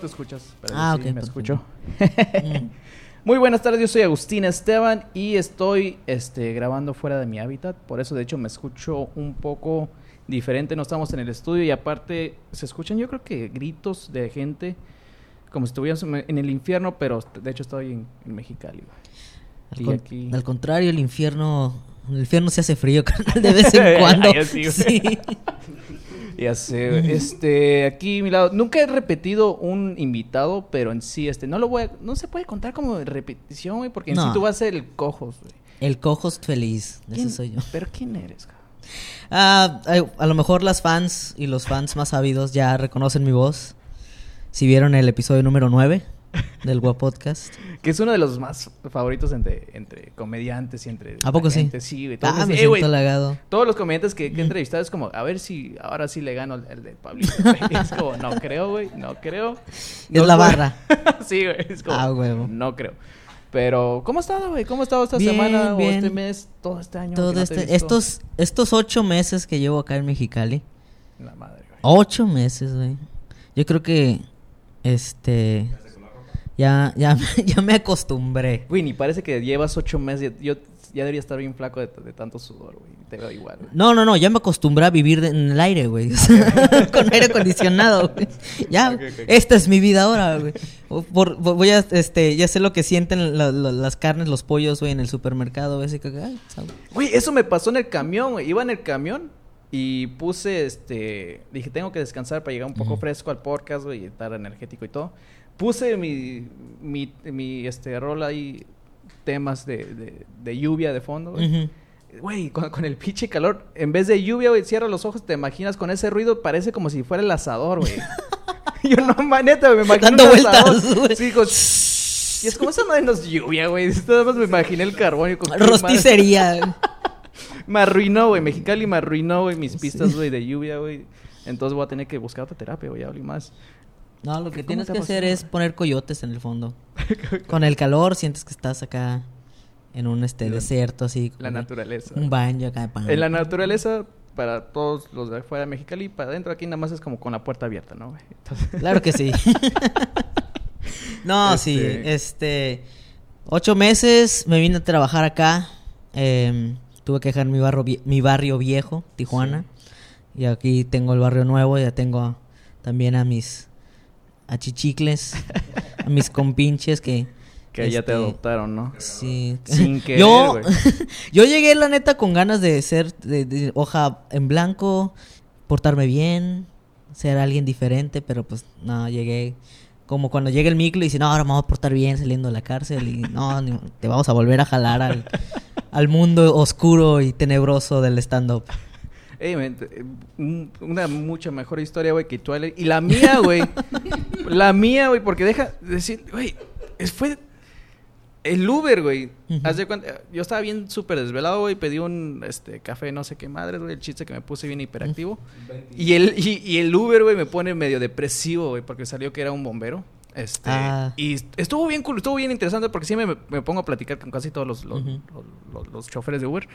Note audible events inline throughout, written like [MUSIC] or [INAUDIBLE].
te escuchas. Pero Ah, sí ok, me perfecto. escucho. [LAUGHS] Muy buenas tardes, yo soy Agustín Esteban y estoy este, grabando fuera de mi hábitat. Por eso, de hecho, me escucho un poco diferente. No estamos en el estudio y aparte se escuchan, yo creo que gritos de gente como si estuviéramos en el infierno, pero de hecho estoy en, en Mexicali. Al, Y con- aquí- al contrario, el infierno, el infierno se hace frío [LAUGHS] carnal, de vez en [LAUGHS] cuando. Sí. Ya sé, este, aquí mi lado, nunca he repetido un invitado, pero en sí, este, no lo voy a, no se puede contar como repetición, güey, porque en sí tú vas a ser el cojos, güey. El cojos feliz, ese ¿Quién- soy yo. Pero ¿quién eres, cabrón? Ah, a lo mejor las fans y los fans más ávidos ya reconocen mi voz. Si vieron el episodio número 9 [LAUGHS] del Gua Podcast. Que es uno de los más favoritos entre, entre comediantes y entre... ¿A poco sí? Sí, güey. todos Ah, me dicen, "Eh, siento güey, halagado. Todos los comediantes que, que he entrevistado es como, a ver si ahora sí le gano el, de Pablito. es como, no creo, güey, no creo. Es No la puedo". barra. [LAUGHS] sí, güey, es como, Ah, huevo. no creo. Pero, ¿cómo ha estado, güey? ¿Cómo ha estado esta Bien, semana o bien. este mes, todo este año? Todo no este, estos, estos ocho meses que llevo acá en Mexicali. La madre, güey. Ocho meses, güey. Yo creo que, este, ya, ya, [LAUGHS] ya me acostumbré. Ni parece que llevas ocho meses. Yo ya debería estar bien flaco de, de tanto sudor, güey. Te veo igual. No, no, no, ya me acostumbré a vivir de- en el aire, güey. [LAUGHS] Con aire acondicionado, güey. Ya, esta es mi vida ahora, güey. Voy a, este, ya sé lo que sienten la- la- las carnes, los pollos, güey, en el supermercado, güey. Así que, Güey, eso me pasó en el camión, güey. Iba en el camión y puse, este... Dije, tengo que descansar para llegar un poco fresco al podcast, güey, y estar energético y todo. Puse mi, mi, mi este, rol ahí, temas de, de, de lluvia de fondo, güey. Con, con el pinche calor, en vez de lluvia, güey, cierra los ojos, te imaginas con ese ruido, parece como si fuera el asador, güey. [LAUGHS] Yo no, maneta, me imagino Dando un vueltas, asador. güey. Sí, con... Y es como esa madre no es lluvia, güey. [LAUGHS] Nada más me imaginé el carbón y con Rosticería. [LAUGHS] Me arruinó, güey. Mexicali me arruinó, güey, mis pistas, Sí. güey, de lluvia, güey. Entonces voy a tener que buscar otra terapia, güey, hablé más. No, lo que ¿Cómo tienes que ha hacer es poner coyotes en el fondo. [LAUGHS] Con el calor sientes que estás acá en un este La- desierto así. La naturaleza. Un baño acá. pam. En la naturaleza, para todos los de afuera de Mexicali, para adentro aquí nada más es como con la puerta abierta, ¿no? [LAUGHS] Entonces- Claro que sí. [LAUGHS] no, sí, Este- este... Ocho meses me vine a trabajar acá. em, tuve que dejar mi barrio, mi barrio viejo, Tijuana. Y aquí tengo el barrio nuevo. Ya tengo también a mis achichicles, a mis compinches que... [LAUGHS] que ya te este, adoptaron, ¿no? Sí. Sin [LAUGHS] querer, yo, [LAUGHS] yo llegué, la neta, con ganas de ser de, de hoja en blanco, portarme bien, ser alguien diferente, pero pues no, llegué como cuando llega el micro y dice, no, ahora me voy a portar bien saliendo de la cárcel y no, te vamos a volver a jalar al, al mundo oscuro y tenebroso del stand-up. Un- una mucha mejor historia, güey, que tú, Ale. Y la mía, güey. [LAUGHS] la mía, güey, porque deja de decir, güey, fue el Uber, güey. De cuenta, yo estaba bien súper desvelado, güey, pedí un este, café, no sé qué madre, güey, el chiste que me puse bien hiperactivo. Y el, y, y el Uber, güey, me pone medio depresivo, güey, porque salió que era un bombero. Este, Ah. Y estuvo bien cool, estuvo bien interesante porque siempre me, me pongo a platicar con casi todos los, los, Ujú. los- los- los choferes de Uber.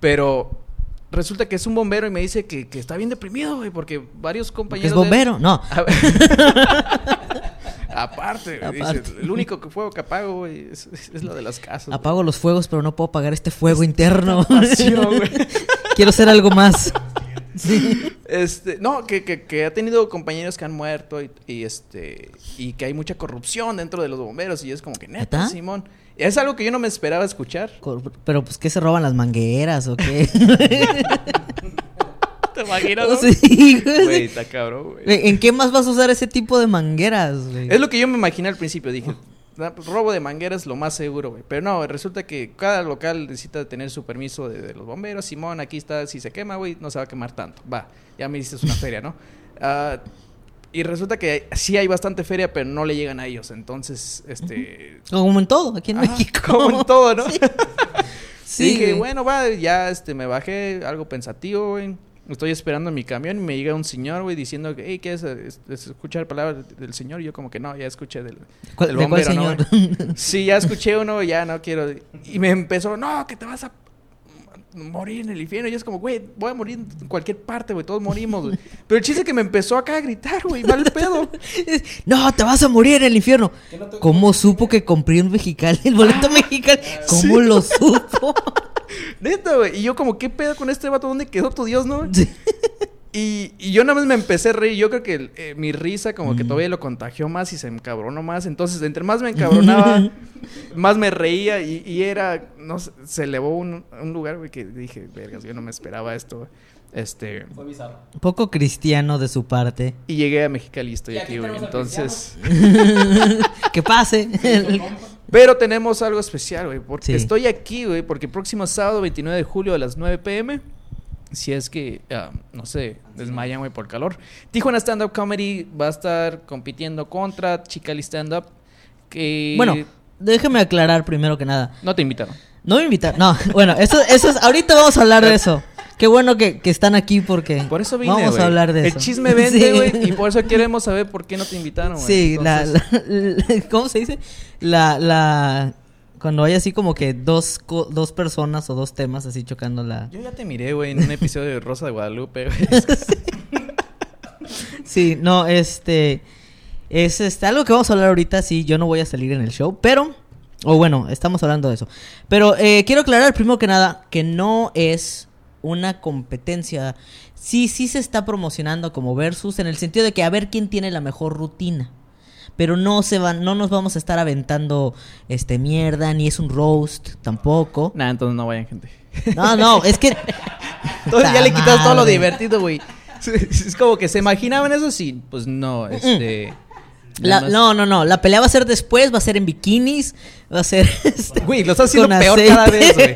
Pero resulta que es un bombero y me dice que, que está bien deprimido, güey, porque varios ¿Que compañeros. es de él- bombero? No. [LAUGHS] A ver. Aparte, güey, dice, Aparte. el único que fuego que apago, güey, es, es lo de las casas. güey". Apago los fuegos, pero no puedo apagar este fuego interno. pasión, güey. [LAUGHS] Quiero ser algo más. Sí. Este, no, que, que, que ha tenido compañeros que han muerto y, y, este y que hay mucha corrupción dentro de los bomberos y es como que neta, ¿Neta? Simón. Es algo que yo no me esperaba escuchar. Pero pues ¿qué se roban las mangueras o qué? [LAUGHS] ¿Te imaginas? no? [LAUGHS] sí, Güey, está cabrón, güey. ¿En qué más vas a usar ese tipo de mangueras, güey? Es lo que yo me imaginé al principio, dije, "Ah, pues, robo de mangueras lo más seguro, güey. Pero no, resulta que cada local necesita tener su permiso de, de los bomberos. Simón, aquí está, si se quema, güey, no se va a quemar tanto. Va, ya me dices una [LAUGHS] feria, ¿no? Ah, y resulta que sí hay bastante feria, pero no le llegan a ellos. Entonces, este... Como en todo, aquí en ajá, México. Como en todo, ¿no? [LAUGHS] Sí, [LAUGHS] Y dije, bueno, va, ya este, me bajé algo pensativo, güey. Estoy esperando en mi camión y me llega un señor, güey, diciendo que, hey, ¿qué es, es- es escuchar palabras del señor? Y yo como que no, ya escuché del, ¿Cuál- del ¿De cuál bombero, ¿no, señor? [LAUGHS] Sí, ya escuché uno, ya no quiero. Y me empezó, no, que te vas a... morir en el infierno. Y es como, güey, voy a morir en cualquier parte, güey. Todos morimos, güey. [LAUGHS] Pero el chiste es que me empezó acá a gritar, güey. Mal [LAUGHS] pedo. No, te vas a morir en el infierno. ¿Cómo supo que compré un mexicano? El boleto mexicano. ¿Cómo lo supo? Neta, güey. Y yo como, ¿qué pedo con este vato? ¿Dónde quedó tu Dios, no? Y, y yo nada más me empecé a reír. Yo creo que eh, mi risa como que todavía lo contagió más y se encabronó más. Entonces, entre más me encabronaba, [LAUGHS] más me reía. Y, y era, no sé, se elevó un, un lugar, güey, que dije, vergas, yo no me esperaba esto. Este... Un poco cristiano de su parte. Y llegué a Mexicali y estoy aquí, güey. Entonces... [LAUGHS] [LAUGHS] que pase. Pero tenemos algo especial, güey. Porque Sí. estoy aquí, güey. Porque próximo sábado, 29 de julio a las 9 pm. Si es que, ah, no sé, desmayan, güey, por calor. Tijuana Stand Up Comedy va a estar compitiendo contra Chicali Stand Up. Que. bueno, déjeme aclarar primero que nada. No te invitaron. No me invitaron. No, [LAUGHS] bueno, eso, eso es. Ahorita vamos a hablar de eso. Qué bueno que, que están aquí porque. Por eso vine, Vamos a hablar de eso. El chisme vende, [LAUGHS] Sí. güey. Y por eso queremos saber por qué no te invitaron, güey. Sí, la, Entonces, la- la- [LAUGHS] ¿Cómo se dice? La. la cuando hay así como que dos, co- dos personas o dos temas así chocando la. Yo ya te miré, güey, en un episodio de Rosa de Guadalupe, güey. [LAUGHS] Sí, no, este. Es este, algo que vamos a hablar ahorita. Sí, yo no voy a salir en el show, pero. O bueno, estamos hablando de eso. Pero eh, quiero aclarar primero que nada que no es una competencia. Sí, sí se está promocionando como versus en el sentido de que a ver quién tiene la mejor rutina. Pero no se van, no nos vamos a estar aventando este mierda, ni es un roast tampoco. Nah, entonces no vayan, gente. No, no, es que. [LAUGHS] Entonces ya le quitas todo lo divertido, güey. [LAUGHS] Es como que se imaginaban eso, sí. Pues no, este. La- no, no, no. La pelea va a ser después, va a ser en bikinis, va a ser. [LAUGHS] este, Güey, lo estás haciendo peor aceite. cada vez, güey.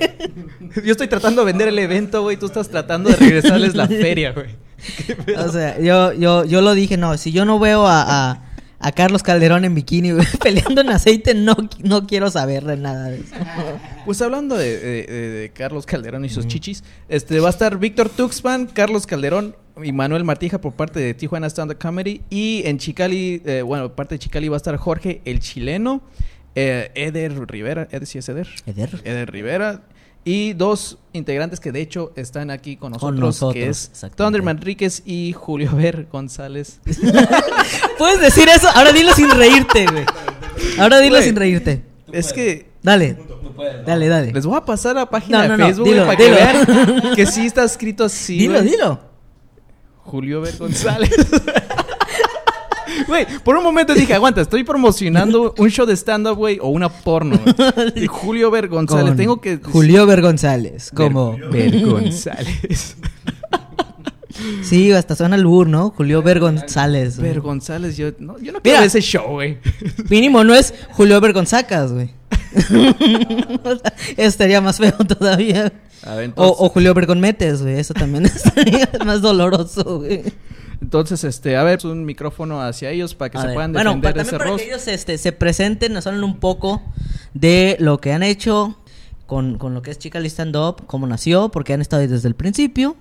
[LAUGHS] Yo estoy tratando de vender el evento, güey. Tú estás tratando de regresarles la [LAUGHS] feria, güey. O sea, yo, yo, yo lo dije, no, si yo no veo a, a, a Carlos Calderón en bikini [LAUGHS] peleando en aceite, no, no quiero saber de nada de eso. [LAUGHS] Pues hablando de, de- de- de Carlos Calderón y sus chichis, este va a estar Víctor Tuxpan, Carlos Calderón y Manuel Martija por parte de Tijuana Stand Up Comedy. Y en Chicali, eh, bueno, por parte de Chicali va a estar Jorge el chileno, eh, Eder Rivera, Eder sí es Eder. Eder. Eder Rivera. Y dos integrantes que de hecho están aquí con nosotros, Con nosotros, que es. Thunder Manríquez y Julio Ver González. [LAUGHS] ¿Puedes decir eso? Ahora dilo sin reírte, güey. Ahora dilo sin reírte. es que Dale. Dale, dale. les voy a pasar a la página No, no, de no, Facebook dilo, para dilo. que vean que sí está escrito así. Dilo, dilo. Julio Ver González. [LAUGHS] Güey, por un momento dije, aguanta, estoy promocionando un show de stand-up, güey, o una porno. güey. Y [LAUGHS] Julio Ver González, Con tengo que... Julio Ver González, como... Ver, González. [LAUGHS] Sí, hasta suena el bur, ¿no? Julio Ver González. güey. Ver González, yo no, yo no quiero ese show, güey. [LAUGHS] Mínimo no es Julio Ver Gonzacas, güey. Estaría más feo todavía. Ver, O, Julio Ver Metes, güey. Eso también estaría más doloroso, güey. Entonces, este, a ver, un micrófono hacia ellos para que A se ver. puedan Bueno, defender para, de también ese para que ellos este, se presenten, nos hablen un poco de lo que han hecho con, con lo que es Chica Stand Up, cómo nació, porque han estado ahí desde el principio.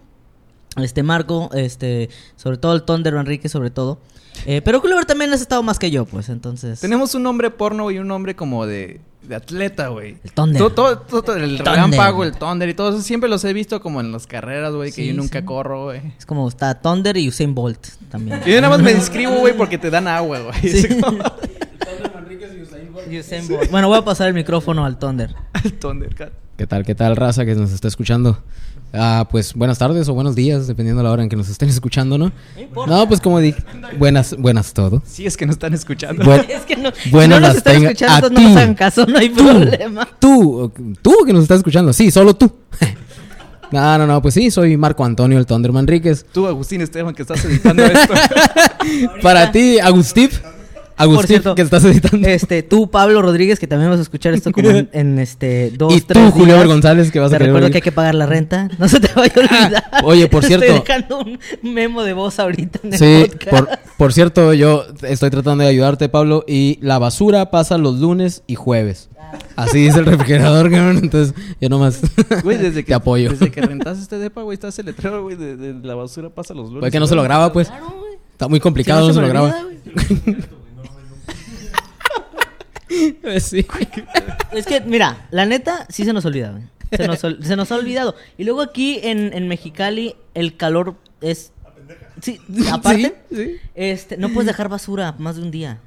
Este Marco, este, sobre todo el Thunder Enrique, sobre todo. Eh, pero Julio Ver también has estado más que yo, pues, entonces. Tenemos un nombre porno y un nombre como de, de atleta, güey. El Thunder. Todo, todo, el Thunder. relámpago, el Thunder y todo eso. Siempre los he visto como en las carreras, güey, que Sí, yo nunca sí. corro, güey. Es como está Thunder y Usain Bolt también. Yo nada más me [LAUGHS] inscribo, güey, porque te dan agua, güey. Sí. [LAUGHS] Así como- Usain Bolt. Bueno, voy a pasar el micrófono al Thunder. Al Thundercat. ¿Qué tal, qué tal, raza que nos está escuchando? Ah, pues buenas tardes o buenos días, dependiendo de la hora en que nos estén [LAUGHS] escuchando, ¿no? No, pues como dije, buenas, buenas todo. Sí, es que no están escuchando. Buen- [LAUGHS] Es que no, si Bueno, no nos están tenga- escuchando, a no nos ti. hagan caso, no hay Tú, problema. tú, tú que nos estás escuchando, sí, solo tú. [LAUGHS] No, no, no, pues sí, soy Marco Antonio el Thunder Manríquez. Tú, Agustín Esteban, que estás editando esto. Para ti, Agustín, Agustín, cierto, que estás editando. Este, tú, Pablo Rodríguez, que también vas a escuchar esto como en, en, este dos, y tres tú, Julio días. González, que vas Te a querer recuerdo oír. que hay que pagar la renta. No se te vaya a olvidar. Oye, por cierto- Estoy dejando un memo de voz ahorita en el Sí, podcast. por, por cierto, yo estoy tratando de ayudarte, Pablo, y la basura pasa los lunes y jueves. Así dice el refrigerador, [LAUGHS] cabrón, entonces yo nomás [LAUGHS] Güey, desde que, te apoyo. desde que rentaste este depa, güey, está ese letrero, güey, de, de la basura pasa los lunes. Pues que no se lo graba, pues. Está muy complicado, Si no, no se, se lo graba. [LAUGHS] sí. Es que, mira, la neta, sí se nos olvida, güey. Se nos, ol- se nos ha olvidado. Y luego aquí en, en Mexicali el calor es... Sí, aparte, [LAUGHS] Sí, sí. este, no puedes dejar basura más de un día.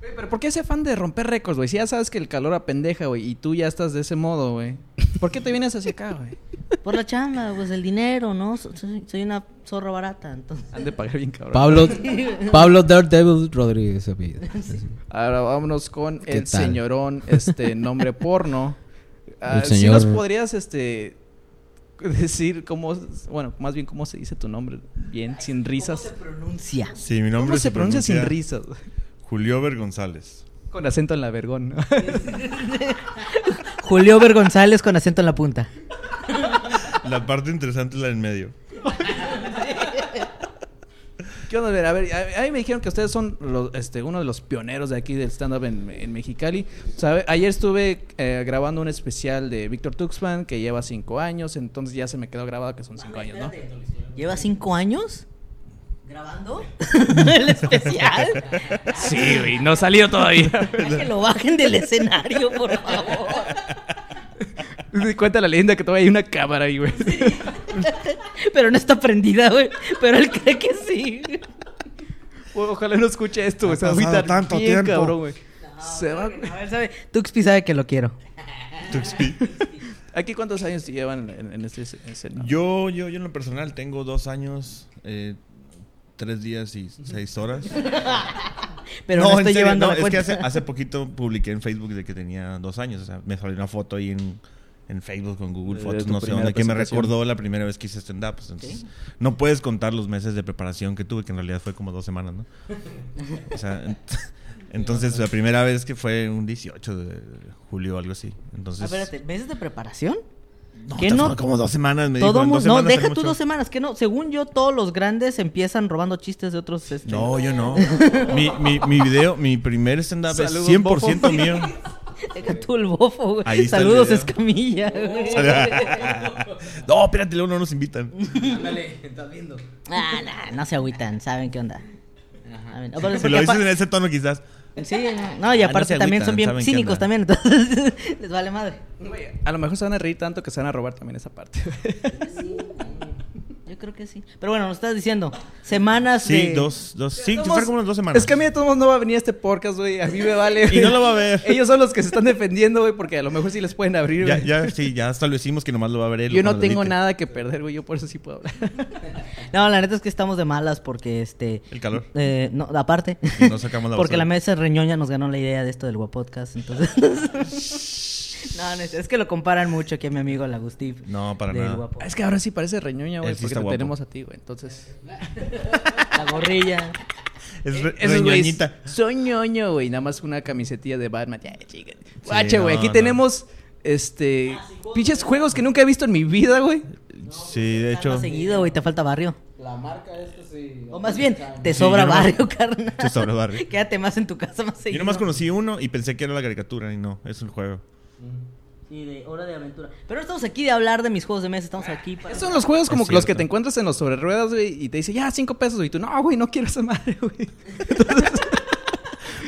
Pero ¿por qué ese afán de romper récords, güey? Si ya sabes que el calor apendeja, güey, y tú ya estás de ese modo, güey. ¿Por qué te vienes hacia acá, güey? Por la chamba, pues el dinero, ¿no? So- Soy, soy una zorra barata, entonces... Han de pagar bien, cabrón. Pablo, [LAUGHS] Pablo Daredevil Rodríguez. [LAUGHS] Ahora vámonos con ¿Qué el tal? señorón, este, [LAUGHS] nombre porno. Ah, El ¿sí señor- nos podrías, este, decir cómo, bueno, más bien cómo se dice tu nombre? Bien, sin risas. pronuncia. Sí, mi nombre ¿Cómo se pronuncia sin risas? Julio Ver González. Con acento en la vergón. ¿no? [LAUGHS] Julio Ver González con acento en la punta. La parte interesante es la en medio. ¿Qué onda? A ver, a ver, a, a mí me dijeron que ustedes son los, este, uno de los pioneros de aquí del stand-up en, en Mexicali. ¿Sabe? Ayer estuve eh, grabando un especial de Víctor Tuxpan que lleva cinco años, entonces ya se me quedó grabado que son cinco años, ¿no? ¿Lleva cinco años? ¿Grabando? [LAUGHS] ¿El especial? Sí, güey, no salió todavía. Que lo bajen del escenario, por favor. Cuenta la leyenda que todavía hay una cámara ahí, güey. Pero no está prendida, güey. Pero él cree que sí. Ojalá no escuche esto, güey. Se va a tanto bien, tiempo. cabrón, güey. Se va... A ver, ¿sabe? Tuxpi sabe que lo quiero. Tuxpi. [LAUGHS] ¿Aquí cuántos años llevan en, en este escenario? Yo, yo, yo en lo personal tengo dos años, eh, tres días y seis horas. [LAUGHS] Pero no, estoy serio, llevando no, la es que hace, hace poquito publiqué en Facebook de que tenía dos años. O sea, me salió una foto ahí en, en Facebook con Google Fotos, no sé dónde, que me recordó la primera vez que hice stand-up. pues, entonces, no puedes contar los meses de preparación que tuve, que en realidad fue como dos semanas, ¿no? [LAUGHS] O sea, ent- [LAUGHS] entonces la primera vez que fue un 18 de julio o algo así. Entonces, Ah, espérate, ¿meses de preparación? No, ¿Qué te no? como dos semanas, me Todo dijo. no, semanas deja tú mucho. dos semanas, que no. Según yo, todos los grandes empiezan robando chistes de otros. este, No, yo no. [LAUGHS] mi, mi, mi video, mi primer stand-up es Saludos, 100% bofo. mío. Deja tú el bofo, güey. Ahí está el Saludos. Escamilla, güey. [LAUGHS] no, espérate, luego no nos invitan. Ándale, estás viendo. Ah, nah, no se agüitan, saben qué onda. Si lo dices en ese tono, quizás. Sí, no, y Ah, no aparte también agüitan, son bien cínicos también, entonces [LAUGHS] les vale madre. A lo mejor se van a reír tanto que se van a robar también esa parte. Yo creo que sí. Pero bueno, nos estás diciendo, semanas Sí, de... dos, dos, sí, Somos- fueron como unas dos semanas. Es que a mí de todos modos no va a venir este podcast, güey. A mí me vale. [LAUGHS] Y no lo va a ver. Ellos son los que se están defendiendo, güey, porque a lo mejor sí les pueden abrir, Ya, güey. ya, sí, ya establecimos que nomás lo va a ver él. Yo no tengo edite. nada que perder, güey. Yo por eso sí puedo hablar. [LAUGHS] No, la neta es que estamos de malas porque este... El calor. Eh, no, aparte. Y no sacamos la [LAUGHS] Porque basura. la mesa reñoña nos ganó la idea de esto del Guapodcast, entonces... no, no, es- es que lo comparan mucho aquí a mi amigo el Agustín. No, para nada. Guapo. Es que ahora sí parece reñoña, güey, sí porque te tenemos a ti, güey. Entonces, La gorrilla. Es re- esos güeyes reñoñita. soy ñoño, güey. Nada más una camisetilla de Batman. Ya, chica. Guache, no, güey. Aquí no. tenemos, este, pinches juegos que nunca he visto en mi vida, güey. Sí, de hecho. Seguido, güey, te falta barrio. La marca esta sí. O más bien, te Sí, sobra yo nomás- barrio, carnal. Te sobra barrio. [LAUGHS] Quédate más en tu casa más Yo seguido. nomás conocí uno y pensé que era la caricatura y no, es un juego. Sí, de hora de aventura. Pero no estamos aquí de hablar de mis juegos de mesa, estamos aquí para... Son los juegos como Es que los que te encuentras en los sobre ruedas, güey, y te dice, ya, cinco pesos. Y tú, no, güey, no quiero esa madre, güey.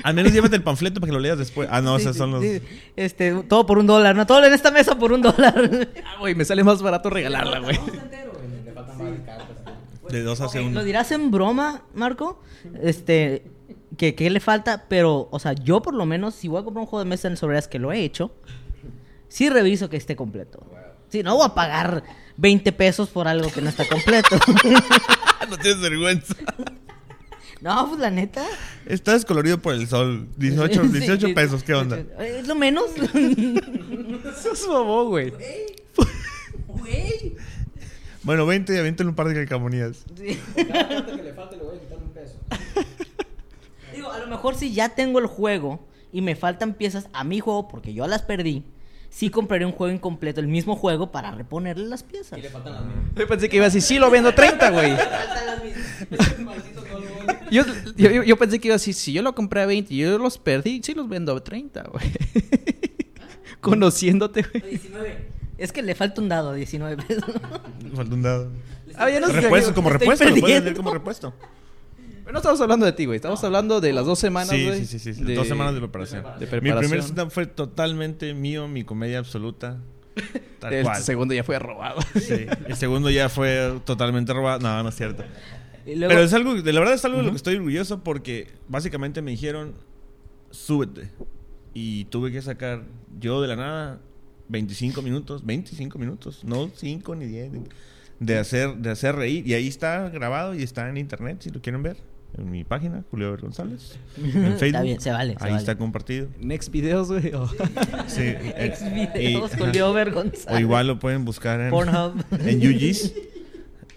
Al menos llévate el panfleto para que lo leas después. Ah, no, Sí, esos son los. sí. Este, todo por un dólar, ¿no? Todo en esta mesa por un dólar. Ah, güey, me sale más barato regalarla, güey. De dos hace Ok, uno. Lo dirás en broma, Marco. Este, que, que le falta, pero, o sea, yo por lo menos, si voy a comprar un juego de mesa en sobriedad que lo he hecho, sí reviso que esté completo. Sí, no voy a pagar 20 pesos por algo que no está completo. [LAUGHS] no tienes vergüenza. no, pues la neta. Está descolorido por el sol. 18, Sí, 18 sí. pesos, ¿qué onda? Es lo menos. [LAUGHS] Eso es bobo, güey. Güey. Bueno, 20 y aviéntale un par de calcamonías. Sí. Cada carta que le falte le voy a quitar un peso. Digo, a lo mejor si ya tengo el juego y me faltan piezas a mi juego porque yo las perdí, sí compraré un juego incompleto, el mismo juego, para reponerle las piezas. Y le faltan las mismas. Yo pensé que iba a decir, sí, lo vendo 30, güey. [LAUGHS] [LAUGHS] Yo, yo, yo- pensé que iba a decir, si yo lo compré a 20 y yo los perdí, sí los vendo a 30, güey. [LAUGHS] Conociéndote, güey. 19. Es que le falta un dado, 19 pesos. Falta un dado. Ah, ya no sé. Repuesto, como repuesto, lo puedes vender como repuesto. Pero no estamos hablando de ti, güey. Estamos hablando de las dos semanas, Sí, güey. sí, sí, sí. de- Dos semanas de preparación. de Mi primer stand fue totalmente mío, mi comedia absoluta. Tal el cual. segundo ya fue robado. Sí. El segundo ya fue totalmente robado. No, no es cierto. Luego- Pero es algo, de la verdad es algo de lo que estoy orgulloso porque básicamente me dijeron, súbete. Y tuve que sacar yo de la nada 25 minutos, 25 minutos, no 5 ni 10, de hacer, de hacer reír. Y ahí está grabado y está en internet si lo quieren ver. En mi página, Julio Ver González. En Facebook. bien, se vale, se ahí vale. está compartido. Next videos, güey. Sí. Ex eh, [LAUGHS] videos y- con Leo Vergonzález. O igual lo pueden buscar en, Pornhub. [LAUGHS] en UG's.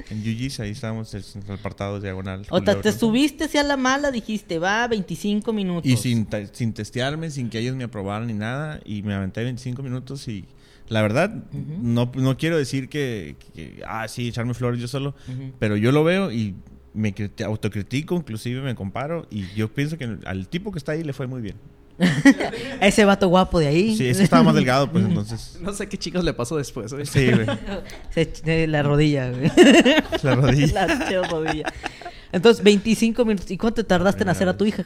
En UG's, ahí estamos, el apartado diagonal. O Julio sea, te González. subiste hacia la mala, dijiste, va, 25 minutos. Y sin, sin testearme, sin que ellos me aprobaran ni nada. Y me aventé 25 minutos y la verdad, no, no quiero decir que, que, ah, sí, echarme flores yo solo. Pero yo lo veo y me crit- autocritico, inclusive me comparo. Y yo pienso que al tipo que está ahí le fue muy bien. [LAUGHS] Ese vato guapo de ahí. Sí, ese estaba más delgado, pues [LAUGHS] entonces... No sé qué chicos le pasó después, güey. Sí, güey. Eh, la rodilla, güey. La rodilla. [LAUGHS] la rodilla. Entonces, 25 minutos. ¿Y cuánto te tardaste en hacer a tu hija?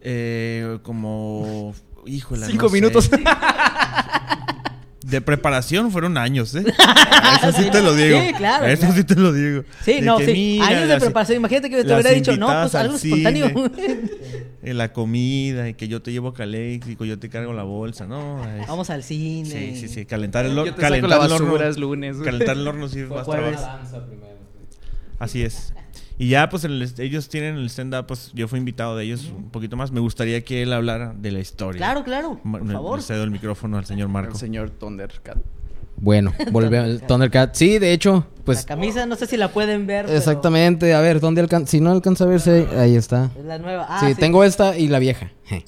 Eh, como... Híjole, Cinco no sé. De preparación fueron años, ¿eh? [LAUGHS] Eso sí te lo digo. Sí, claro, Eso claro. sí te lo digo. Sí, De no, sí. mira, Años de preparación. Imagínate que te hubiera dicho, no, pues algo al espontáneo. cine. [LAUGHS] En la comida y que yo te llevo a Caléxico, yo te cargo la bolsa, ¿no? Vamos al cine. Sí, sí, sí. Calentar el horno. Calentar el horno. lunes. Calentar el horno sí es Fue más trabajo. Así es. Y ya, pues, el- ellos tienen el stand-up, pues, yo fui invitado de ellos un poquito más. Me gustaría que él hablara de la historia. Claro, claro. Por favor. Le cedo el micrófono al señor Marco. El señor Thundercat. Bueno, [LAUGHS] volvió al Thundercat. Sí, de hecho, la pues camisa, no sé si la pueden ver. pero exactamente. A ver, ¿dónde alcanza? Si no alcanza a verse, ahí está. Es la nueva. Ah, sí, tengo esta y la vieja. [LAUGHS]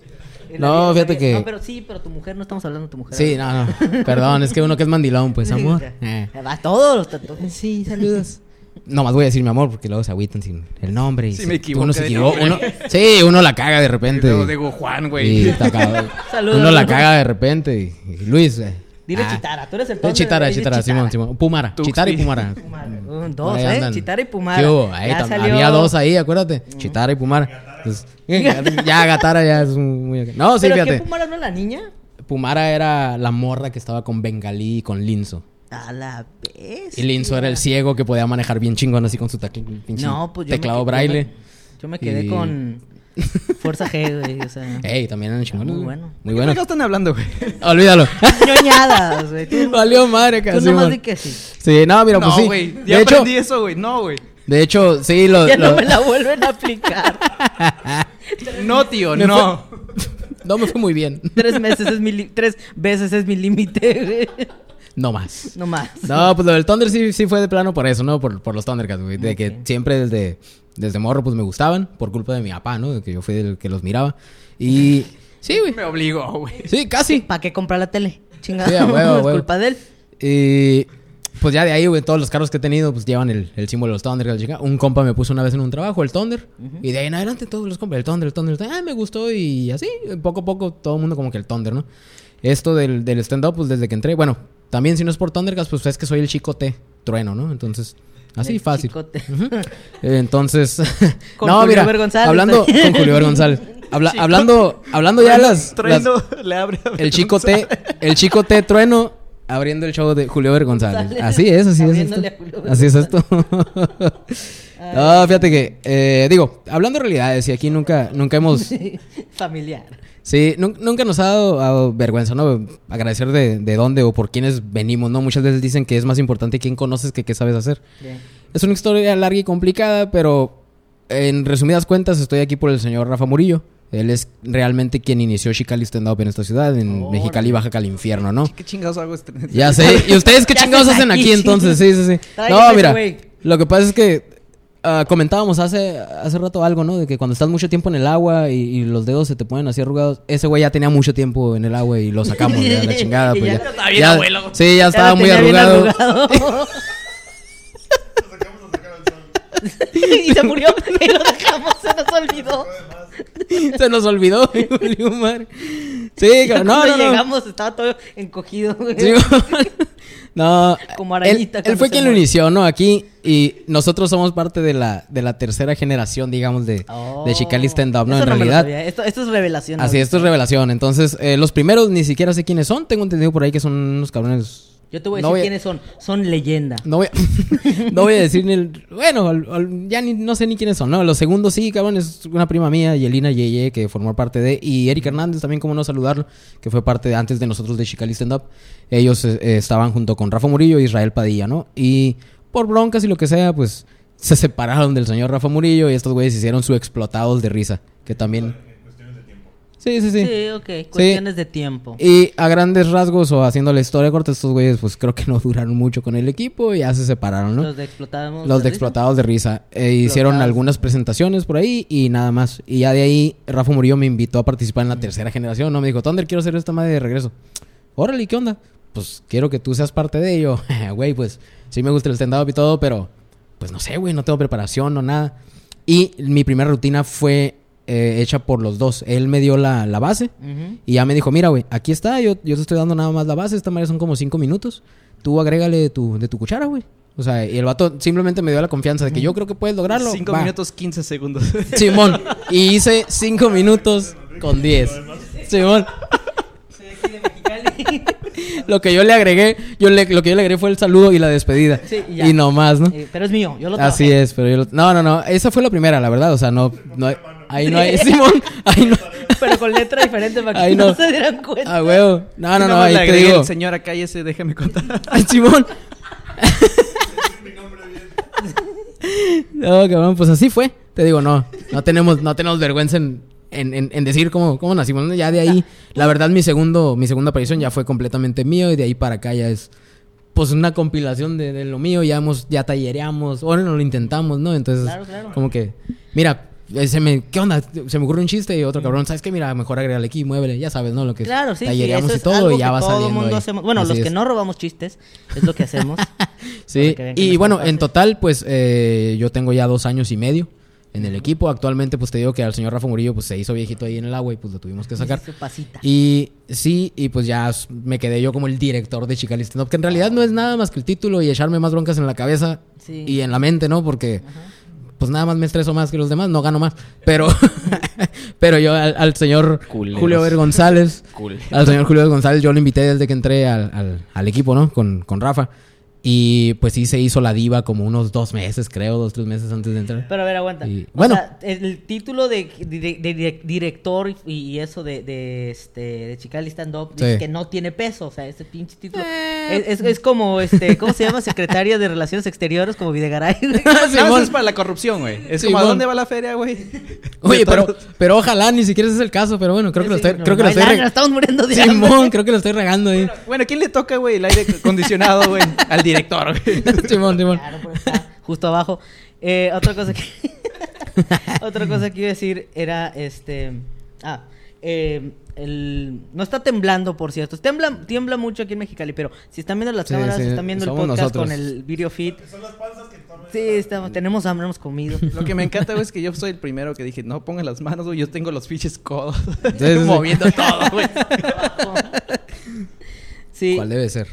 Y la [LAUGHS] No, vieja fíjate que- No, pero sí, pero tu mujer, no estamos hablando de tu mujer. Sí, no, no. Perdón, es que uno que es mandilón, pues, amor. Eh. Va todos los tatuajes. Sí, saludos. No más voy a decir mi amor porque luego se agüitan sin el nombre. Y Sí, se- me equivoqué Uno se equivoca. Uno, sí, uno la caga de repente. luego digo Juan, güey. [LAUGHS] Saludos. Uno la caga de repente. y- y Luis. eh. Dile Ah. Chitara, tú eres el Eh, Chitara, Chitara, Simón, Simón. Pumara. Chitara y Pumara. [LAUGHS] Pumara. Dos, ahí ¿eh? andan. Chitara y Pumara. Había dos ahí, acuérdate. Chitara y Pumara. Entonces, [LAUGHS] ya Gatara ya es un- muy... No, sí, ¿Pero qué fíjate. Pumara no es la niña? Pumara era la morra que estaba con Bengalí y con Linzo. A la vez. Y Linzo era el ciego que podía manejar bien chingón así con su No, pues yo me teclado yo braille. me- Yo me quedé Y- con Fuerza G, güey. O sea, [LAUGHS] Ey, también eran chingones. Muy bueno. Muy ¿Qué bueno. no están hablando, güey? Olvídalo. [LAUGHS] ñoñadas, güey. Tú, Valió madre, tú casi. nomás di que sí. Sí, no, mira, pues no, sí. güey. De Ya hecho, aprendí eso, güey. No, güey. de hecho, sí, lo... Ya lo- no me la vuelven a aplicar. [LAUGHS] No, tío, Me no. No me fue muy bien. tres meses es mi li- tres veces es mi límite, güey. No más. No más. No, pues lo del Thunder sí, sí fue de plano por eso, ¿no? Por, por los Thundercats, güey. De que siempre desde, desde morro, pues me gustaban. Por culpa de mi papá, ¿no? De que yo fui el que los miraba. Y... [LAUGHS] Sí, güey. Me obligó, güey. Sí, casi. ¿Para qué comprar la tele? Chingada. Sí, huevo, a [LAUGHS] es huevo. culpa de él. Y pues ya de ahí, güey, todos los carros que he tenido, pues llevan el, el símbolo de los Thunder. la chica. Un compa me puso una vez en un trabajo, el Thunder. Y de ahí en adelante todos los compas, el Thunder, el Thunder, el Thunder. Ah, me gustó y así, poco a poco, todo el mundo como que el Thunder, ¿no? Esto del, del stand-up, pues desde que entré, bueno, también si no es por Thundercats, pues es que soy el chico T, trueno, ¿no? Entonces, así El fácil. chicote. Ujú. Entonces, [LAUGHS] [LAUGHS] Con no, Julio mira, González. hablando con Julio González. Habla- hablando, hablando ya las, las- Trueno, le abre el chico T, el chico T trueno abriendo el show de Julio Ver González. González. Así es, así es esto. Así es esto. [LAUGHS] no, fíjate que, eh, digo, hablando de realidades, y aquí nunca, nunca hemos, [LAUGHS] Familiar. sí, nun- nunca nos ha dado, dado vergüenza, ¿no? Agradecer de, de dónde o por quiénes venimos, ¿no? Muchas veces dicen que es más importante quién conoces que qué sabes hacer. Bien. Es una historia larga y complicada, pero en resumidas cuentas estoy aquí por el señor Rafa Murillo. Él es realmente quien inició Chicali Stand Up en esta ciudad, en. Mexicali, Baja California, ¿no? ¿Qué chingados hago este? Ya sé. ¿Y ustedes qué ¿Qué chingados hacen aquí, entonces? Sí, sí, sí. No, mira. güey. Lo que pasa es que ah, comentábamos hace, hace rato algo, ¿no? De que cuando estás mucho tiempo en el agua y, y los dedos se te ponen así arrugados. Ese güey ya tenía mucho tiempo en el agua y lo sacamos de la [LAUGHS] chingada. Pues ya ya, estaba bien ya- abuelo. Sí, ya estaba lo muy arrugado. [LAUGHS] [LAUGHS] y se murió y lo dejamos, se nos olvidó. [LAUGHS] Se nos olvidó. [LAUGHS] Julio, madre. Sí, [LAUGHS] cabrón. no, Cuando no, no. llegamos estaba todo encogido. güey. Sí, no, Como él, arañita él cuando fue quien lo inició, ¿no? Aquí y nosotros somos parte de la de la tercera generación, digamos, de, Oh. de Chicali Stand Up, ¿no? Eso En realidad. esto es revelación. Así, esto es revelación. Entonces, eh, los primeros ni siquiera sé quiénes son. Tengo entendido por ahí que son unos cabrones Yo te voy a No decir voy a- quiénes son. Son leyenda. No voy, a, [LAUGHS] no voy a decir ni el... Bueno, al- al- ya ni, no sé ni quiénes son, ¿no? Los segundos sí, cabrón, es una prima mía, Yelina Yeye, que formó parte de... Y Eric Hernández también, como no saludarlo, que fue parte de antes de nosotros de Chicali Stand Up. Ellos eh, eh, estaban junto con Rafa Murillo y Israel Padilla, ¿no? Y por broncas y lo que sea, pues se separaron del señor Rafa Murillo y estos güeyes hicieron su explotados de risa, que también... Sí, sí, sí. Sí, ok. Cuestiones de tiempo. Y a grandes rasgos o haciendo la historia corta, estos güeyes pues creo que no [LAUGHS] duraron mucho con el equipo y ya se separaron, ¿no? Los de explotados. Los de explotados de risa. Eh, hicieron algunas presentaciones por ahí y nada más. Y ya de ahí Rafa Murillo me invitó a participar en la tercera generación, ¿no? Me dijo, Thunder, quiero hacer esta madre de regreso. Órale, ¿qué onda? Pues quiero que tú seas parte de ello. [LAUGHS] Güey, pues sí me gusta el stand-up y todo, pero pues no sé, güey, no tengo preparación no nada. Y mi primera rutina fue eh, hecha por los dos. Él me dio la, la base y ya me dijo, mira, güey, aquí está, yo, yo te estoy dando nada más la base, esta madre son como cinco minutos. Tú agrégale de tu, de tu cuchara, güey. O sea, y el vato simplemente me dio la confianza de que yo creo que puedes lograrlo. 5 Va. minutos 15 segundos. [LAUGHS] Simón. Y hice cinco minutos con 10. Simón. [LAUGHS] Lo que yo le agregué, yo le, lo que yo le agregué fue el saludo y la despedida. Sí, y ya. y no más, ¿no? Eh, pero es mío, yo lo Así trabajé. es, pero yo lo- No, no, no. Esa fue la primera, la verdad. O sea, no... no hay- ahí no hay... Simón. Ahí no... Pero con letra diferente para que Ahí no. no. se dieran cuenta. Ah, huevo. No, no, no. Ahí le te digo. Señora, cállese, déjame contar. [LAUGHS] Ay, Simón. no, cabrón, pues así fue. Te digo, no, no tenemos, no tenemos vergüenza en, en, en- en decir cómo, cómo nacimos. Ya de ahí, la verdad, mi segundo, mi segunda aparición ya fue completamente mío y de ahí para acá ya es pues una compilación de, de lo mío. Ya hemos, ya tallereamos, ahora no lo intentamos, ¿no? Entonces, Claro, claro. como que, mira, se me, ¿qué onda? Se me ocurre un chiste y otro cabrón, ¿sabes qué? Mira, mejor agrégale aquí, muévele, ya sabes, ¿no? Lo que. Claro, sí, sí, eso y es todo algo y ya va todo saliendo. mundo hacemos. Bueno, Así los que no robamos chistes, es lo que hacemos. [LAUGHS] Sí, que y bueno, en total, pues eh, yo tengo ya dos años y medio en el equipo. Actualmente, pues te digo que al señor Rafa Murillo, pues se hizo viejito ahí en el agua y pues lo tuvimos que sacar. Su pasita. Y sí, y pues ya me quedé yo como el director de Chicali Stand Up, que en realidad no es nada más que el título y echarme más broncas en la cabeza Sí. y en la mente, ¿no? Porque pues nada más me estreso más que los demás, no gano más. Pero, [LAUGHS] pero yo al, al señor Culeros. Julio Ver González, al señor Julio Ver González, yo lo invité desde que entré al, al- al equipo, ¿no? Con, con Rafa. Y pues sí se hizo la diva como unos dos meses, creo, dos, tres meses antes de entrar. Pero a ver, aguanta. Y- O bueno. sea, el título de, de- de- director y, y eso de, de, este, de Chicali Stand Up dice Sí. que no tiene peso. O sea, ese pinche título. Eh. Es, es- es como, este, ¿cómo se llama? Secretaria de Relaciones Exteriores, como Videgaray. más [LAUGHS] Simón. es para la corrupción, güey. Es Simón. como, ¿a dónde va la feria, güey? [LAUGHS] Oye, pero, pero ojalá ni siquiera ese es el caso, pero bueno, creo que lo estoy, no, creo que lo estoy estamos muriendo de hambre. Simón, creo que lo estoy regando ahí. Bueno, ¿quién le toca, güey, el aire acondicionado, güey? Al director, güey. [LAUGHS] Simón, Simón. Claro, pero está justo abajo. Eh, otra cosa que [LAUGHS] otra cosa que iba a decir era este ah eh, el, no está temblando, por cierto. Tiembla, tiembla mucho aquí en Mexicali, pero si están viendo las Sí, cámaras, sí, si están viendo el podcast nosotros. con el video feed. Sí, estamos, tenemos hambre, hemos comido. Lo que me encanta, güey, es que yo soy el primero que dije, no pongan las manos, güey, yo tengo los fiches codos. [LAUGHS] Sí, sí, sí. Moviendo todo, güey. Sí. ¿Cuál debe ser?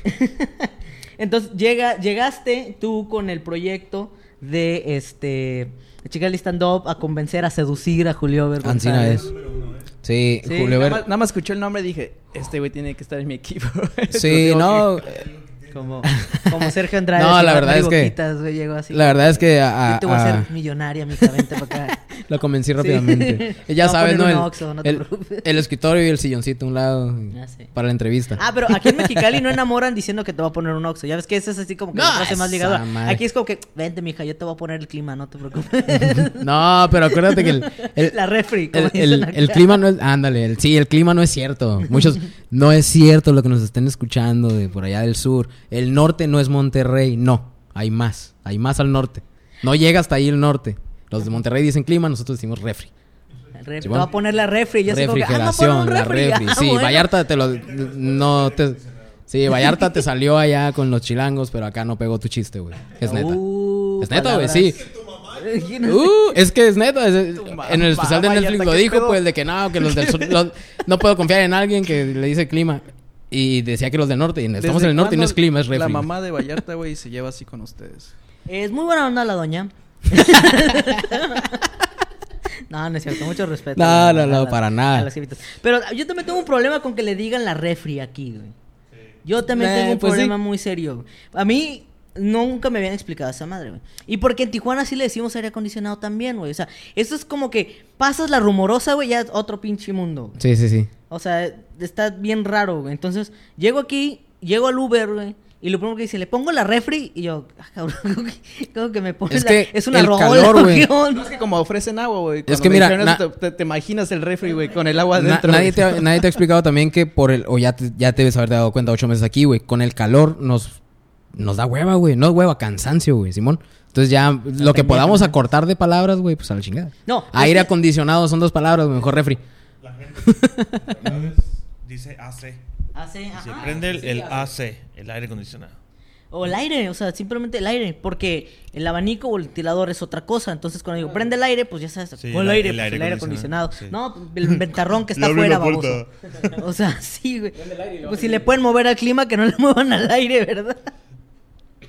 Entonces llega, llegaste tú con el proyecto de este Chicali Stand Up a convencer, a seducir a Julio Ver Ancina es. Sí, Sí, Julio Nada más, nada más escuché el nombre y dije, este güey tiene que estar en mi equipo. [LAUGHS] Sí, no. que- Como, como Sergio Andrade. [LAUGHS] No, la verdad es que- Boquitas, güey, llegó así. La verdad es que a- Yo te voy a a- hacer millonaria, mija, vente para acá. [LAUGHS] lo convencí Sí. rápidamente. Y ya sabes, ¿no? El, no el- el escritorio y el silloncito a un lado para la entrevista. Ah, pero aquí en Mexicali no [LAUGHS] enamoran diciendo que te va a poner un Oxxo. Ya ves que ese es así como que No, frase más madre. Aquí es como que, vente, mija, yo te voy a poner el clima, no te preocupes. [LAUGHS] No, pero acuérdate que el, el- la refri, como el, clima no es. Ándale, sí, el clima no es cierto. Muchos. [LAUGHS] No es cierto lo que nos estén escuchando de por allá del sur. El norte no es Monterrey, no. Hay más. Hay más al norte. No llega hasta ahí el norte. Los de Monterrey dicen clima, nosotros decimos refri. Te va a poner la refri. y Yo ah, me va a poner Refrigeración, la refri. [LAUGHS] Ah, Sí, bueno. Vallarta te lo. No te. Sí, Vallarta te salió allá con los chilangos, pero acá no pegó tu chiste, güey. Es neta. Uh, es neta, güey, sí. Uh, es que es neta. es- en el especial de Netflix lo dijo, pues, de que no, que los del sur. los- no puedo confiar en alguien que le dice clima. Y decía que los del norte. Y estamos ¿Desde en el norte y no es clima, es refri. La mamá de Vallarta, güey, se lleva así con ustedes. Es muy buena onda la doña. [LAUGHS] no, no es cierto, mucho respeto. No, no, no, las- para nada. Pero yo también tengo un problema con que le digan la refri aquí, güey. Yo también Eh, tengo un pues sí. problema muy serio. A mí nunca me habían explicado esa madre, güey. Y porque en Tijuana sí le decimos aire acondicionado también, güey. O sea, eso es como que pasas la rumorosa, güey, ya es otro pinche mundo. güey. Sí, sí, sí. O sea, está bien raro, güey. Entonces, llego aquí, llego al Uber, güey. Y lo primero que dice, le pongo la refri y yo, ah, cabrón, [LAUGHS] ¿cómo que, cómo que me pones Es la- que es una el rola, calor, [LAUGHS] güey. No es que como ofrecen agua, güey. Es que mira, eso, na- te, imaginas el refri, güey, con el agua Na- adentro. nadie, güey. te ha, nadie te ha explicado también que por el... O ya te, ya te debes haber dado cuenta ocho meses aquí, güey. Con el calor nos... Nos da hueva, güey. No es hueva, cansancio, güey, Simón. Entonces ya lo que podamos acortar de palabras, güey, pues a la chingada. No, Aire acondicionado son dos palabras, güey, mejor refri. La gente dice [LAUGHS] AC. Se ajá. prende el, el AC, el aire acondicionado. O el aire, o sea, simplemente el aire, porque el abanico o el ventilador es otra cosa. Entonces, cuando digo prende el aire, pues ya sabes, Sí, el, el- aire, el pues, aire el aire acondicionado, acondicionado. sí. No, el ventarrón que [LAUGHS] está afuera, baboso. O sea, sí, güey. Pues si le pueden mover al clima, que no le [LAUGHS] muevan al aire, ¿verdad?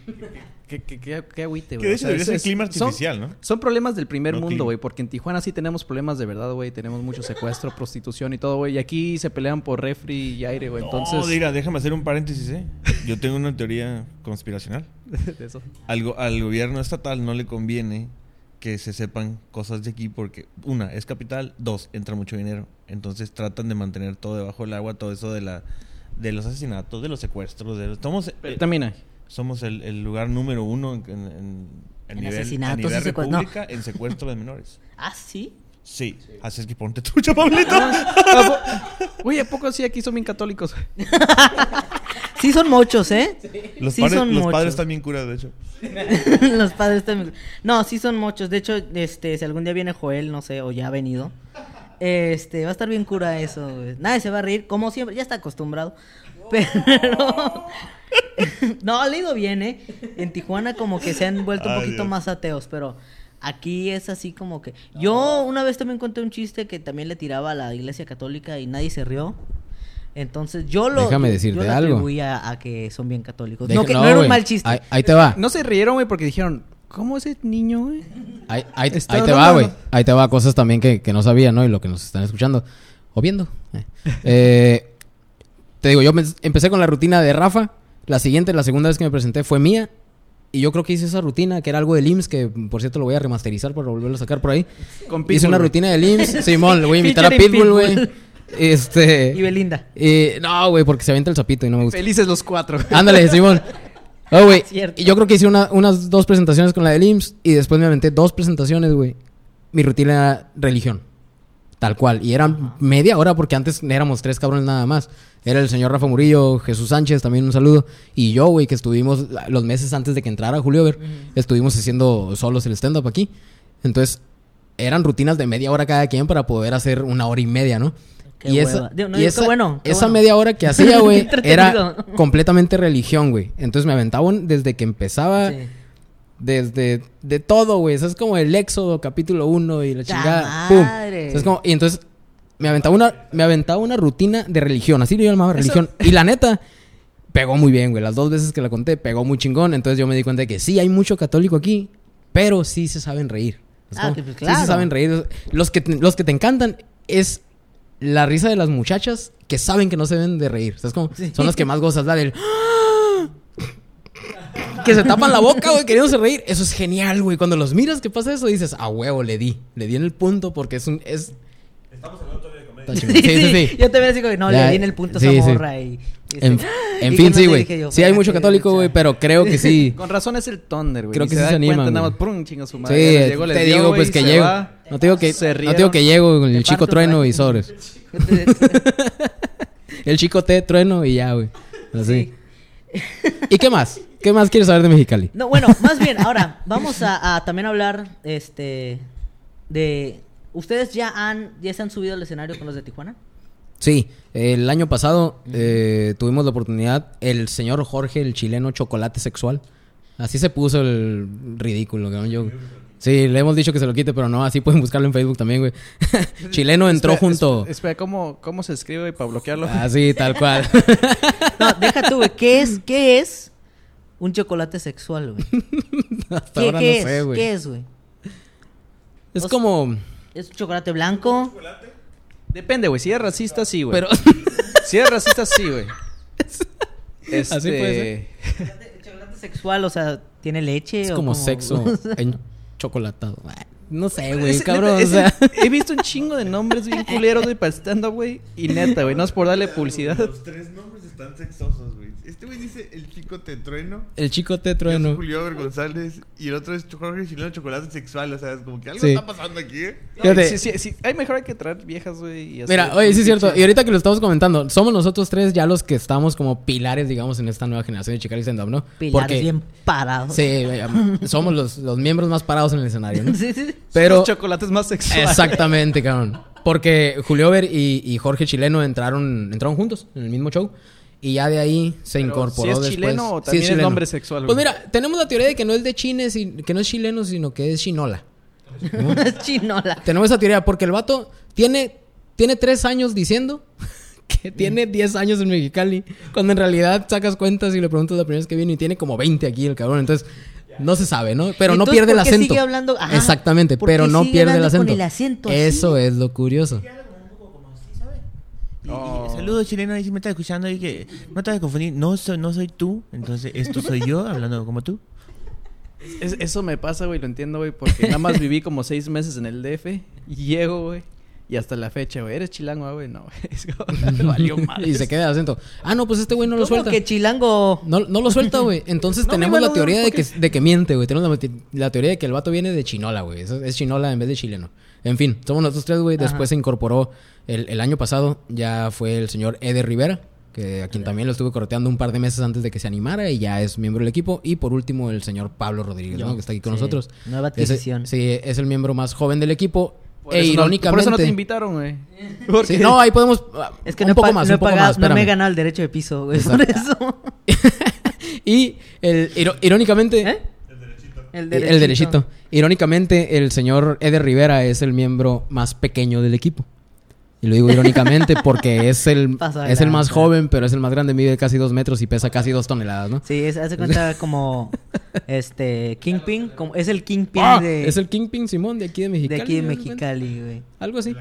[LAUGHS] Qué, qué, qué, qué agüite, Que güey. de O hecho sea, debería es- ser clima son- artificial, ¿no? Son problemas del primer No mundo, güey, porque en Tijuana sí tenemos problemas de verdad, güey. Tenemos mucho secuestro, [LAUGHS] prostitución y todo, güey. Y aquí se pelean por refri y aire, güey. Entonces, No, mira, déjame hacer un paréntesis, ¿eh? Yo tengo una teoría conspiracional. [LAUGHS] de eso. Al, go- al gobierno estatal no le conviene que se sepan cosas de aquí porque, una, es capital, dos, entra mucho dinero. Entonces tratan de mantener todo debajo del agua, todo eso de la de los asesinatos, de los secuestros, de los, somos, Pero eh, también hay. Somos el, el lugar número uno en, en- en- a En nivel, a asesinatos y nivel no. república en secuestro de menores. [LAUGHS] Ah, sí. Sí, así es que ponte trucha, Pablito. Ah, Güey, ¿a poco sí aquí son bien católicos? [LAUGHS] Sí son muchos, ¿eh? Los, sí padres, son los muchos. padres también curas, de hecho. [LAUGHS] Los padres también. No, sí son muchos. De hecho, este, si algún día viene Joel, no sé, o ya ha venido, este, va a estar bien cura eso. güey. Nadie se va a reír, como siempre, ya está acostumbrado. [LAUGHS] Pero [LAUGHS] no, le ha ido bien, ¿eh? En Tijuana como que se han vuelto un poquito más ateos, pero aquí es así como que... Yo una vez también conté un chiste que también le tiraba a la iglesia católica y nadie se rió. Entonces yo lo... Déjame decirte yo lo algo. a que son bien católicos. Deja- no, que no, era un mal chiste. Ahí, ahí te va. No se rieron, güey, porque dijeron, ¿cómo ese niño, güey? Ahí, ahí- te va, güey. Ahí te va cosas también que, que no sabían, ¿no? Y lo que nos están escuchando. O viendo. Eh. Te digo, yo empecé con la rutina de Rafa. La siguiente, la segunda vez que me presenté fue mía. Y yo creo que hice esa rutina, que era algo del IMSS, que por cierto lo voy a remasterizar para volverlo a sacar por ahí. Con hice Pitbull, una rutina del IMSS. [LAUGHS] Simón, le voy a invitar a Pitbull, güey. Este. Y Belinda. eh, no, güey, porque se avienta el zapito y no me gusta. Felices los cuatro. [LAUGHS] Ándale, Simón. [LAUGHS] Oh, güey. Y yo creo que hice una- unas dos presentaciones con la del IMSS y después me aventé dos presentaciones, güey. Mi rutina era religión. Tal cual. Y eran media hora porque antes éramos tres cabrones nada más. Era el señor Rafa Murillo, Jesús Sánchez, también un saludo. Y yo, güey, que estuvimos los meses antes de que entrara Julio Ver, estuvimos haciendo solos el stand-up aquí. Entonces, eran rutinas de media hora cada quien para poder hacer una hora y media, ¿no? Qué y esa, Digo, no, y digo, esa, bueno, esa bueno. media hora que hacía, güey, [LAUGHS] era completamente religión, güey. Entonces me aventaba un- desde que empezaba, Sí. Desde de todo, güey. Eso es como el Éxodo, capítulo 1 y la ¡Ta chingada. ¡Pum! madre! Es como- y entonces me aventaba una, me aventaba una rutina de religión, así lo llamaba religión. Y la neta, [LAUGHS] pegó muy bien, güey. Las dos veces que la conté, pegó muy chingón. Entonces yo me di cuenta de que sí, hay mucho católico aquí, pero sí se saben reír. Es Ah, como- pues, Sí se saben reír. Los que, te, los que te encantan es la risa de las muchachas que saben que no se deben de reír. O sea, es como, Sí. son las que más gozas, la del... Que se tapan la boca, güey, queriéndose reír. Eso es genial, güey. Cuando los miras que pasa eso, dices, a huevo, le di. Le di en el punto porque es un... Es... Estamos en otro día de comedia. Chingón. [LAUGHS] Sí, sí, sí. Yo también así como, no, Ya, le di en el punto a sí, esa sí. morra y... y En, este, en [LAUGHS] fin, sí, güey. Sí hay mucho "Espérate, católico, güey, pero creo que sí. [LAUGHS] Con razón es el Thunder, güey. Creo que se sí se cuenta, nada más, prum, chinga su Sí, madre. llegó, les te digo, pues que llego. No te digo que, Se no te digo que llego con el Te chico trueno y sobres. El chico T, trueno y ya, güey. Así. ¿Y qué más? ¿Qué más quieres saber de Mexicali? No, bueno, más bien, ahora vamos a, a también hablar este de ustedes ya han ya se han subido al escenario con los de Tijuana. Sí, el año pasado eh, tuvimos la oportunidad, el señor Jorge, el chileno chocolate sexual. Así se puso el ridículo, ¿no? Yo, sí, le hemos dicho que se lo quite, pero no, así pueden buscarlo en Facebook también, güey. [LAUGHS] chileno entró Espera, junto... Espera, espera, ¿cómo, ¿cómo se escribe para bloquearlo? Así, tal cual. [LAUGHS] No, deja tú, güey, ¿qué es qué es un chocolate sexual, güey? [LAUGHS] Hasta ¿Qué, ahora qué no es? sé, güey. ¿Qué es, güey? Es como... ¿Es un chocolate blanco? Depende, güey. Si es racista, sí, güey. Pero... [LAUGHS] Si es racista, sí, güey. Este, [LAUGHS] Así puede ¿El chocolate sexual, o sea, tiene leche? Es o como sexo en chocolatado. No sé, güey, cabrón. neta, o sea. he visto un chingo de nombres bien culeros, güey, para stand-up, güey. Y neta, güey, no es por darle publicidad. Los tres nombres están sexosos, güey. Este güey dice el chico te trueno. El chico te trueno. Julio Ver González y el otro es Jorge Chileno Chocolate Sexual. O sea, es como que algo Sí. está pasando aquí, ¿eh? Fíjate. Sí, sí, sí. Hay mejor hay que traer viejas, güey. Mira, oye, sí es cierto. Y ahorita que lo estamos comentando, somos nosotros tres ya los que estamos como pilares, digamos, en esta nueva generación de Chicali Stand Up, ¿no? Pilares bien parados. Sí, somos los, los miembros más parados en el escenario, ¿no? [LAUGHS] Sí, sí. Pero. Los chocolates más sexuales. Exactamente, cabrón. Porque Julio Ver y, y Jorge Chileno entraron, entraron juntos en el mismo show. Y ya de ahí se Pero, incorporó ¿sí es después. chileno o Sí también es chileno. nombre sexual, Pues mira, tenemos la teoría de que no es de Chile, si- que no es chileno, sino que es chinola. [LAUGHS] Es chinola. Tenemos esa teoría porque el vato tiene, tiene tres años diciendo [LAUGHS] que tiene 10 años en Mexicali. Cuando en realidad sacas cuentas y le preguntas la primera vez que viene y tiene como 20 aquí el cabrón. Entonces, no se sabe, ¿no? Pero no pierde el ¿por qué acento. sigue hablando? Ajá. Exactamente, ¿Por qué pero no sigue pierde el acento. el acento? Eso es lo curioso. Y- y Oh. Saludos chileno, ahí si me estás escuchando y que no te vas a confundir, no soy, no soy tú, entonces esto soy yo [LAUGHS] hablando como tú. Es- eso me pasa, güey, lo entiendo, güey, porque nada más viví como seis meses en el DF y llego, güey. Y hasta la fecha, güey, ¿eres chilango, ah, güey? No, güey. Es como, me valió [LAUGHS] mal. y se queda el acento. Ah, no, pues este güey no lo ¿Cómo suelta. que chilango? No, no lo suelta, güey. Entonces [LAUGHS] No, tenemos la teoría de ¿por que, de que miente, güey. Tenemos la, la teoría de que el vato viene de chinola, güey. Es chinola en vez de chileno. En fin, somos nosotros tres, güey. Después se incorporó el, el año pasado. Ya fue el señor Eder Rivera, que a quien también lo estuve correteando un par de meses antes de que se animara y ya es miembro del equipo. Y por último, el señor Pablo Rodríguez, Yo. ¿no? Que está aquí con Sí. nosotros. Nueva Es adquisición. sí, es el miembro más joven del equipo. Por e eso no- irónicamente. por eso no te invitaron, güey. [LAUGHS] Sí, Porque- no, ahí podemos. ah, Es que un no, he poco más, no un poco pagado, más, no me he ganado el derecho de piso, güey. Por eso. [LAUGHS] Y el, irónicamente. ¿Eh? El El derechito. Irónicamente, el señor Eder Rivera es el miembro más pequeño del equipo. Y lo digo irónicamente [LAUGHS] porque es el, Paso de es el más joven, pero es el más grande, mide casi dos metros y pesa casi dos toneladas, ¿no? Sí, es, hace cuenta [LAUGHS] como este Kingpin, como, es el Kingpin ¡Ah! de, Es el Kingpin Simón de aquí de de Mexicali. aquí de. Mexicali, güey. Algo así.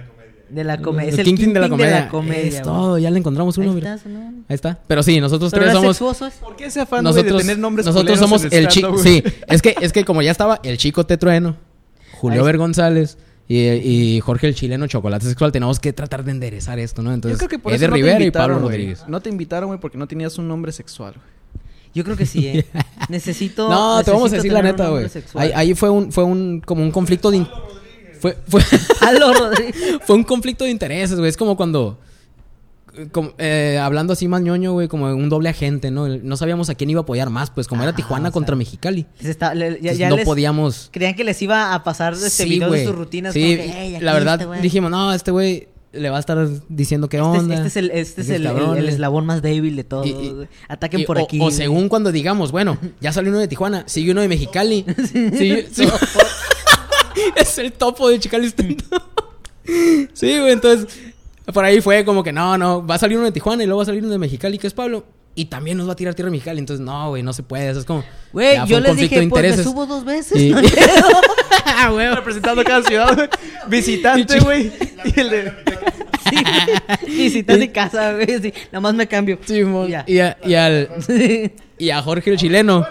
De la comedia. El Es el Kingpin Kingpin de la comedia. comedia, es todo, ya le encontramos uno, Ahí mira. está, nombre. Ahí está. Pero sí, nosotros Pero tres no es somos. sexuoso, ¿es? ¿Por qué ese afán, Nosotros, de tener nombres nosotros somos en el chico. Sí, es que, es que como ya estaba el chico Tetrueno, Julio Ver González y, y Jorge el chileno Chocolate Sexual, tenemos que tratar de enderezar esto, ¿no? Entonces, Yo creo que por Eder eso no Rivera y Pablo. Rodríguez. No te invitaron, güey, porque no tenías un nombre sexual, güey. Yo creo que sí, eh. [LAUGHS] Necesito. No, te vamos a necesito decir la neta, güey. sexual. Ahí, ahí fue un, fue un, como un conflicto de. Fue, fue, [LAUGHS] [LAUGHS] fue un conflicto de intereses, güey. Es como cuando. como, eh, hablando así más ñoño, güey, como un doble agente, ¿no? No sabíamos a quién iba a apoyar más, pues como era Ajá, Tijuana o sea, contra Mexicali. Les está- le- ya, Entonces, ya no les- podíamos. Creían que les iba a pasar este Sí, video de sus rutinas. Sí, como que, "Ey, aquí la verdad este güey". dijimos, no, este güey le va a estar diciendo qué Este es, onda. este es el, este es el, el- eslabón más débil de todo. Y-. Ataquen Y- por aquí. O, según cuando digamos, bueno, ya salió uno de Tijuana, sigue uno de Mexicali. [LAUGHS] Sí, sí. [LAUGHS] es el topo de Chicali Stand Up. [LAUGHS] Sí, güey, entonces por ahí fue como que no, no, va a salir uno de Tijuana y luego va a salir uno de Mexicali, que es Pablo. Y también nos va a tirar tierra Mexicali. Entonces, no, güey, no se puede. Eso es como. Güey, yo les conflicto dije, de pues me subo dos veces. Y- no. [LAUGHS] Ah, güey. Representando cada ciudad, güey. Visitante, güey. Y el de... Sí. Visitante casa, güey. Sí, nada más me cambio. Sí, mo- Ya. y, a, y al, y a Jorge el chileno.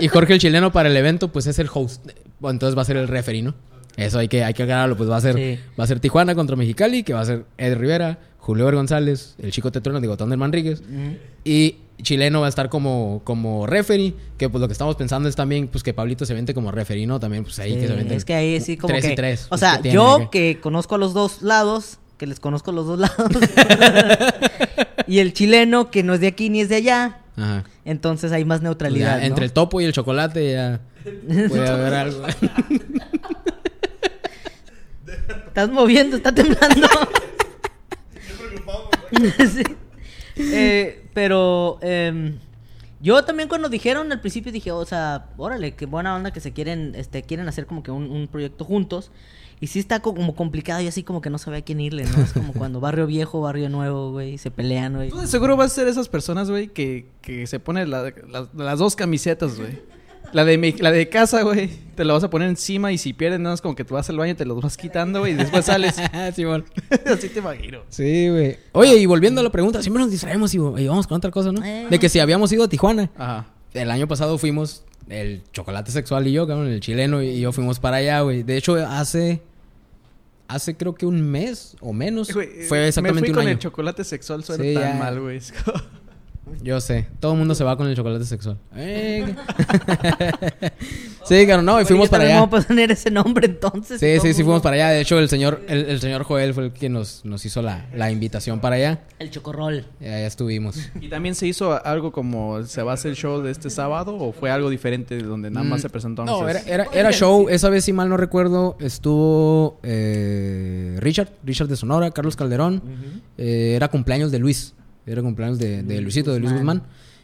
y Jorge el chileno para el evento, pues es el host. Bueno, entonces va a ser el referee, ¿no? Eso hay que, hay que aclararlo. Pues va a ser, Sí. va a ser Tijuana contra Mexicali, que va a ser Ed Rivera, Julio Ver González, el chico Tetrueno, digo, Thunder Manríguez. Y chileno va a estar como, como referee, que pues lo que estamos pensando es también pues que Pablito se vente como referee, ¿no? También pues ahí que se vente. es que ahí sí como tres que... y tres, O pues, sea, yo que conozco a los dos lados, que les conozco a los dos lados. [LAUGHS] [LAUGHS] y el chileno que no es de aquí ni es de allá. Ajá. Entonces hay más Pues neutralidad, ya, ¿no? Entre el topo y el chocolate ya puede haber algo. Estás moviendo, está temblando. [LAUGHS] Sí. Eh, pero em, yo también cuando dijeron al principio dije, o sea, órale, qué buena onda que se quieren, este, quieren hacer como que un, un proyecto juntos. Y sí está co- como complicado y así como que no sabe a quién irle, ¿no? Es como cuando barrio viejo, barrio nuevo, güey, se pelean, güey. Tú de seguro vas a ser esas personas, güey, que, que se ponen la- la- las dos camisetas, güey. La de, mi- la de casa, güey. Te la vas a poner encima y si pierdes, no es como que te vas al baño, te los vas quitando, güey, y después sales. [LAUGHS] Simón. [LAUGHS] Así te imagino. Sí, güey. Oye, y volviendo a la pregunta, siempre nos distraemos y, y vamos con otra cosa, ¿no? Eh. De que si habíamos ido a Tijuana. Ajá. El año pasado fuimos, el chocolate sexual y yo, cabrón, el chileno y yo fuimos para allá, güey. De hecho, hace. Hace creo que un mes o menos. Güey, fue me exactamente fui un con año. el chocolate sexual, suena Sí, tan ya. mal, güey. [LAUGHS] Yo sé, todo el mundo se va con el chocolate sexual. Eh, [LAUGHS] sí, claro, no, y fuimos para allá. Vamos a poner ese nombre entonces. Sí, sí, sí, fuimos para allá. De hecho, el señor, el, el señor Joel fue el que nos, nos hizo la, la invitación para allá. El chocorrol. Y allá estuvimos. ¿Y también se hizo algo como se va a hacer el show de este sábado o fue algo diferente donde nada más Mm, se presentó? No, era, era, era show. Esa vez, si mal no recuerdo, estuvo eh, Richard, Richard de Sonora, Carlos Calderón. Eh, era cumpleaños de Luis. Era cumpleaños de, de Luisito, de Luis Guzmán.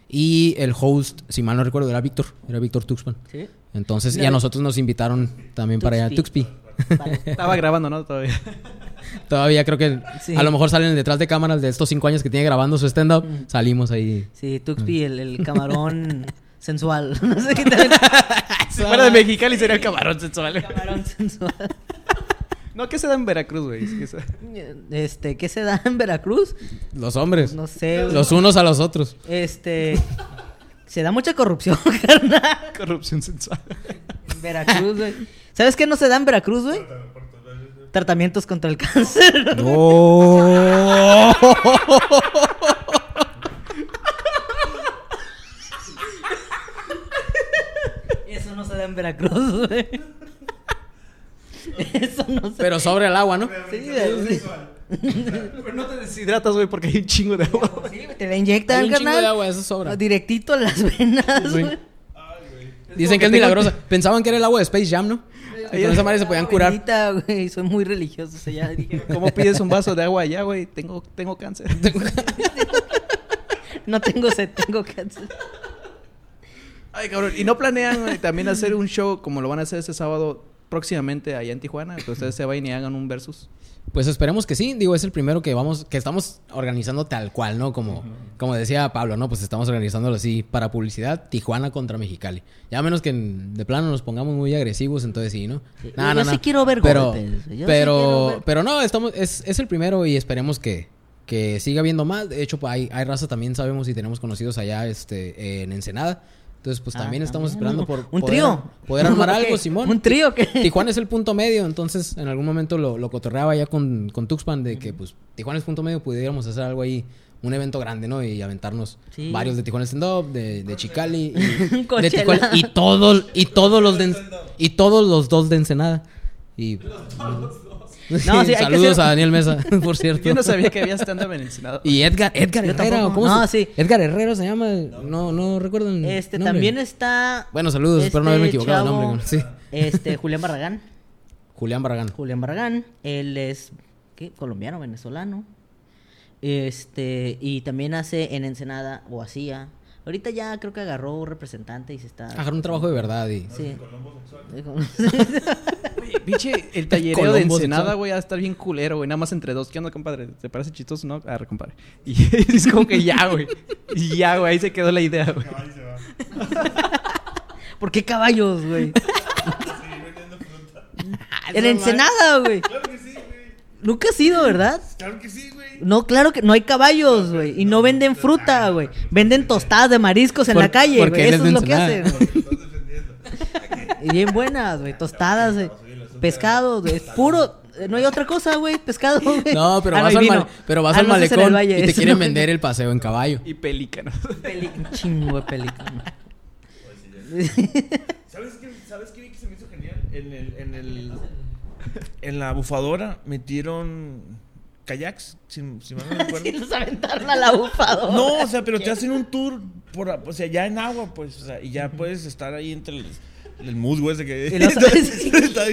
Y el host, si mal no recuerdo, era Víctor. Era Víctor Tuxpan. Sí. Entonces, y a nosotros nos invitaron también para allá. Tuxpi. Tuxpi. Vale. Estaba grabando, ¿no? Todavía. [LAUGHS] Todavía creo que Sí. a lo mejor salen detrás de cámaras de estos cinco años que tiene grabando su stand-up. Salimos ahí. Sí, Tuxpi, el, el [LAUGHS] camarón sensual. [LAUGHS] No sé qué tal. Si fuera de Mexicali sería el camarón sexual. Camarón sensual. No, ¿qué se da en Veracruz, güey? Este, ¿qué se da en Veracruz? Los hombres. No sé. güey. Los unos a los otros. Este. Se da mucha corrupción, [LAUGHS] carnal. Corrupción sexual. En Veracruz, güey. ¿Sabes qué no se da en Veracruz, güey? Tratamientos contra el cáncer. [LAUGHS] ¡No! Eso no se da en Veracruz, güey. [LAUGHS] Eso no se Pero sobre el agua, ¿no? Sí, güey. [LAUGHS] Pero no te deshidratas, güey, porque hay un chingo de agua. Sí, te la inyectan, Hay un chingo de agua, eso sobra. Directito a las venas, Sí. güey. Dicen que es milagrosa. Pensaban que era el agua de Space Jam, ¿no? Y con esa madre se podían curar. Güey, soy muy religioso. O sea, ya dije, [LAUGHS] ¿Cómo pides un vaso de agua allá, güey? Tengo, tengo cáncer. no tengo sed, tengo cáncer. Ay, cabrón. ¿Y no planean güey, también hacer un show como lo van a hacer este sábado próximamente allá en Tijuana? Que ustedes se vayan y hagan un versus. Pues esperemos que sí. Digo, es el primero que vamos, que estamos organizando tal cual, ¿no? Como, como decía Pablo, ¿no? Pues estamos organizándolo así para publicidad, Tijuana contra Mexicali. Ya a menos que en- de plano nos pongamos muy agresivos, entonces sí, ¿no? Yo- yo sí quiero ver pero, golpes, yo sí pero, ver- pero no, estamos, es, es el primero y esperemos que, que siga habiendo más. De hecho, pues, hay, hay raza también, sabemos y tenemos conocidos allá este, en Ensenada. Entonces, pues Ah, también estamos también. esperando por Un poder- trío. Poder armar [LAUGHS] algo, Simón. ¿Un trío qué? Tijuana es el punto medio, entonces en algún momento lo, lo cotorreaba ya con, con Tuxpan de que pues Tijuana es punto medio, pudiéramos hacer algo ahí, un evento grande, ¿no? Y aventarnos Sí. varios de Tijuana Stand Up, de, de Chicali, y, [LAUGHS] de. Tijuana, y todos, y todos los de, y todos los dos de Ensenada. Y [LAUGHS] No, sí, hay que saludos hacer- a Daniel Mesa, [LAUGHS] por cierto. Yo no sabía que había stand-up en Ensenada. Y Edgar, Edgar Yo Herrera, tampoco. ¿cómo No, se- sí. Edgar Herrera se llama, no, no recuerdo el Este, nombre. también está... Bueno, saludos, espero no haberme este equivocado chavo, nombre. Sí. Este, Julián Barragán. [LAUGHS] Julián Barragán. Julián Barragán. Él es, ¿qué? Colombiano, venezolano. Este, y también hace en Ensenada, o hacía. Ahorita ya creo que agarró un representante y se está... Agarró un trabajo de verdad y... Sí. Oye, pinche, el [LAUGHS] tallereo de Ensenada, güey, va a estar bien culero, güey. Nada más entre dos. ¿Qué onda, compadre? ¿Te parece chistoso, no? Ah, compadre. [LAUGHS] Y es como que ya, güey. Y ya, güey. Ahí se quedó la idea, güey. [LAUGHS] ¿Por qué caballos, güey? en Ensenada, güey. Nunca has ido, ¿verdad? Claro que sí, güey. No, claro que no hay caballos, güey. Y no venden fruta, güey. Venden tostadas de mariscos en Por- la calle, porque güey. él Eso es lo que hacen. güey. Y bien buenas, güey. Tostadas, güey. Pescado, güey. Puro. eh, No hay otra cosa, güey. Pescado, güey. No, pero Ah, vas, al, vino. mal- pero vas Ah, al no, ese es en malecón Valle, y te eso quieren no. vender el paseo en caballo. Y pelícanos. Peli- Un chingo de pelícano. ¿Sabes qué, ¿Sabes qué vi que se me hizo genial? En el, en el, en la bufadora metieron kayaks, si, si mal no. Sí, nos aventaron a la bufadora. No, o sea, pero te hacen un tour por, o sea, ya en agua, pues, o sea, y ya puedes estar ahí entre el, el musgo ese que... [LAUGHS] [LAUGHS] Los- [LAUGHS] Está.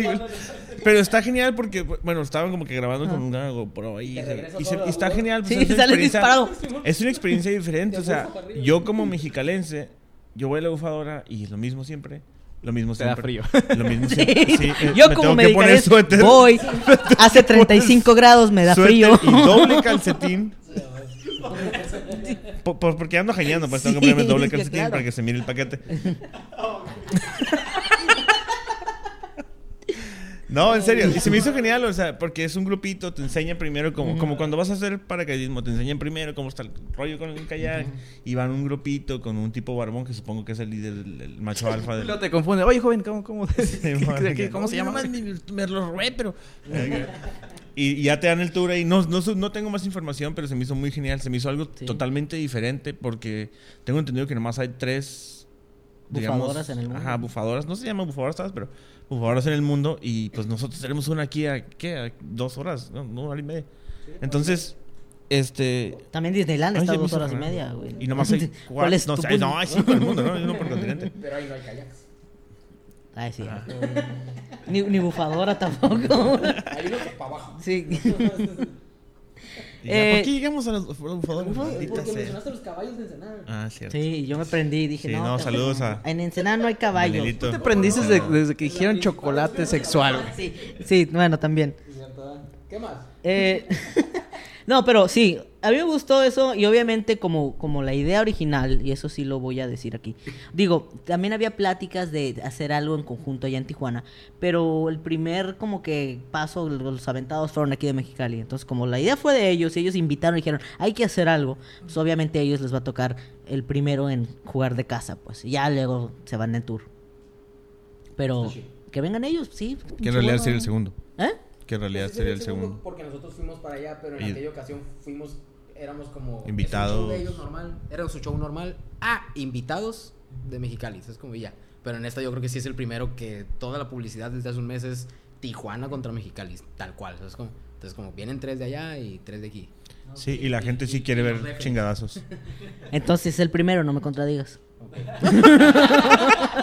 Pero está genial porque, bueno, estaban como que grabando con una GoPro ahí. o sea, y, se- y está genial. pues, Sí, es una sale experiencia- disparado. Es una experiencia diferente, o sea, yo como mexicalense, yo voy a la bufadora y es lo mismo siempre. Lo mismo Te da frío. Lo mismo [LAUGHS] Sí. siempre. Sí, eh, Yo me como suéter. voy. [LAUGHS] Hace 35 grados, me da frío. y doble [LAUGHS] calcetín. Po- po- porque ando jañando, pues tengo que ponerme doble calcetín claro. para que se mire el paquete. No, en serio. Y se me hizo [LAUGHS] genial, o sea, porque es un grupito, te enseña primero, como, como cuando vas a hacer paracaidismo, te enseñan primero cómo está el rollo con el kayak. Y van un grupito con un tipo barbón que supongo que es el líder, el, el macho [LAUGHS] alfa del. No te confunde. Oye, joven, ¿cómo, cómo, [LAUGHS] madre, ¿qué- cómo se llama? Me, me lo robé, pero. y, y ya te dan el tour ahí. No, no, no tengo más información, pero se me hizo muy genial. Se me hizo algo Sí. totalmente diferente porque tengo entendido que nomás hay tres. digamos, Bufadoras en el mundo. Ajá, bufadoras. No se llaman bufadoras, ¿sabes? Pero bufadoras en el mundo. Y pues nosotros tenemos una aquí a, ¿qué? A dos horas, no, no, hora y media. Entonces, este. También Disneyland está dos horas y media, güey. Y nomás hay [LAUGHS] ¿Cuál es no, tu no, hay cinco en el mundo, ¿no? Hay uno por [LAUGHS] continente. Pero ahí no hay kayaks. Ay, sí. Ni, ni bufadora tampoco. Hay uno para abajo. sí. [LAUGHS] Ya, Eh, ¿Por qué llegamos a los Porque mencionaste los caballos de Ensenada. Ah, cierto. Sí, yo me prendí y dije, Sí, no. no, saludos a- En Ensenada no hay caballos. Tú te prendiste de- desde que dijeron chocolate sexual. güey. Sí, sí, bueno, también. ¿Qué más? Eh, [LAUGHS] no, pero sí, a mí me gustó eso y obviamente como, como la idea original, y eso sí lo voy a decir aquí, digo, también había pláticas de hacer algo en conjunto allá en Tijuana, pero el primer como que paso, los aventados fueron aquí de Mexicali, entonces como la idea fue de ellos, ellos invitaron y dijeron, hay que hacer algo, pues obviamente a ellos les va a tocar el primero en jugar de casa, pues y ya luego se van en tour. Pero que vengan ellos, sí. Que en realidad sería el segundo. ¿Eh? Que en realidad sería el segundo. Porque nosotros fuimos para allá, pero en Y- aquella ocasión fuimos, éramos como... Invitados. es un show de ellos normal. Era su show normal. Ah, invitados de Mexicali. Es como ya. Pero en esta yo creo que sí es el primero que toda la publicidad desde hace un mes es Tijuana contra Mexicali. Tal cual. Es como, entonces como vienen tres de allá y tres de aquí. Sí, y la gente sí quiere ver chingadazos. [LAUGHS] Entonces el primero, no me contradigas. [LAUGHS]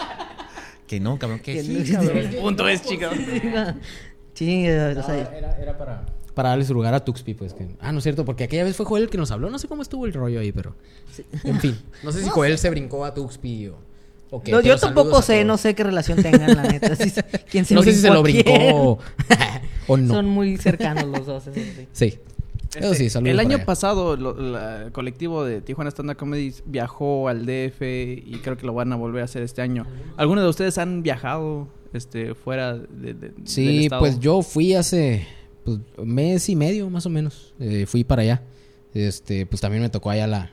Que no, cabrón, que sí, cabrón. El punto es, chica. Sí, o sea, era, era para... Para darle su lugar a Tuxpi, pues. Que... Ah, no es cierto, porque aquella vez fue Joel el que nos habló. No sé cómo estuvo el rollo ahí, pero. En fin. No sé si Joel se brincó a Tuxpi o. o qué, no, yo tampoco sé, no sé qué relación tengan, la neta. [LAUGHS] ¿Quién se no sé si se lo brincó o no. Son muy cercanos los dos, eso sí. Sí. Eso Este, sí, saludos el año allá. pasado lo- la- el colectivo de Tijuana Stand Up Comedy viajó al DF y creo que lo van a volver a hacer este año. ¿Alguno de ustedes han viajado este fuera de, de- del Sí, estado? pues yo fui hace pues, mes y medio más o menos. eh, fui para allá. Este, pues también me tocó allá la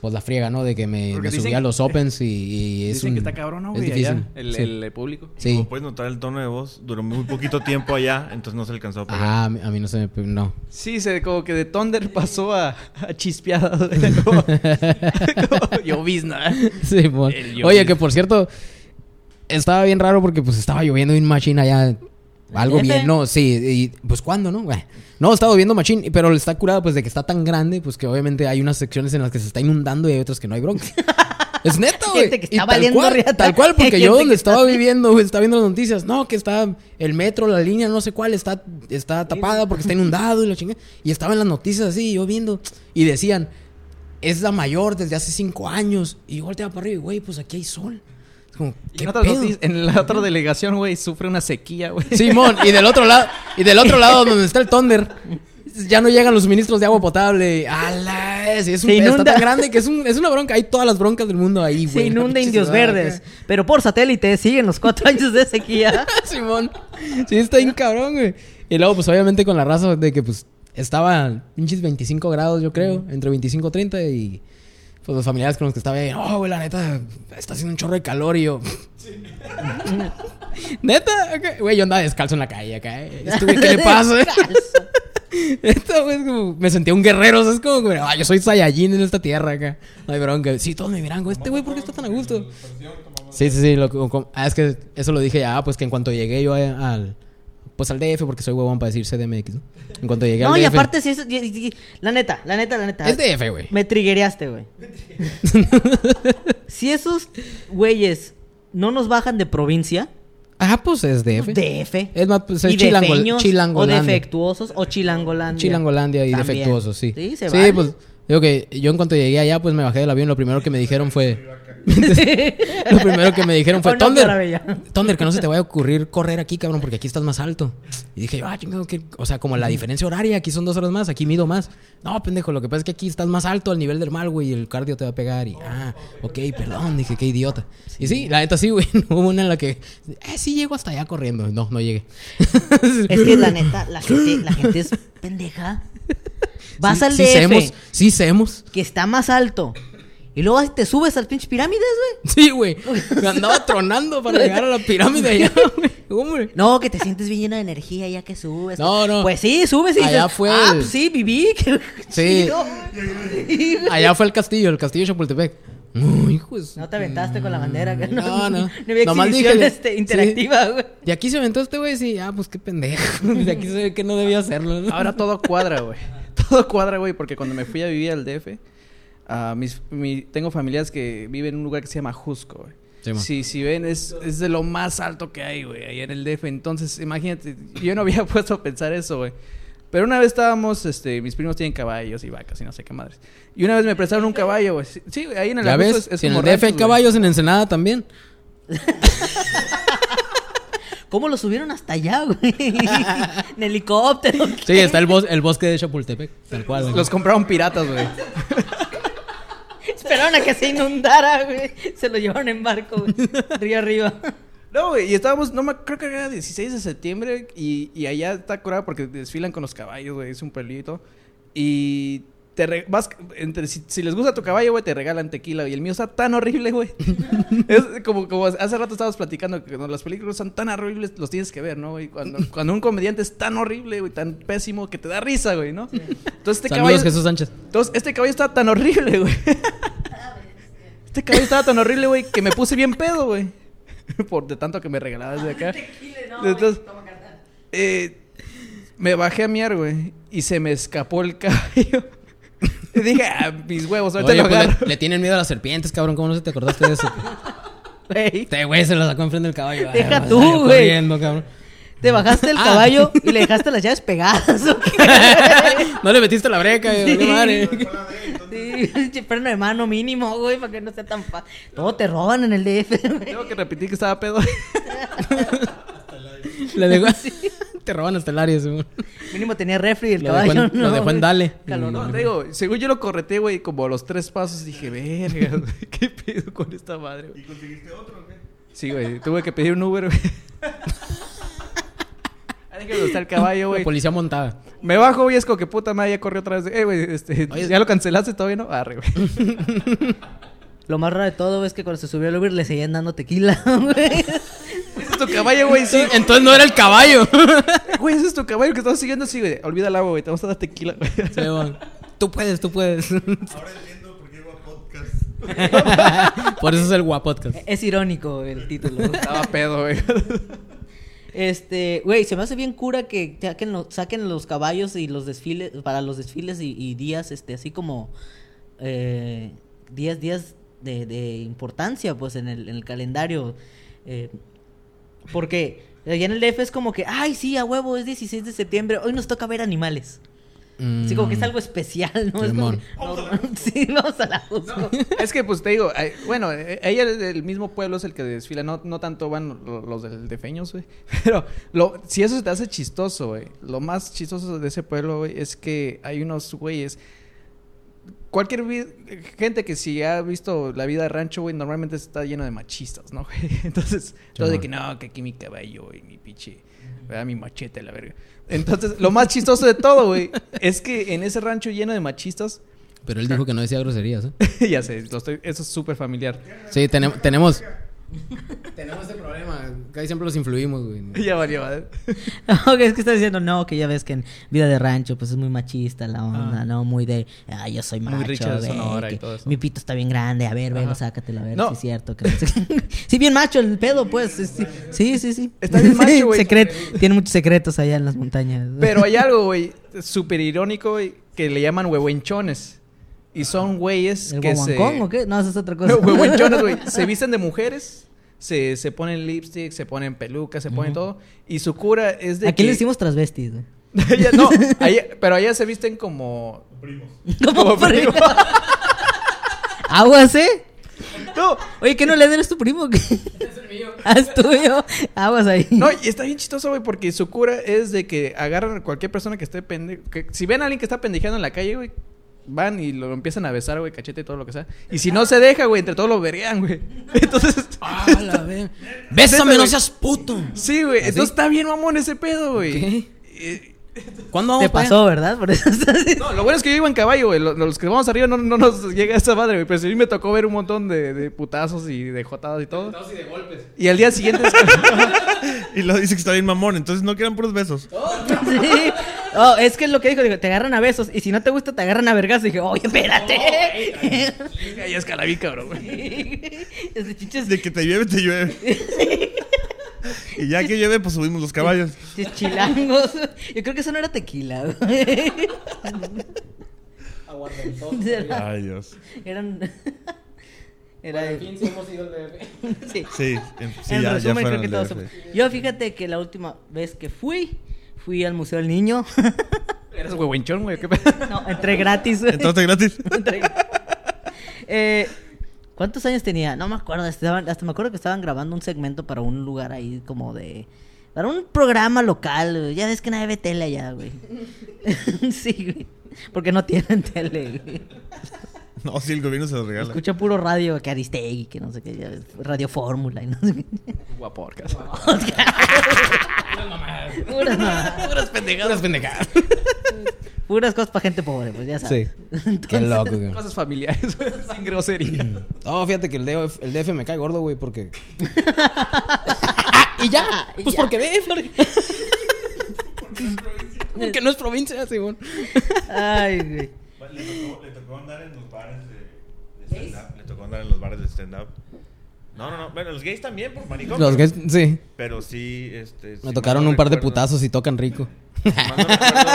pues la friega, ¿no? De que me, subí dicen- a los opens y, y es Dicen un- que está cabrón, ¿no, es güey? difícil. Allá, el, sí. el, público. Sí. Como puedes notar el tono de voz, duró muy poquito tiempo allá, entonces no se alcanzó a pegar. Ah, a mí, no se me... No. Sí, se, como que de Thunder pasó a, a chispeada. [LAUGHS] como, como llovizna. Sí, llovizna. Oye, que por cierto, estaba bien raro porque pues estaba lloviendo en machine allá. Algo bien, no, sí, y pues cuándo, ¿no? Bueno, no, estaba lloviendo machine, pero está curado pues de que está tan grande, pues que obviamente hay unas secciones en las que se está inundando y hay otras que no hay bronca. [LAUGHS] Es neta, güey. Gente que Y está tal valiendo cual, riata. Tal cual, porque [LAUGHS] yo donde estaba viviendo, güey, estaba viendo las noticias. No, que está el metro, la línea, no sé cuál, está, está tapada porque está inundado y la chingada. Y estaba en las noticias así, yo viendo. Y decían, es la mayor desde hace cinco años. Y yo volteaba para arriba y, güey, pues aquí hay sol. Es como, Y ¿qué en, otras pedo? noticias- en la otra delegación, güey, sufre una sequía, güey. Simón, y del otro lado, y del otro lado donde está el Thunder, ya no llegan los suministros de agua potable. ¡Ala! Es, es un está inunda. tan grande que es, un, es una bronca. Hay todas las broncas del mundo ahí, güey. Se inunda Indios. Verdes. Pero por satélite siguen los cuatro [LAUGHS] años de sequía. Simón. Sí, está bien cabrón, güey. Y luego, pues obviamente con la raza de que, pues, estaba pinches 25 grados, yo creo, entre 25 y 30 y... Pues los familiares con los que estaba ahí, no, güey, la neta, está haciendo un chorro de calor y yo... [LAUGHS] neta, Acá, güey, yo andaba descalzo en la calle acá, ¿eh? [LAUGHS] Güey, ¿qué le pasa? [LAUGHS] Esta güey es como, me sentía un guerrero, o sea, es como, güey, ah, yo soy Saiyajin en esta tierra acá. No hay bronca. Sí, todos me miran, güey, este güey, ¿por qué está tan a gusto? Sí, sí, sí. Lo, ah, es que eso lo dije ya, pues que en cuanto llegué yo al. Pues al DF, porque soy huevón para decir CDMX, ¿no? En cuanto llegué No, al y DF. aparte, si eso. y- y- y- La neta, la neta, la neta. Es DF, güey. Me triguereaste, güey. [LAUGHS] si esos güeyes no nos bajan de provincia, Ah, pues es DF. DF. Es más, pues es y chilangol- defeños, o chilangolandia. defectuosos o chilangolandia. Chilangolandia y También. defectuosos, sí. Sí, se Sí, vale. pues Digo que yo en cuanto llegué allá, pues me bajé del avión. Lo primero que me dijeron fue. [LAUGHS] lo primero que me dijeron fue: Thunder, maravilla. Thunder, que no se te vaya a ocurrir correr aquí, cabrón, porque aquí estás más alto. Y dije, ah, chingado, que. O sea, como la diferencia horaria, aquí son dos horas más, aquí mido más. No, pendejo, lo que pasa es que aquí estás más alto al nivel del mar, güey, y el cardio te va a pegar. Y, ah, ok, perdón, dije, qué idiota. Y sí, la neta sí, [LAUGHS] güey. Hubo una en la que, eh, sí llego hasta allá corriendo. No, no llegué. Es que la neta, la gente, la gente es pendeja. Vas Sí- al sí DF, sí semos. que está más alto. Y luego te subes al pinche pirámides, güey. Sí, güey. Me andaba tronando para llegar a la pirámide allá, [LAUGHS] güey. No, que te sientes bien llena de energía ya que subes. No, no. Pues sí, subes y Allá dices, fue ah, el- pues sí, viví. qué Sí. chido". [LAUGHS] Sí, güey. Allá fue el castillo, el castillo de Chapultepec. Uy, hijo No te aventaste con la bandera. que No, [LAUGHS] No, no. No había Nomás exhibición dije- este, sí. interactiva, güey. De aquí se aventó este güey, sí. Ah, pues qué pendejo. [LAUGHS] De aquí se ve que no debía hacerlo. ¿no? Ahora todo cuadra, güey. [LAUGHS] Todo cuadra, güey, porque cuando me fui a vivir al DF, mis, mi- tengo familiares que viven en un lugar que se llama Jusco, güey. Sí, si, si ven, es, es de lo más alto que hay, güey, ahí en el DF. Entonces, imagínate, yo no había puesto a pensar eso, güey. Pero una vez estábamos, este, mis primos tienen caballos y vacas y no sé qué madres. Y una vez me prestaron un caballo, güey. Sí, ahí en el Ya ves, es- es si en el DF hay caballos, en Ensenada también. [LAUGHS] ¿Cómo lo subieron hasta allá, güey? en helicóptero. Sí, está el, bos- el bosque de Chapultepec. Tal cual. güey. Los compraron piratas, güey. [LAUGHS] Esperaron a que se inundara, güey. Se lo llevaron en barco, güey. Río arriba. No, güey, y estábamos, no me creo que era 16 de septiembre y, y allá está curado porque desfilan con los caballos, güey, es un pelito. Y te re- vas, entre, si, si les gusta tu caballo, güey, te regalan tequila y el mío está tan horrible, güey. [LAUGHS] es como, como hace rato estábamos platicando que cuando las películas son tan horribles, los tienes que ver, ¿no? güey? Cuando, [LAUGHS] cuando un comediante es tan horrible, güey, tan pésimo que te da risa, güey, ¿no? Entonces este Saludos, caballo... Jesús Sánchez. Entonces, este caballo estaba tan horrible, güey. [LAUGHS] Este caballo estaba tan horrible, güey, que me puse bien pedo, güey. [LAUGHS] Por de tanto que me regalabas de acá. [LAUGHS] Entonces, eh, me bajé a miar, güey, y se me escapó el caballo. Y [LAUGHS] dije, ah, mis huevos, ahorita Oye, lo pues, le, le tienen miedo a las serpientes, cabrón. ¿Cómo no se te acordaste de eso? Güey. Este güey se lo sacó enfrente del caballo. Deja Ay, tú, güey. Te bajaste del Ah. caballo y le [LAUGHS] dejaste las llaves pegadas, ¿o qué? [LAUGHS] No le metiste la breca, güey. valió madre. Sí, freno de mano mínimo, güey, para que no sea tan fácil. Todo te roban en el DF, güey. Tengo que repetir que estaba pedo. [LAUGHS] Le dejó... Te roban hasta el área, seguro. Mínimo tenía refri el Lo caballo. dejó en- lo dejó en güey. Dale. Calor, No, no. te digo, según yo lo correté, güey, como a los tres pasos dije, verga, güey, ¿qué pedo con esta madre, güey? ¿Y conseguiste otro qué? Sí, güey, tuve que pedir un Uber, güey. Ahí que está el caballo, güey. policía montada. Me bajo, güey, es como que puta madre, ya corrió otra vez. Eh, güey, este, Oye, ¿ya lo cancelaste todavía, no? Arre, güey. [LAUGHS] Lo más raro de todo es que cuando se subió el Uber le seguían dando tequila, [LAUGHS] güey. Ese es tu caballo, güey, sí. Entonces no era el caballo. [LAUGHS] Güey, ese es tu caballo que estás siguiendo así, güey. Olvida el agua, güey, te vamos a dar tequila, güey. Sí, bueno. Tú puedes, tú puedes. Ahora entiendo por qué iba a podcast. Por eso es el guapodcast. Es irónico el título. Estaba pedo, güey. Este, güey, se me hace bien cura que saquen, saquen los caballos y los desfiles, para los desfiles y, días, este, así como eh, días, días de, importancia, pues, en el, en el calendario. eh, porque allá en el DF es como que, ay, sí, a huevo, es 16 de septiembre, hoy nos toca ver animales. Así como que es algo especial, ¿no? Es como no, [LAUGHS] sí, vamos a la Jusco. Es que, pues, te digo, bueno, eh, ella del mismo pueblo es el que desfila. No, no tanto van lo- los del defeños, güey. [LAUGHS] Pero lo, si eso se te hace chistoso, güey. Lo más chistoso de ese pueblo, güey, es que hay unos güeyes... Cualquier gente que si ha visto la vida de rancho, güey, normalmente está lleno de machistas, ¿no, güey? [LAUGHS] Entonces, todo de que no, que aquí mi caballo y mi pinche, ¿verdad? mi machete, la verga. Entonces, lo más chistoso de todo, güey, es que en ese rancho lleno de machistas, Pero él dijo que no decía groserías, ¿eh? [LAUGHS] ya sé, lo estoy- eso es súper familiar. Sí, tenem- tenemos... [LAUGHS] tenemos ese problema. Casi siempre los influimos, güey. [LAUGHS] ya valió, ¿vale? [LAUGHS] No, que es que está diciendo, no, que ya ves que en vida de rancho, pues es muy machista la onda, Ah. ¿no? Muy de, ah, yo soy Muy macho, güey, Sonora y todo eso. mi pito está bien grande, a ver, velo, Ajá. sácatelo, a ver No. si es cierto. Que sí, bien macho el pedo, pues, sí, sí, sí. sí. Está bien macho, güey. Secret- tiene muchos secretos allá en las montañas. Pero hay algo, güey, súper irónico, güey, que le llaman huehuenchones. Y son güeyes ¿El que se... o qué? No, eso es otra cosa. No, huehuenchones, güey. [LAUGHS] Se visten de mujeres, se, se ponen lipstick, se ponen pelucas, se ponen todo. Y su cura es de Aquí que... le decimos transvestis, güey. [LAUGHS] Allá- no, [LAUGHS] allá- pero allá se visten como... Como Como primo. primo. Aguas, ¿eh? No, Oye, ¿qué no le eres tu primo? Es el mío. Ah, es tuyo. Aguas ahí. no, y está bien chistoso, güey, porque su cura es de que agarran a cualquier persona que esté pendejo. Que, si ven a alguien que está pendejeando en la calle, güey, van y lo empiezan a besar, güey, cachete y todo lo que sea. Y si no se deja, güey, entre todos lo verían, güey. [LAUGHS] Entonces... Ah, la ver- Bésame, no seas puto. Sí, güey. Entonces está bien mamón ese pedo, güey. ¿Qué? Eh, ¿Cuándo vamos Te allá? pasó, ¿verdad? Por eso estás... No, lo bueno es que yo iba en caballo, güey. Los, los que vamos arriba no, no nos llega esa madre, güey. Pero sí me tocó ver un montón de, de putazos y de jotadas y todo. Y al día siguiente... es- [LAUGHS] Y lo dice que está bien mamón, entonces no quedan puros besos. [LAUGHS] Sí. Oh, es que es lo que dijo, dijo, te agarran a besos y si no te gusta te agarran a vergas. Y dije, oye, espérate. [LAUGHS] ya escalabí, cabrón, De que te llueve, te llueve. y ya que llueve, pues subimos los caballos. chilangos. Yo creo que eso no era tequila, güey. Ay, Dios. Eran... Era... Sí. Sí, em- sí, en ya, ya resumen, creo fueron que al todos DF. somos- Yo fíjate que la última vez que fui, fui al Museo del Niño. [LAUGHS] Eres huehuenchón, güey. ¿Qué [LAUGHS] no, entré gratis. güey. Entonces gratis. [LAUGHS] Entré- Eh, ¿Cuántos años tenía? No me acuerdo. estaban- hasta me acuerdo que estaban grabando un segmento para un lugar ahí como de... Para un programa local. güey. Ya ves que nadie ve tele allá, güey. sí, güey. Porque no tienen tele, güey. No, sí, el gobierno se los regala. Escucha puro radio, que Aristegui, que no sé qué. ya ves, Radio Fórmula y no sé qué. Guaporcas. [LAUGHS] Puras mamadas. [LAUGHS] Puras pendejadas. pendejadas. Puras cosas para gente pobre, pues ya sabes. Qué loco, güey. Cosas familiares, [LAUGHS] güey. Sin grosería. No, fíjate que el DF, el DF me cae gordo, güey, porque. Ah, y ya. Y Pues ya. porque DF. porque no es provincia, Simón. Ay, güey. Le tocó, le tocó andar en los bares de, de stand-up. Le tocó andar en los bares de stand-up. No, no, no. Bueno, los gays también, por maricón. Los gays, sí. pero sí, este... si Me tocaron un par de putazos y tocan rico. si mal no recuerdo,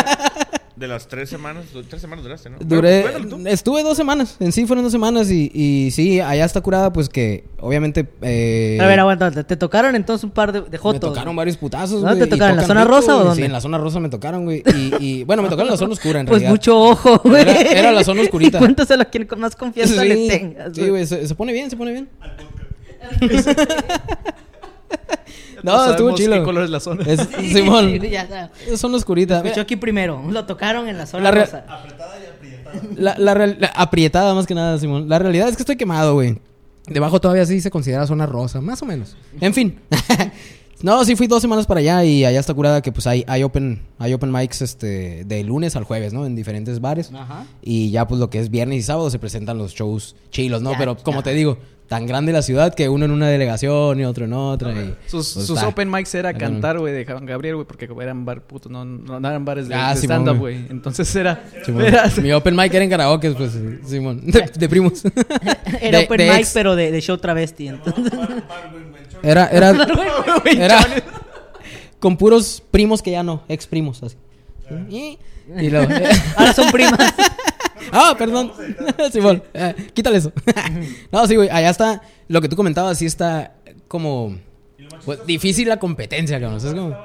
[LAUGHS] de las tres semanas, tres semanas duraste, ¿no? Duré, Bueno, pues, cuéntalo tú. estuve dos semanas, en sí fueron dos semanas y, y sí, allá está curada, pues que obviamente... eh, A ver, aguanta, te, te tocaron entonces un par de, de Me jotos. tocaron varios putazos, ¿Dónde güey, te tocaron? ¿En la zona rosa o dónde? Sí, en la zona rosa me tocaron, güey. Y, y, bueno, me tocaron en la zona oscura, en [LAUGHS] Pues realidad. mucho ojo, güey. Era- era la zona oscurita. [LAUGHS] Cuéntaselo a quien con más confianza le tengas. sí, güey, se, se pone bien, se pone bien. [LAUGHS] no, Todos estuvo chilo. ¿Qué color es la zona? Es, [LAUGHS] Simón, ya es zona oscurita. Escuchó aquí primero. Lo tocaron en la zona La rosa. La, la, real- la- aprietada más que nada, Simón. La realidad es que estoy quemado, güey. Debajo todavía sí se considera zona rosa, más o menos. En fin. [LAUGHS] no, sí fui dos semanas para allá y allá está curada que pues hay, hay open, hay open mics este, de lunes al jueves, ¿no? En diferentes bares. Ajá. Y ya pues lo que es viernes y sábado se presentan los shows chilos, ¿no? Ya, Pero como ya. te digo, tan grande la ciudad que uno en una delegación y otro en otra. y, Sus, pues, sus open mics era cantar, güey, de Juan Gabriel, güey, porque eran bar putos, no, no, no eran bares de, Ah, de Simón, stand-up, güey. güey. Entonces era... Mi open mic era en karaoke, pues, Simón. [LAUGHS] De, de primos. Era De- open de mic, ex. pero de, de show travesti. Entonces. Era, era, [LAUGHS] era [LAUGHS] con puros primos que ya no, ex primos, así. Y, y luego, [LAUGHS] eh, Ahora son primas. ah, perdón. Simón, eh, quítale eso. no, sí, güey, allá está, lo que tú comentabas, sí está como pues, difícil la competencia, cabrón. o sea, es como-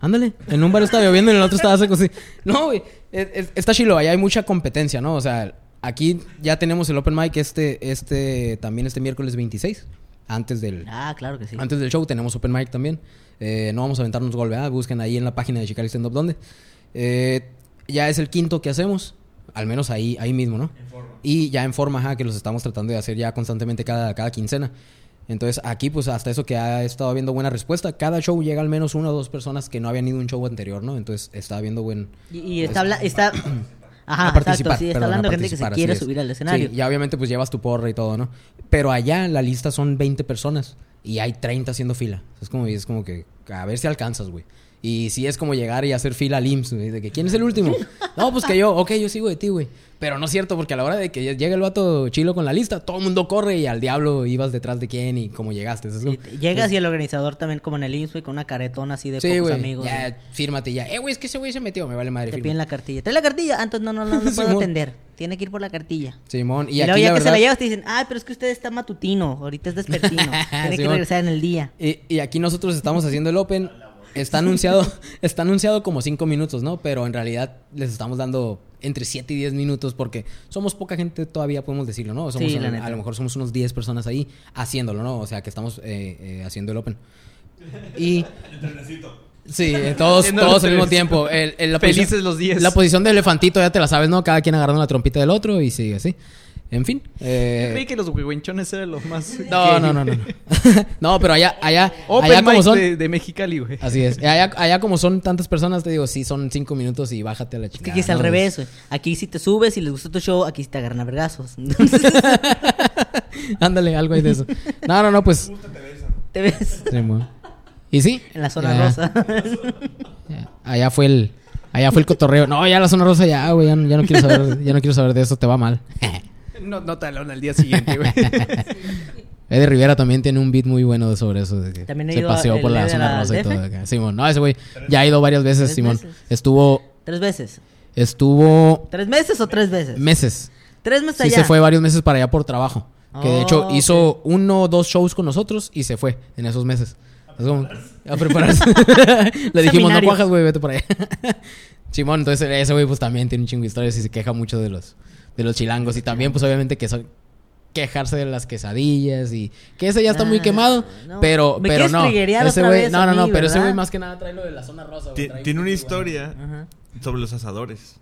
Ándale, en un bar estaba lloviendo y en el otro estaba seco, sí. No, güey, es- es- está chilo, allá hay mucha competencia, ¿no? O sea, aquí ya tenemos el open mic este, este, también este miércoles 26, antes del, Ah, claro que sí. antes del show tenemos open mic también. Eh, no vamos a aventarnos gol, ¿verdad? Busquen ahí en la página de Chicago Stand Up dónde. Eh, ya es el quinto que hacemos. Al menos ahí, ahí mismo, ¿no? Y ya en forma, ajá, que los estamos tratando de hacer ya constantemente cada, cada quincena. Entonces aquí, pues hasta eso que ha estado habiendo buena respuesta. Cada show llega al menos una o dos personas que no habían ido a un show anterior, ¿no? Entonces está habiendo buen... Y, y está, habla- está... [CLEARS THROAT] Ajá, a exacto, participar, sí, está perdón, hablando de gente que se quiere es. subir al escenario. Sí, y obviamente pues llevas tu porra y todo, ¿no? Pero allá la lista son 20 personas y hay 30 haciendo fila. Es como, es como que a ver si alcanzas, güey. Y si es como llegar y hacer fila al IMSS, güey, de que ¿quién es el último? [LAUGHS] no, pues que yo, ok, yo sigo de ti, güey. Pero no es cierto, porque a la hora de que llega el vato chilo con la lista, todo el mundo corre y al diablo ibas detrás de quién y cómo llegaste. Es como- Y Llegas y el organizador también, como en el IMSS, con una caretona así de sí, pocos güey. amigos. Ya, fírmate ya. Eh, güey, es que ese güey se metió, me vale madre. Te firma. piden la cartilla. ¿Trae la cartilla? Ah, entonces no, no, no, no [LAUGHS] puedo atender. Tiene que ir por la cartilla. Simón, y, Y, aquí ya la que se la llevas te dicen, ah, pero es que usted está matutino, ahorita es despertino. [LAUGHS] Tiene que regresar en el día. Y, y aquí nosotros estamos haciendo el Open está anunciado, [LAUGHS] está anunciado como 5 minutos, ¿no? Pero en realidad les estamos dando entre 7 y 10 minutos porque somos poca gente todavía, podemos decirlo, ¿no? Somos, Sí, la a, neta. a lo mejor somos unos 10 personas ahí haciéndolo, ¿no? O sea, que estamos eh, eh, haciendo el Open. Y... [LAUGHS] Sí, eh, todos, Haciendo todos al mismo tiempo. El- el- la Felices posición- los 10. La posición de elefantito ya te la sabes, ¿no? Cada quien agarrando la trompita del otro y sigue así. En fin. eh, Creí que los huehuenchones eran los más... no, no, no, no. No, [LAUGHS] No, pero allá, allá, Open allá como son. de, de Mexicali, güey. Así es. Allá, allá como son tantas personas, te digo, sí, son cinco minutos y bájate a la Es que aquí es al revés, güey. Aquí si te subes y les gusta tu show, aquí sí te agarran a vergazos. [LAUGHS] Ándale, algo ahí de eso. No, no, no, pues. te ves sí, mo. y sí. en la zona rosa. Allá fue el. Allá fue el cotorreo. No, ya la zona rosa ya, güey. Ya, no- ya no quiero saber, ya no quiero saber de eso, te va mal. [LAUGHS] No, no talón al día siguiente, güey. [LAUGHS] Eddie Rivera también tiene un beat muy bueno sobre eso. De que También se a- paseó por la zona rosa y todo. acá. Simón, no, ese güey ya ha ido varias veces, Simón. veces. Estuvo. ¿Tres veces? Estuvo ¿Tres meses o tres veces? meses. Tres meses Sí, allá. se fue varios meses para allá por trabajo. Que de hecho Oh, hizo uno o dos shows con nosotros y se fue en esos meses. Es como, a prepararse. [LAUGHS] [LAUGHS] Le dijimos, no cuajas, güey, vete por allá. Simón, entonces ese güey pues también tiene un chingo de historias y se queja mucho de los, de los chilangos. Y también pues obviamente que son quejarse de las quesadillas y que ese ya está muy Ah, quemado, no. pero Me pero no. Ese güey, no, no, no, mí, pero ese güey más que nada trae lo de la zona rosa. güey, Ti- trae Tiene una historia sobre los asadores.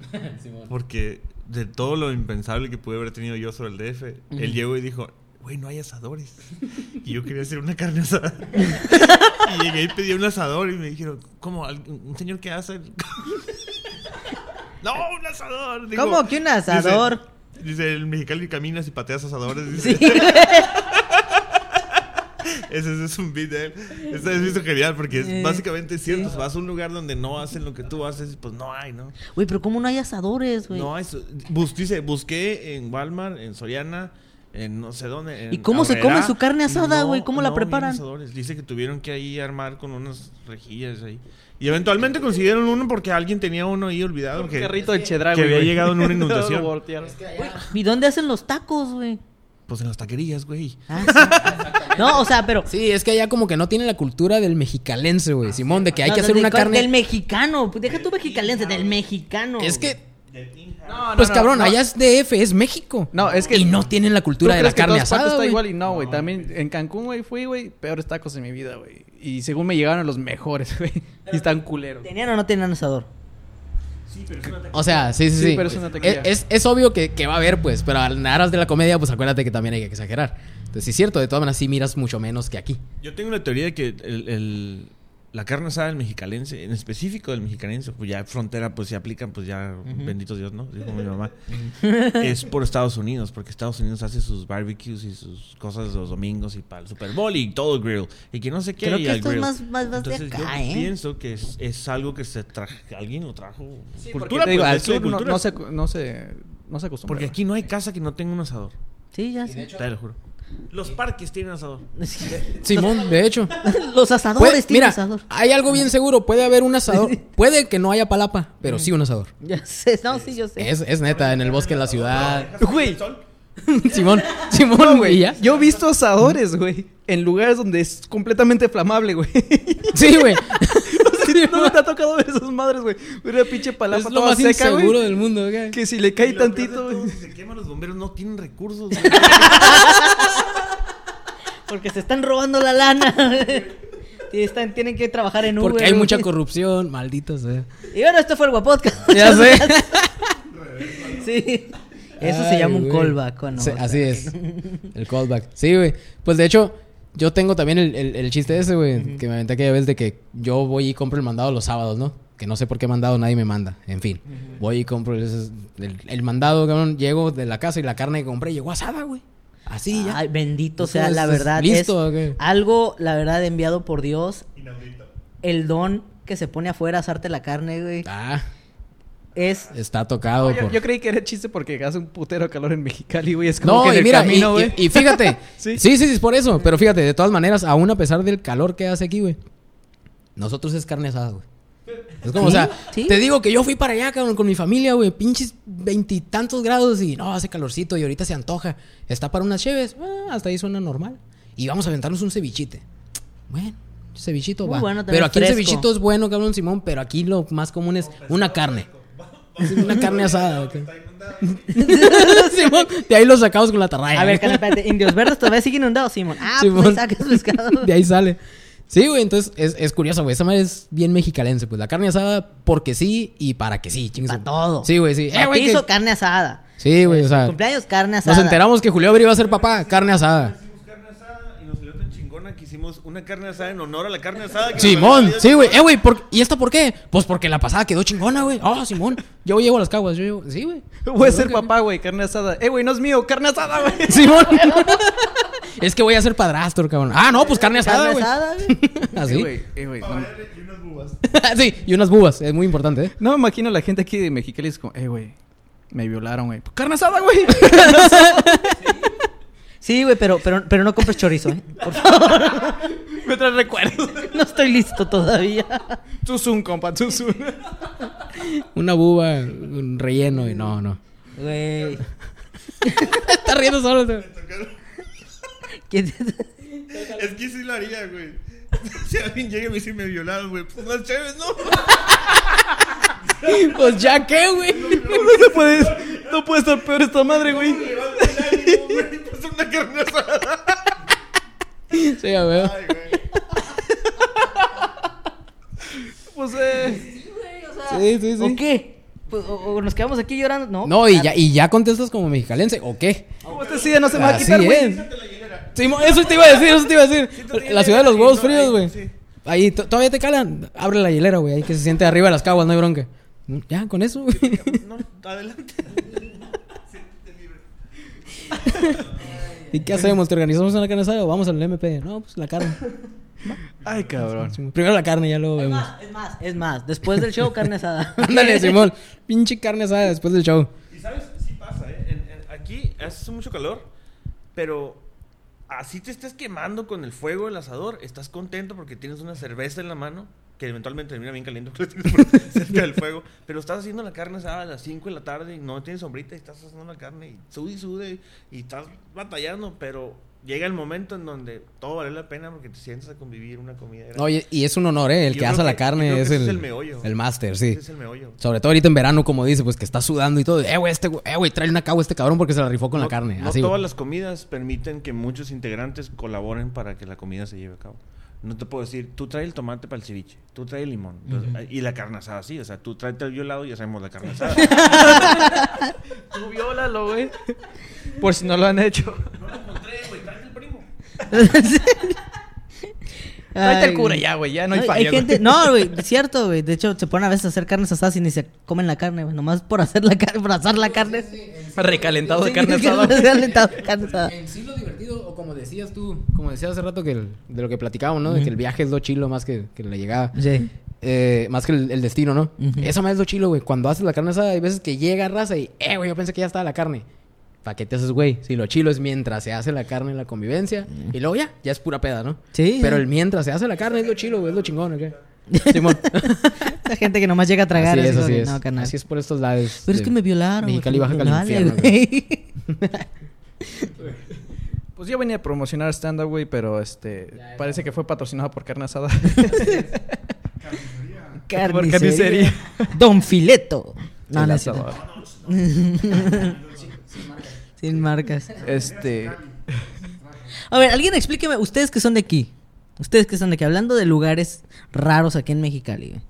[LAUGHS] bueno. Porque de todo lo impensable que pude haber tenido yo sobre el DF, él llegó y dijo, güey, no hay asadores. Y yo quería hacer una carne asada. [LAUGHS] y llegué y pedí un asador y me dijeron, ¿cómo? ¿Al- ¿Un señor que hace? [LAUGHS] no, un asador. Digo, ¿Cómo que un asador? Dice, dice, el mexicano caminas y pateas asadores. Dice. Sí. Ese, [LAUGHS] ese es un beat de él. Esta es visto genial porque es, Eh, básicamente es cierto. sí. Vas a un lugar donde no hacen lo que tú haces, pues no hay, ¿no? Güey, pero ¿cómo no hay asadores, güey? No hay. Bus, dice, busqué en Walmart, en Soriana, en no sé dónde. en ¿Y cómo se come su carne asada, güey? ¿Cómo la no preparan? asadores. Dice que tuvieron que ahí armar con unas rejillas ahí. Y eventualmente consiguieron uno porque alguien tenía uno ahí olvidado. Un Que, carrito de cheddar, que había llegado en una [LAUGHS] inundación. voltearon. ¿Y dónde hacen los tacos, güey? Pues en las taquerías, güey. Ah, sí. no, o sea, pero... Sí, es que allá como que no tiene la cultura del mexicalense, güey. Simón, de que hay No, que hacer una carne. Del mexicano. Deja tu mexicalense, del mexicano. Es que, No, no, pues cabrón, no. allá es DF, es México. No, es que- Y no tienen la ¿Tú cultura de la que carne asada, está güey. igual y no, güey. También en Cancún, güey, fui, güey, peores tacos de mi vida, güey. Y según me llegaron los mejores, [LAUGHS] güey. Y están culeros. ¿Tenían o no tenían asador? O sea, sí, sí, Sí, sí. pero es una. Es, es- es obvio que, que va a haber, pues, pero en aras de la comedia, pues acuérdate que también hay que exagerar. Entonces, sí es cierto, de todas maneras sí miras mucho menos que aquí. Yo tengo la teoría de que el, el- la carne asada del mexicalense, en específico del mexicalense, pues ya frontera, pues se aplican, pues ya, bendito Dios, ¿no? Dijo mi mamá. [LAUGHS] es por Estados Unidos, porque Estados Unidos hace sus barbecues y sus cosas los domingos y para el Super Bowl y todo el grill. Y que no sé qué. Creo y que esto es grill. más- más- más de Entonces, acá, yo ¿eh? pienso que es, es algo que se trajo, alguien lo trajo. Sí, cultura, porque te digo, pues, al es de sur no, cultura. no se, no se, no se acostumbra. Porque aquí no hay casa que no tenga un asador. Sí, ya sé. Te lo juro. Los parques tienen asador. [LAUGHS] Simón, de hecho. [LAUGHS] Los asadores Puede- tienen mira, asador. hay algo bien seguro. Puede haber un asador. [LAUGHS] Puede que no haya palapa, pero sí un asador. Ya sé, no, sí, yo sé. Es, es neta, en el bosque de la ciudad. Güey, Simón, Simón, güey. ya. Yo he visto asadores, güey. En lugares donde es completamente flamable, güey. Sí, güey. [LAUGHS] no me te ha tocado ver esas madres, güey. Una pinche palapa Es lo toda más seca, del mundo, güey. Que si le cae tantito, todo, güey. Si se queman los bomberos, no tienen recursos. güey. [LAUGHS] Porque se están robando la lana. Y están, tienen que trabajar en Uber. Porque hay mucha corrupción, malditos, eh. Y bueno, esto fue el Guapodcast. Ya [LAUGHS] sé. sí. Eso se llama un güey. callback. ¿o no? Sí, así es. El callback. Sí, güey. Pues de hecho, yo tengo también el, el- el chiste ese, güey. Que me aventé aquella vez de que yo voy y compro el mandado los sábados, ¿no? Que no sé por qué mandado nadie me manda. En fin. Voy y compro ese- el, el mandado, cabrón. Llego de la casa y la carne que compré llegó asada, güey. Así ya. Ay, bendito sea la es verdad. listo, es ¿o qué? algo, la verdad, enviado por Dios. El don que se pone afuera a asarte la carne, güey. Ah, Es. está tocado Yo, por... yo creí que era chiste porque hace un putero de calor en Mexicali, güey. Es como No, que en y el mira, camino, y- güey. y, y fíjate. [LAUGHS] Sí. sí. sí, sí, es por eso. Pero fíjate, de todas maneras, aún a pesar del calor que hace aquí, güey. Nosotros es carne asada, güey. Es como, ¿Sí? o sea, ¿Sí? te digo que yo fui para allá, cabrón, con mi familia, güey. Pinches veintitantos grados y no, hace calorcito y ahorita se antoja. Está para unas cheves. Ah, hasta ahí suena normal. Y vamos a aventarnos un cevichite. Bueno, cevichito Muy va. bueno, pero aquí el cevichito es bueno, cabrón, Simón, pero aquí lo más común es una carne. Una carne asada. ok. [LAUGHS] Simón, de ahí lo sacamos con la tarraya. A ver, espérate. Indios Verdes todavía siguen inundados, Simón. Ah, Simón. pues ahí sacas pescado. [LAUGHS] De ahí sale. Sí, güey, entonces es, es curioso, güey. Esa madre es bien mexicalense, pues. La carne asada porque sí y para que sí, chingue Para todo. Sí, güey, sí. Eh, güey, que- Bautizo, carne asada. Sí, güey, o sea. Cumpleaños, carne asada. Nos enteramos que Julio Abril iba a ser papá, carne asada. Que hicimos una carne asada en honor a la carne asada. que Simón, sí, güey. Eh, güey, ¿por- ¿y esta por qué? Pues porque la pasada quedó chingona, güey. Ah, Simón. Yo llego a las caguas, yo llego. Sí, güey. Voy a ser papá, güey, carne asada. Eh, güey, no es mío, carne asada, güey. [LAUGHS] Simón. es que voy a ser padrastro, cabrón. Ah, no, pues carne asada, Carne güey. asada, güey. [LAUGHS] Eh, Así. güey, eh, güey, no, Y unas bubas. sí, y unas bubas. Es muy importante, ¿eh? no me imagino la gente aquí de Mexicali es como, eh, güey, me violaron, güey. Carne asada, güey. [LAUGHS] Sí, güey, pero, pero, pero no compres chorizo, ¿eh? Por favor. [LAUGHS] me trae recuerdos. No estoy listo todavía. Tuzun, compa, tuzun. Una buba, un relleno y no, no. Güey. Está riendo solo. güey. ¿Quién- Es que sí lo haría, güey. Si alguien llega y me dice me violaron, güey, pues más chévere, ¿no? Pues ya qué, güey. No se puede, no puede estar peor esta madre, güey. Levanta el ánimo, güey, pues una carne asada. Sí, a ver. Ay, güey. Pues, eh. Sí, sí, sí. ¿O qué? Pues, o, o nos quedamos aquí llorando. No. No, y ya, y ya contestas como mexicalense, ¿o qué? Como este sí ya no se me va a quitar, güey. es. Simón, eso te iba a decir, eso te iba a decir. La ciudad de los ahí, huevos fríos, güey. sí. Ahí, to- todavía te calan. Abre la hielera, güey. Ahí que se siente arriba de las caguas, no hay bronca. Ya, con eso. No, adelante. [LAUGHS] ¿Y qué hacemos? ¿Te organizamos una carne asada o vamos al MP? No, pues la carne. Ay, cabrón. Primero la carne, ya luego Es vemos. más, es más, es más. Después del show, carne asada. [LAUGHS] Ándale, Simón. Pinche carne asada después del show. Y sabes, sí pasa, ¿eh? En- en- aquí hace mucho calor, pero así te estás quemando con el fuego del asador, estás contento porque tienes una cerveza en la mano, que eventualmente termina bien caliente [LAUGHS] cerca del fuego, pero estás haciendo la carne asada a las 5 de la tarde y no tienes sombrita y estás haciendo la carne y sude y sude y estás batallando, pero llega el momento en donde todo vale la pena porque te sientas a convivir una comida. grande. Oye, y es un honor, ¿eh? El Yo que hace la que- carne es el, el meollo. el máster, sí. Es el meollo. Sobre todo ahorita en verano, como dice, pues que está sudando y todo. Eh, güey, este, eh, güey, trae una cagua a este cabrón porque se la rifó con la carne. No Así, todas las comidas permiten que muchos integrantes colaboren para que la comida se lleve a cabo. No te puedo decir, tú trae el tomate para el ceviche, tú trae el limón. Entonces, Y la carne asada, sí. O sea, tú tráete el violado y hacemos la carne asada. [LAUGHS] Tú viólalo, güey. Por si no lo han hecho. no lo encontré, güey, tráete el primo. [LAUGHS] Ay, el cura ya, güey. Ya no hay hay, falla, gente, güey. no, güey, es [LAUGHS] cierto, güey. De hecho, se ponen a veces a hacer carnes asadas y ni se comen la carne, güey. Nomás por hacer la carne, por asar la carne. Recalentado de Sí, carne [LAUGHS] que asada. no se ha alentado carne asada. En sí lo divertido, o como decías tú, como decías hace rato que el- de lo que platicábamos, ¿no? De que el viaje es lo chilo más que, que la llegada. Sí. Eh, más que el, el destino, ¿no? Ujú. Esa más es lo chilo, güey. Cuando haces la carne asada, hay veces que llega raza y, eh, güey, yo pensé que ya estaba la carne. ¿Para qué te haces, güey? Si lo chilo es mientras se hace la carne en la convivencia y luego ya, ya es pura peda, ¿no? Sí, Pero el mientras se hace la carne es lo chilo, güey, es lo chingón, ¿ok? [LAUGHS] Simón. Esa gente que nomás llega a tragar. así es, así es. No, carnal. Así es por estos lados. Pero es que me violaron. Mexicali, Baja California. [LAUGHS] Pues yo venía a promocionar stand-up, güey, pero este. Parece que fue patrocinado por carne asada. [LAUGHS] Por carnicería. Don Fileto. No, no asador. Sin marcas. Este. A ver, alguien explíqueme, ustedes que son de aquí. Ustedes que son de aquí, hablando de lugares raros aquí en Mexicali, güey.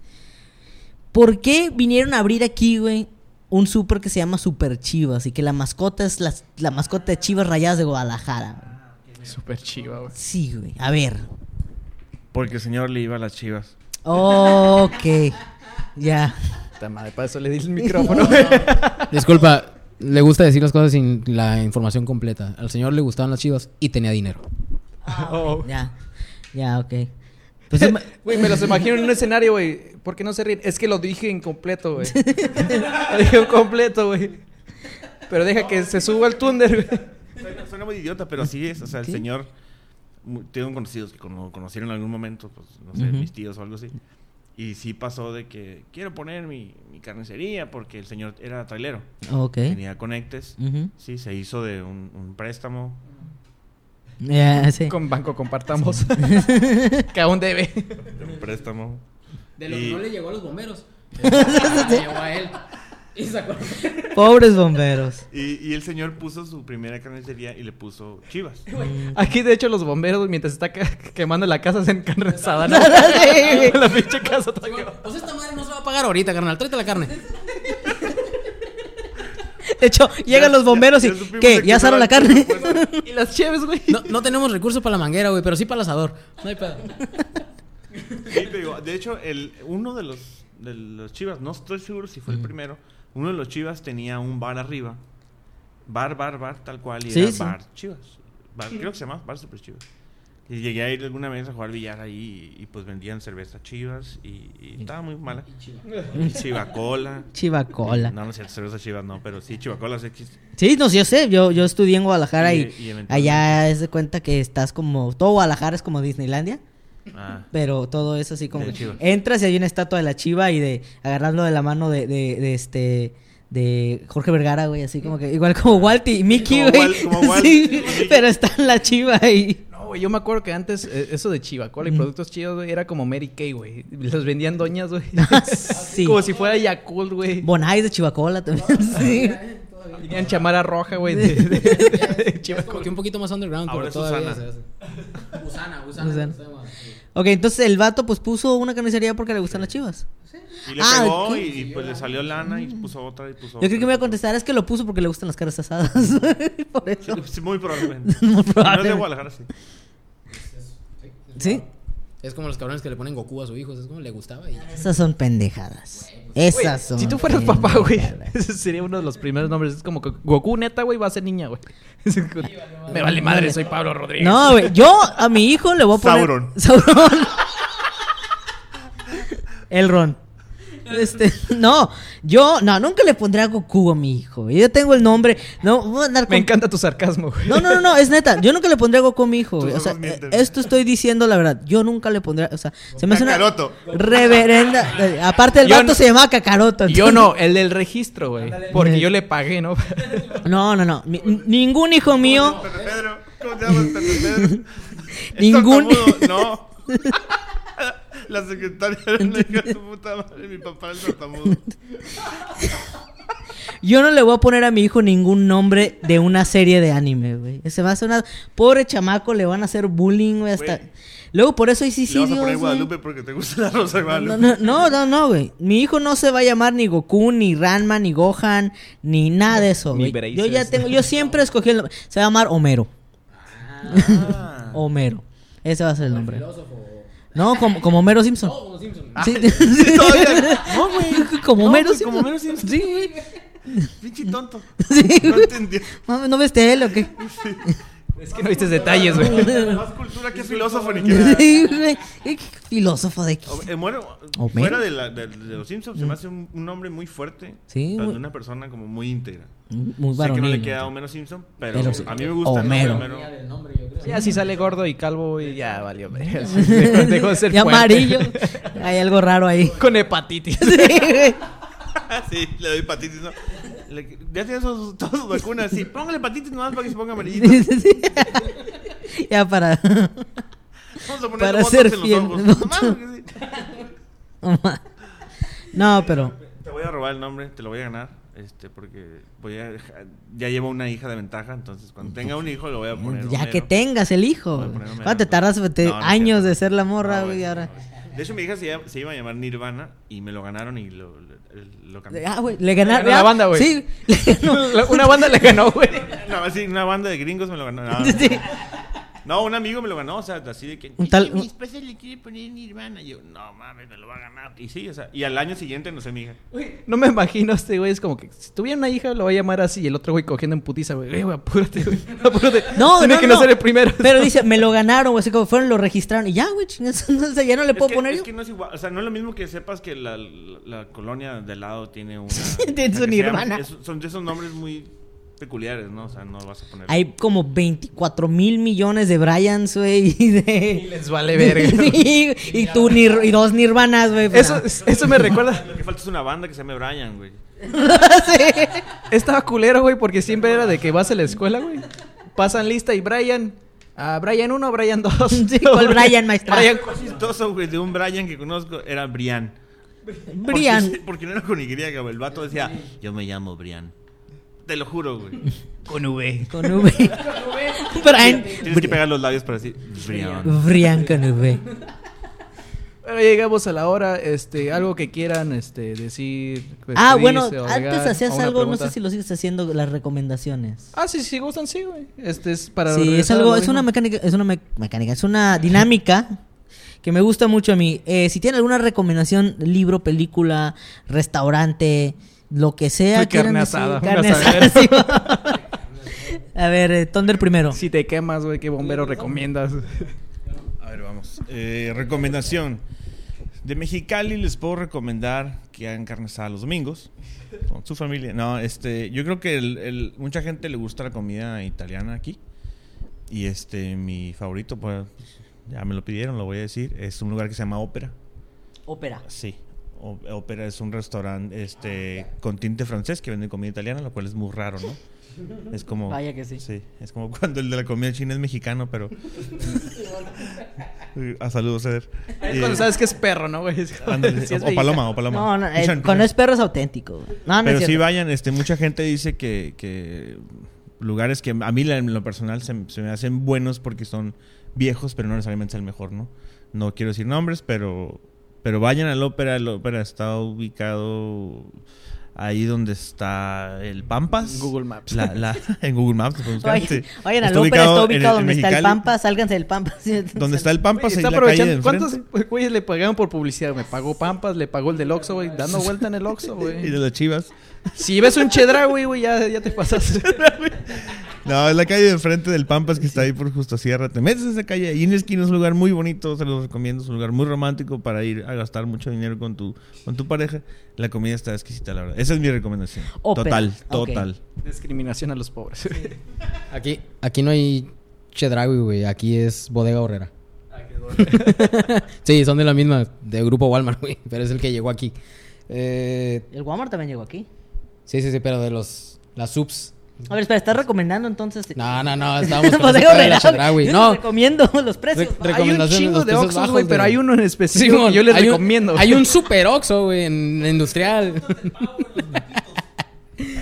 ¿Por qué vinieron a abrir aquí, güey, un súper que se llama Super Chivas y que la mascota es la, la mascota de Chivas Rayadas de Guadalajara? Súper chiva, güey. Sí, güey. A ver. Porque el señor le iba a las chivas. Ok. Ya. Puta madre, para eso le di el [LAUGHS] micrófono. Disculpa, le gusta decir las cosas sin la información completa. Al señor le gustaban las chivas y tenía dinero. Oh. Ya. Ya, ok. Pues [LAUGHS] Güey, me los imagino en un escenario, güey. ¿Por qué no se ríen? Es que lo dije incompleto, güey. [LAUGHS] lo dije incompleto, güey. Pero deja que se suba el Thunder, güey. Suena, suena muy idiota, pero así es. O sea, el señor. Tengo conocidos que cono- conocieron en algún momento, pues, no sé, mis tíos o algo así. Y sí pasó de que quiero poner mi, mi carnicería porque el señor era trailero. Ok. Tenía conectes. Sí, se hizo de un, un préstamo. Ya, sí. Con banco compartamos. [LAUGHS] que aún debe. Un préstamo. De lo que Y- no le llegó a los bomberos. [LAUGHS] Le llegó a él. Y sacó. Pobres bomberos. Y, y el señor puso su primera carnicería y le puso chivas. Aquí, de hecho, los bomberos, mientras está quemando la casa, hacen carne asada. ¿no? La pinche casa quemada. Pues esta madre no se va a pagar ahorita, carnal. Tráete la carne. De hecho, llegan los bomberos y. ya ¿Qué? ¿Ya asaron la carne? presupuesto. Y las cheves, güey. No, no tenemos recursos para la manguera, güey, pero sí para el asador. No hay pedo. Sí, te digo, de hecho, el, uno de los, de los chivas, no estoy seguro si fue el primero, uno de los chivas tenía un bar arriba. Bar, bar, bar, tal cual. Y Sí, era sí. bar chivas. Bar, creo que se llama Bar Super Chivas. Y llegué a ir alguna vez a jugar billar ahí y, y, pues vendían cerveza chivas y, y estaba muy mala. Y chivacola. Chivacola. No, no es cierto, cerveza chivas no, pero sí, chivacola sí existe. Sí, no, sí, yo sé. Yo, yo estudié en Guadalajara y, Y- allá es de cuenta que estás como. Todo Guadalajara es como Disneylandia. Ah, Pero todo es así como entras y hay una estatua de la chiva y de agarrando de la mano de, de, de este de Jorge Vergara, güey, así como que igual como Walt y Mickey, Como güey. [LAUGHS] Walt- como Walt Sí, y Mickey. pero está en la chiva y No, güey, yo me acuerdo que antes eh, eso de Chivacola y productos chidos, güey, era como Mary Kay, güey. Los vendían doñas, güey. [LAUGHS] sí. Como si fuera Yakult, güey. Bonais de Chivacola también. sí. Tenían chamara roja, güey, de, de- de- de [LAUGHS] Es Chivacola. como que un poquito más underground, Ahora pero es todavía Susana. se hace. Gusana, gusana. Gusana. gusana. Ok, entonces el vato pues puso una carnicería porque le gustan las chivas. y le Ah, pegó y, y, pues le salió lana y puso otra y puso Yo otra. creo que me iba a contestar es que lo puso porque le gustan las caras asadas. [LAUGHS] Por eso. Sí, muy probablemente. [LAUGHS] Muy No es de probablemente. Guadalajara, sí. Sí. Es como los cabrones que le ponen Goku a su hijo. Es como le gustaba. Y... Esas son pendejadas. Esas son. si tú fueras papá, güey, ese sería uno de los primeros nombres. Es como que Goku, neta, güey, va a ser niña, güey. [LAUGHS] Me vale madre, soy Pablo Rodríguez. No, güey. Yo a mi hijo le voy a poner. Sauron. [LAUGHS] Sauron. Elron. Este, [LAUGHS] no, yo, no, nunca le pondré a Goku a mi hijo. Yo tengo el nombre. No, voy a andar Me encanta tu sarcasmo, güey. No, no, no, no, es neta. Yo nunca le pondré a Goku a mi hijo. güey. O sea, esto estoy diciendo la verdad. Yo nunca le pondré. O sea, se me hace una reverenda. eh, Aparte, el Yo vato no- se llamaba Kakaroto. Yo no, el del registro, güey. Porque yo le pagué, ¿no? [LAUGHS] No, no, no. Mi- ningún hijo mío. Pedro. ¿Cómo te llamas, Pedro? [LAUGHS] ¿Es Ningún-? No. La secretaria le dijo a su puta madre, mi papá es tartamudo. [LAUGHS] Yo no le voy a poner a mi hijo ningún nombre de una serie de anime, güey. Se va a hacer una. Pobre chamaco, le van a hacer bullying, güey. Hasta. Güey. Luego, por eso hay Le vas a suicidios. poner güey. Guadalupe porque te gusta la rosa de No, Guadalupe. no, no, no, no, güey. Mi hijo no se va a llamar ni Goku, ni Ranma, ni Gohan, ni nada de eso, Ni güey. Yo ya tengo, yo siempre escogí el nombre. Se va a llamar Homero. Ah. [LAUGHS] Homero. Ese va a ser el nombre. No, como, como Homero Simpson. Oh, Simpson. Sí. todavía- No, güey. [LAUGHS] Como No, pues, Simpson. como Homero Simpson. Sí, güey. Pinche tonto. Sí, No entendió. Mames, ¿No ves tele o qué? Es que no viste detalles, güey. Más cultura que filósofo ni que. Sí, güey. Filósofo de qué. O- eh, muero- Homero. fuera de, la- de- de los Simpsons, se me hace un, un nombre muy fuerte. Sí, de una persona como muy íntegra. Muy sé que no varonil. le queda a Homero Simpson, pero, Pero sí. a mí me gusta Homero. el nombre Homero. Ya si sale gordo y calvo, güey, ya valió. Dejó, [LAUGHS] dejó de ser Y amarillo. [LAUGHS] Hay algo raro ahí. Con hepatitis. Sí, [LAUGHS] sí, le doy hepatitis, ¿no? Le- ya tiene sus, todas sus vacunas. Sí, póngale hepatitis nomás para que se ponga amarillito. Sí. Ya para. Vamos a ponerle Para ser en los fiel. ojos. Porque sí. No, pero. Te voy a robar el nombre, te lo voy a ganar. Este, porque voy a dejar- ya llevo una hija de ventaja, entonces cuando tenga un hijo lo voy a poner. Ya Homero. que tengas el hijo. ¿Cuánto te tardas te- No, no es años de ser la morra, No, güey? ahora. De hecho, mi hija se, iba- se iba a llamar Nirvana y me lo ganaron y lo, lo, lo cambié. Ah, güey, le ganaron. la banda, güey. Sí, le ganó. Una banda le ganó, güey. No, así, una banda de gringos me lo ganó. No, no, Sí. No, un amigo me lo ganó, o sea, así de que. Un tal- "Es Mi esposa le quiere poner Nirvana. Y yo, no mames, me lo va a ganar. Y sí, o sea, y al año siguiente no sé, mi hija. No me imagino a este güey. Es como que si tuviera una hija, lo va a llamar así. Y el otro güey cogiendo en putiza, güey. Eh, güey, apúrate, güey. [LAUGHS] Apúrate. No, Tiene no, que no. no ser el primero. Pero dice, me lo ganaron, güey. Así como fueron, lo registraron. Y ya, güey, chingas. [LAUGHS] O sea, ya no le Es puedo que, poner es yo. que no es igual, o sea, no es lo mismo que sepas que la, la, la colonia de lado tiene una. [LAUGHS] Tiene su Nirvana. es- son de esos nombres muy peculiares, ¿no? O sea, no vas a poner. Hay como 24 mil millones de Bryans, güey. [LAUGHS] Y de. Les vale verga. [LAUGHS] Sí, y tú nir- y dos Nirvanas, güey. pues, Eso, eso me [LAUGHS] recuerda. Lo que falta es una banda que se llame Brian, güey. Estaba culero, güey, porque siempre era de que vas a la escuela, güey. Pasan lista y Brian. Ah, Brian 1, Brian 2. Sí, ¿cuál Brian, maestra? Brian Lo chistoso, güey, de un Brian que conozco era Brian. Brian. Porque, porque no era con Y, güey. El vato decía, yo me llamo Brian. Te lo juro, güey. con V. Con V. [LAUGHS] Brian. Tienes que pegar los labios para decir Brian. Brian con V. Bueno, llegamos a la hora. Este, algo que quieran este, decir. Ah, bueno, antes hacías algo, no sé si lo sigues haciendo, las recomendaciones. Ah, sí, sí, gustan, sí, güey. Este es para. Sí, es algo, es una mecánica, es una me- mecánica, es una dinámica [LAUGHS] que me gusta mucho a mí. Eh, si tienen alguna recomendación, libro, película, restaurante, lo que sea. Quieran carne asada, carne asada, sí. [LAUGHS] a ver, eh, Thunder primero. Si te quemas, güey, ¿qué bombero recomiendas? A ver, vamos. Eh, recomendación. De Mexicali les puedo recomendar que hagan carne asada los domingos con su familia. No, este, yo creo que el, el- mucha gente le gusta la comida italiana aquí. Y este, mi favorito, pues, ya me lo pidieron, lo voy a decir, es un lugar que se llama Ópera. Ópera. Sí. Ópera es un restaurante este, con tinte francés que vende comida italiana, lo cual es muy raro, ¿no? Es como. Vaya que sí. Sí, es como cuando el de la comida china es mexicano, pero. A [LAUGHS] saludos, Eder. Es Eh, cuando sabes que es perro, ¿no, güey? [LAUGHS] ándale, o, o paloma, o paloma. No, no, eh, cuando es perro es auténtico. No, no Pero es sí vayan, este, mucha gente dice que, que lugares que a mí en lo personal se, se me hacen buenos porque son viejos, pero no necesariamente es el mejor, ¿no? No quiero decir nombres, pero, pero vayan al ópera. El ópera está ubicado ahí donde está el Pampas. Google Maps. La- la- en Google Maps. [LAUGHS] Oye. Oigan, al Está ópera está ubicado en donde está el Mexicali. Pampa, sálganse del Pampa. [LAUGHS] Donde está el Pampas, está aprovechando. ¿Cuántos güeyes le pagaron por publicidad? Me pagó Pampas, le pagó el del Oxxo, güey. Dando vuelta en el Oxxo, [LAUGHS] Y güey. de las chivas. Si ves un chedra, güey, güey, ya, ya te pasas. No, es la calle de enfrente del Pampas que está ahí por Justo Sierra. Te metes a esa calle y en la esquina es un lugar muy bonito, se los recomiendo. Es un lugar muy romántico para ir a gastar mucho dinero con tu, con tu pareja. La comida está exquisita, la verdad. Esa es mi recomendación. Ópera, Total, total. Discriminación a los pobres. [LAUGHS] Aquí, aquí no hay Chedraui, güey. Aquí es Bodega Horrera. [LAUGHS] sí, son de la misma, de grupo Walmart, güey. Pero es el que llegó aquí. Eh, El Walmart también llegó aquí. sí, sí, sí, pero de los... Las subs. A ver, espera, ¿estás recomendando entonces? No, no, no, [LAUGHS] estábamos con Bodega Horrera. Yo No, recomiendo los precios. Re- Hay un chingo de Oxxos, güey, pero hay uno en específico Simón, que yo les hay un- recomiendo. hay un super Oxxo, güey, en, industrial. [LAUGHS]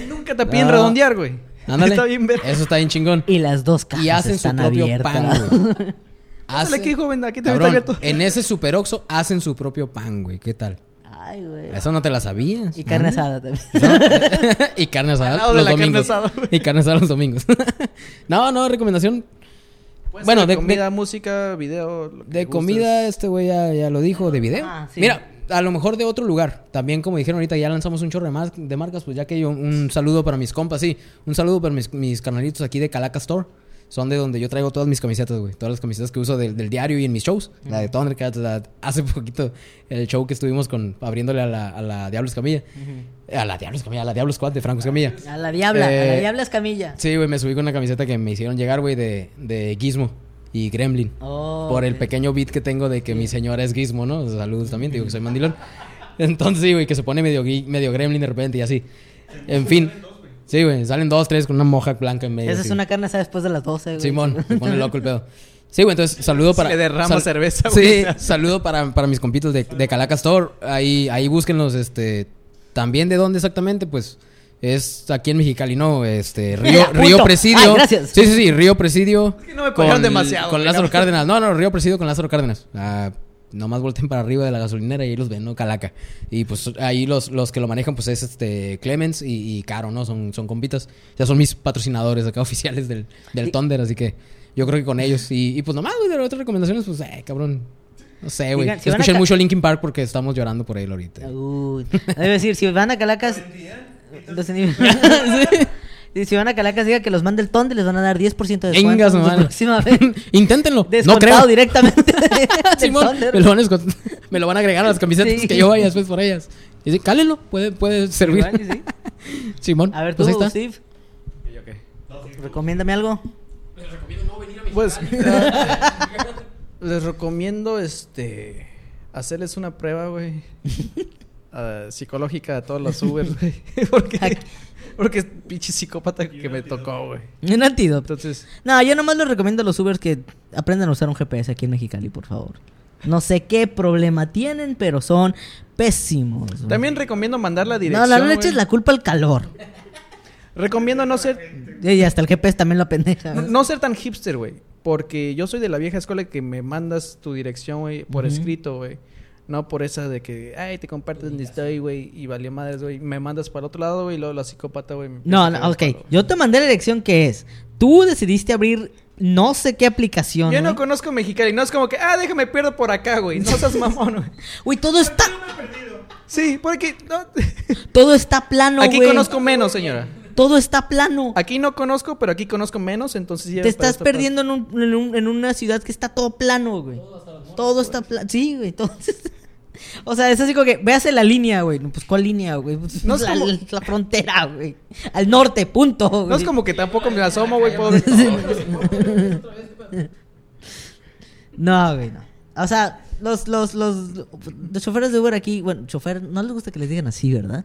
Nunca te piden No. redondear, güey. Ándale. Está bien ver. Eso está bien chingón. Y las dos cajas Y hacen su están propio abiertas. pan, güey. [LAUGHS] Pásale aquí, joven, aquí te abierto. en ese super Oxxo hacen su propio pan, güey. ¿Qué tal? Ay, güey. Eso no te la sabías. Y carne ¿no? asada también. [LAUGHS] [LAUGHS] y carne asada lado de los la carne domingos. asada, güey. y carne asada los domingos. [LAUGHS] no, no, recomendación. Puede bueno, de- comida, música, video. lo que De gustes. comida, este güey ya, ya lo dijo, de video. Ah, sí. Mira, a lo mejor de otro lugar. También, como dijeron ahorita, ya lanzamos un chorro de, mar- de marcas, pues ya que yo, un saludo para mis compas, sí. Un saludo para mis, mis carnalitos aquí de Calaca Store. Son de donde yo traigo todas mis camisetas, güey. Todas las camisetas que uso del, del diario y en mis shows. La de Thundercats, la- hace [LAUGHS] poquito el show que estuvimos con abriéndole a la, a la Diablo Escamilla. A la Diablo Escamilla, a la Diablo Squad de Franco Escamilla. A la diabla, a la Eh, diabla es camilla. Sí, güey, me subí con una camiseta que me hicieron llegar, güey, de, de Gizmo y Gremlin. Oh, por el pequeño beat que tengo de que mi señora es Gizmo, ¿no? Saludos también, digo que soy mandilón. [LAUGHS] Entonces, sí, güey, que se pone medio, medio Gremlin de repente y así. En fin. Sí, güey, salen dos, tres con una moja blanca en medio. Esa es una carne asada después de las 12, güey. Simón, [LAUGHS] se pone loco el pedo. Sí, güey, entonces saludo para. le derrama sal- cerveza, Sí, güey. [LAUGHS] saludo para, para mis compitos de, de Calaca Store. Ahí, ahí búsquenlos, este. También de dónde exactamente, pues. Es aquí en Mexicali, ¿no? Este, [LAUGHS] Río. Río Presidio. Ay, gracias. Sí, sí, sí, Río Presidio. que no me pagaron demasiado, Con Lázaro. Cárdenas. No, no, Río Presidio con Lázaro Cárdenas. Ah, nomás volteen para arriba de la gasolinera y ahí los ven, ¿no? Calaca. Y pues ahí los, los que lo manejan, pues es este Clemens y, y Caro, ¿no? Son, son compitas. Ya son mis patrocinadores acá [LAUGHS] oficiales del, del Y- Thunder, así que yo creo que con ellos. Y, y pues nomás, güey, de las otras recomendaciones, pues, eh, cabrón. No sé, güey. Si ca- mucho Linkin Park porque estamos llorando por él ahorita. Uy. Debe decir, si van a Calacas. Los. [LAUGHS] Y si van a Calacas, diga que los mande el tonde y les van a dar 10% de descuento. Venga, su su madre. próxima vez. Inténtenlo. No creo. directamente [LAUGHS] Simón, [LAUGHS] me, lo van a escon- [LAUGHS] me lo van a agregar a las camisetas Sí. que yo vaya después por ellas. Y dice, cálenlo, puede, puede servir. Igual, sí. Simón, A ver, tú, pues ahí está. Steve, recomiéndame algo. Pues mira, les recomiendo este hacerles una prueba, güey. ah, psicológica a todos los Ubers, güey. porque, porque es pinche psicópata que me tocó, güey. Un antídoto. Entonces, No, yo nomás les recomiendo a los Ubers que aprendan a usar un GPS aquí en Mexicali, por favor. No sé qué problema tienen, pero son pésimos. güey. también recomiendo mandar la dirección. no, no le güey. eches la culpa al calor. Recomiendo no ser Y hasta el GPS también lo pendeja. no, no ser tan hipster, güey, porque yo soy de la vieja escuela que me mandas tu dirección, güey, por escrito, güey. No por esa de que, ay, te comparto donde estoy, güey, y valió madres, güey. Me mandas para el otro lado, güey, y luego la psicópata, güey. No, no, ok. palo. Yo te mandé la dirección que es. Tú decidiste abrir no sé qué aplicación. Yo no güey. conozco Mexicali, no es como que, ah, déjame pierdo por acá, güey. No seas [LAUGHS] mamón, güey. Uy, todo está. Sí, porque no. [LAUGHS] Todo está plano, aquí güey. conozco menos, señora. Todo está plano. Aquí no conozco, pero aquí conozco menos, entonces ya Te estás perdiendo en, un- en un- en una ciudad que está todo plano, güey. Todo está plano. Sí, güey. todo- [LAUGHS] O sea, es así como que, véase la línea, güey. Pues, ¿cuál línea, güey? Pues, No es la, como- la frontera, güey. Al norte, punto. parte. No es güey. como que tampoco me asomo, güey, puedo. [LAUGHS] [LAUGHS] No, güey, no. O sea, los, los, los, los choferes de Uber aquí, bueno, chofer, no les gusta que les digan así, ¿verdad?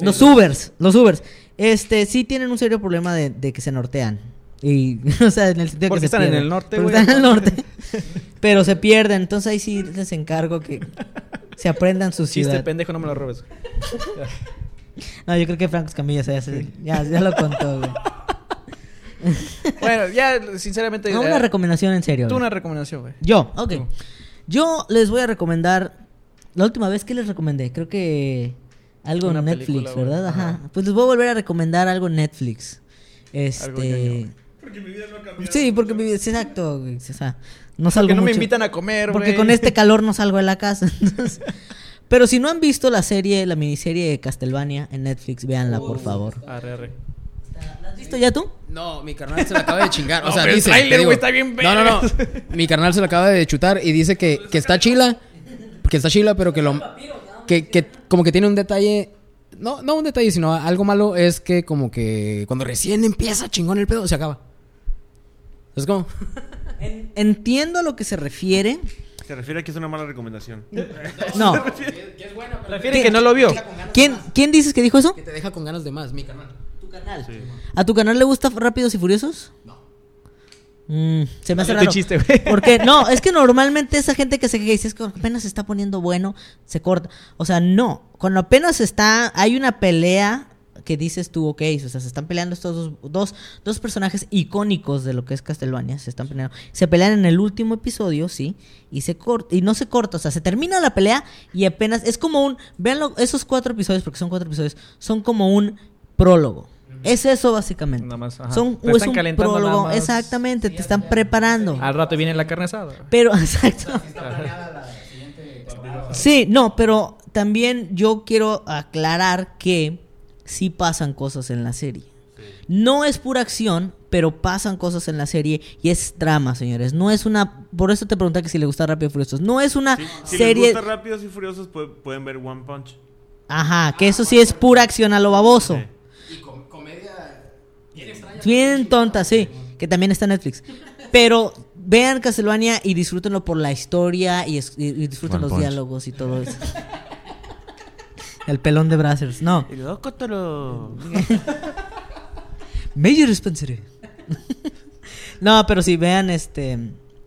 Los Ubers, los Ubers. Este, sí tienen un serio problema de, de que se nortean. Y, [LAUGHS] o sea, en el sentido Porque que se están en el norte, güey. Están en el norte. [LAUGHS] pero se pierden. Entonces ahí sí les encargo que se aprendan su Chiste ciudad. pendejo, no me lo robes. No, yo creo que Franco Escamilla ya, ya, ya lo contó, güey. Bueno, ya, sinceramente. No, eh, una recomendación en serio. Tú güey. una recomendación, güey. Yo, ok. Tú. Yo les voy a recomendar. La última vez que les recomendé, creo que algo en Netflix, película. ¿verdad? Ajá. Ajá. Pues les voy a volver a recomendar algo en Netflix. Este. Porque mi vida no ha cambiado. Sí, porque mi vida. Exacto, güey. O sea, no salgo Que no me invitan a comer, güey. Porque con este calor no salgo de la casa. [LAUGHS] entonces. Pero si no han visto la serie, la miniserie de Castlevania en Netflix, véanla, por favor. Arre, arre. ¿La has visto ya tú? No, mi carnal se la acaba de chingar. O No, sea, el dice. tráiler, te digo- está bien No, no, no. Mi carnal se la acaba de chutar y dice que, que está chila. Que está chila, pero que lo. Que, que como que tiene un detalle. No, no un detalle, sino algo malo es que como que cuando recién empieza chingón el pedo, se acaba. Es como. [LAUGHS] Entiendo a lo que se refiere. Se refiere a que es una mala recomendación. No. [LAUGHS] Refiere que no lo vio. ¿Quién, ¿Quién dices que dijo eso? Que te deja con ganas de más, mi carnal. Tu canal. ¿A tu canal le gusta Rápidos y Furiosos? No. se me hace raro. chiste, güey. [LAUGHS] Porque no, es que normalmente esa gente que se queja y dice es que apenas se está poniendo bueno, se corta. O sea, no. Cuando apenas está, hay una pelea que dices tú, ok, o sea, se están peleando estos dos, dos, dos personajes icónicos de lo que es Castlevania, se están peleando. Se pelean en el último episodio, sí, y se corta, y no se corta, o sea, se termina la pelea y apenas, es como un, véanlo, esos cuatro episodios, porque son cuatro episodios, son como un prólogo. Es eso básicamente. Nada más, ajá. Son, Te es están un calentando prólogo, nada más. exactamente, te están preparando. Al rato viene la carne asada. Pero, [LAUGHS] exacto. Sí, no, pero también yo quiero aclarar que sí pasan cosas en la serie. No es pura acción, pero pasan cosas en la serie y es drama, señores. No es una. Por eso te pregunté que si le gusta Rápido y Furiosos. No es una Si serie. les gusta Rápidos y Furiosos, pu- pueden ver One Punch. Ajá, que eso sí es pura acción a lo baboso. Sí. Y comedia. Bien tonta, sí. Que también está en Netflix. [LAUGHS] Pero vean Castlevania y disfrútenlo por la historia y, es- y- y disfruten One los Punch. diálogos y todo eso. [LAUGHS] El pelón de Brazzers. No. [LAUGHS] Major Spencer. no, pero sí, vean este.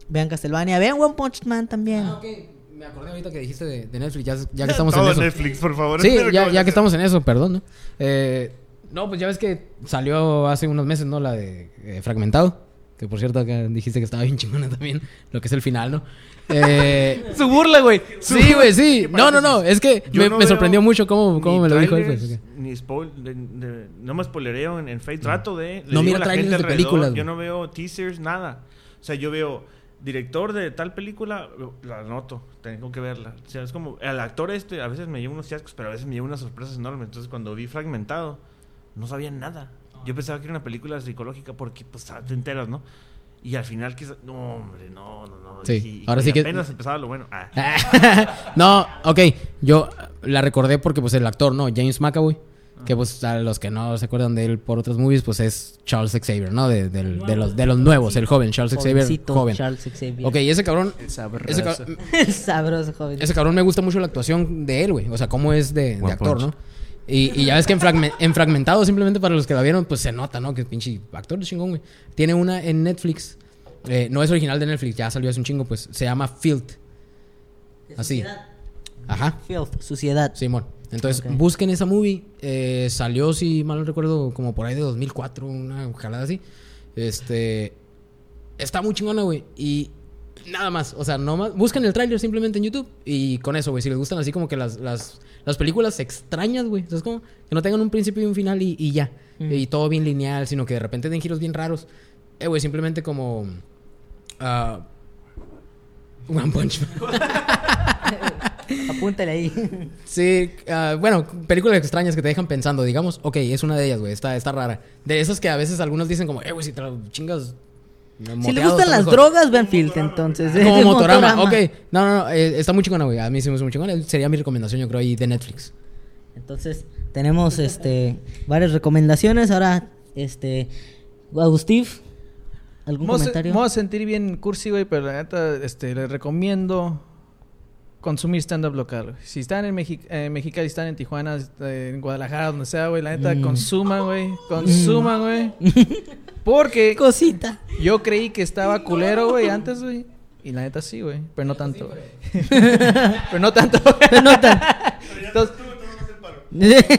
Vean Castlevania. Vean One Punch Man también. Ah, ok. Me acordé ahorita que dijiste de, de Netflix, ya, ya que [LAUGHS] estamos en Todo eso. Netflix, por favor. Sí, ya, ya que estamos en eso, perdón, ¿no? Eh, no, pues ya ves que salió hace unos meses, ¿no? La de eh, Fragmentado. Que por cierto, acá dijiste que estaba bien chingona también. Lo que es el final, ¿no? [LAUGHS] Eh, Su burla, güey. sí, güey, sí. No, no, no. Es que Yo me, no me sorprendió mucho cómo, cómo me lo dijo él. Pues, ok. Ni spoil, de- de- no me spoilereo en, en Facebook. Trato de. No mira trailers gente de películas, Yo no veo teasers, nada. O sea, yo veo director de tal película, la anoto. Tengo que verla. O sea, es como. El actor este, a veces me lleva unos fiascos, pero a veces me lleva unas sorpresas enormes. Entonces, cuando vi fragmentado, no sabía nada. Yo pensaba que era una película psicológica porque, pues, te enteras, ¿no? Y al final, quizás. No, hombre, no, no, no. Sí, Y- y ahora sí que- Apenas empezaba lo bueno. Ah. [LAUGHS] no, ok. Yo la recordé porque, pues, el actor, ¿no? James McAvoy. Que pues a los que no se acuerdan de él por otros movies, pues es Charles Xavier, ¿no? De, del- de los, de los nuevos, el joven, Charles Xavier, joven. Charles Xavier. Ok, y ese cabrón, El sabroso. ese, [LAUGHS] El sabroso joven. ese cabrón me gusta mucho la actuación de él, güey. O sea, cómo es de, actor, Punch. ¿no? Y, y ya ves que en, fragme- en Fragmentado, simplemente para los que la vieron, pues se nota, ¿no? Que pinche actor de chingón, güey. Tiene una en Netflix. eh, no es original de Netflix, ya salió hace un chingo, pues se llama Filth. Así. Ajá. Filth, suciedad. Simón. Entonces, Ok. busquen esa movie. Eh, salió, si mal no recuerdo, como por ahí de 2004, una jalada así. Este. Está muy chingona, güey. Y nada más. O sea, no más. Busquen el tráiler simplemente en YouTube. Y con eso, güey. Si les gustan así como que las, las, las películas extrañas, güey. ¿Sabes cómo? Que no tengan un principio y un final y, y ya. Mm. Y todo bien lineal, sino que de repente den giros bien raros. Eh, güey, simplemente como. ah, One Punch Man. Apúntale ahí. Sí, ah, bueno, películas extrañas que te dejan pensando, digamos, ok, es una de ellas, güey, está, está rara. De esas que a veces algunos dicen como, eh, güey, si te chingas. Si le gustan las mejor". drogas, vean Filth, entonces. Como [LAUGHS] motorama, Motorama. ok. No, no, no, eh, está muy chingona, güey. A mí sí me gusta muy chingona. Sería mi recomendación, yo creo, ahí de Netflix. Entonces, tenemos este varias recomendaciones. Ahora, este. Agustín, ¿algún Me se- comentario? me voy a sentir bien cursi, güey, pero la neta, este, les recomiendo consumir stand-up local. güey. Si están en Mexi eh, Mexicali, están en Tijuana, en Guadalajara, donde sea, güey, la neta, Mm. consuman, güey. Consuman, güey. [LAUGHS] Porque Cosita. yo creí que estaba culero, güey, antes, güey. Y la neta sí, güey. Pero no tanto, güey. [LAUGHS] pero no tanto. Pero no tan- Entonces,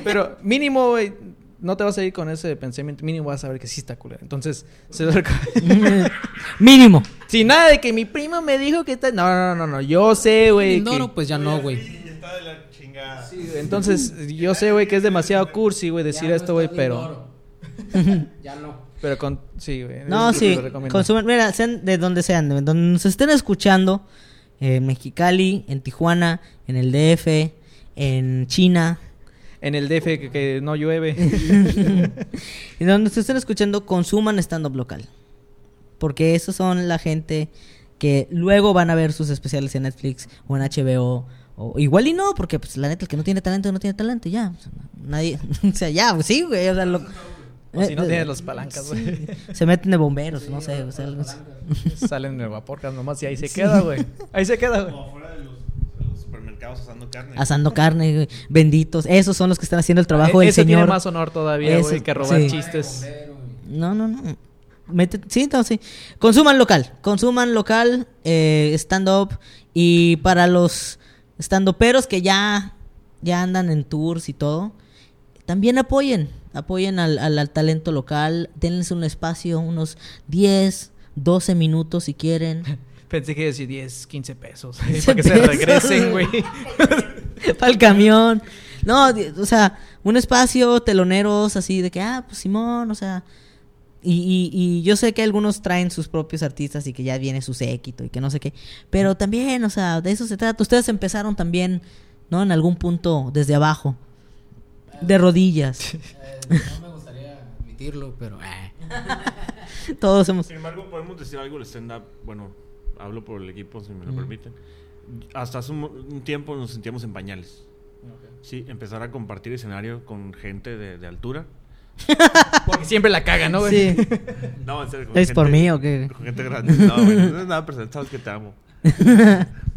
pero mínimo, güey, no te vas a ir con ese pensamiento. Mínimo vas a ver que sí está culero. Entonces, se lo. [LAUGHS] Mínimo. Sin nada de que mi primo me dijo que está. No, no, no, no. Yo sé, güey. No, que- no, pues ya no, güey. Está de la chingada. Sí, güey, Entonces, yo sé, güey, que es demasiado cursi, güey, decir esto, güey, pero. [LAUGHS] ya no. Pero con. Sí, güey. No, sí. Consumen, mira, sean de donde sean, de donde nos estén escuchando, eh, en Mexicali, en Tijuana, en el DF, en China, En el DF que, que no llueve. [LAUGHS] y donde nos estén escuchando, consuman stand-up local. Porque esos son la gente que luego van a ver sus especiales en Netflix o en HBO. O igual y no, porque pues la neta, el que no tiene talento, no tiene talento, ya. O sea, nadie, [LAUGHS] o sea, ya, pues, sí, güey. O sea, lo- O si no eh, tienes las palancas, sí, güey. Se meten de bomberos, no sé, o sea, algo. [LAUGHS] Salen en el vaporcas nomás y ahí se queda, güey. Ahí se queda, güey. Como afuera de los, de los supermercados asando carne. asando carne, güey. benditos. Esos son los que están haciendo el trabajo E- del señor. tiene más honor todavía, güey, que robar sí. chistes. No, no, no. Mete- sí, no, sí. Consuman local. Consuman local, eh, stand-up. Y para los stand-uperos que ya, ya andan en tours y todo, también apoyen. Apoyen al, al- al talento local. Denles un espacio, unos 10, 12 minutos si quieren. [LAUGHS] Pensé que decir 10, 15 pesos. [LAUGHS] 15 para que se regresen, güey. [LAUGHS] Para el camión. No, o sea, un espacio, teloneros, así de que, ah, pues Simón, o sea. Y, y, y yo sé que algunos traen sus propios artistas y que ya viene su séquito y que no sé qué. Pero también, o sea, de eso se trata. Ustedes empezaron también, ¿no? En algún punto desde abajo. De rodillas. no me gustaría admitirlo, pero. eh. [LAUGHS] Todos hemos. Sin embargo, podemos decir algo del stand-up. Bueno, hablo por el equipo, si me lo permiten. Hasta hace un, un tiempo nos sentíamos en pañales. Sí, empezar a compartir escenario con gente de, de altura. [LAUGHS] Porque siempre la cagan, ¿no, güey? Sí. [LAUGHS] No, en serio. con ¿Es por gente- mí o qué? Con gente grande. No, güey, no es nada personal, sabes que te amo.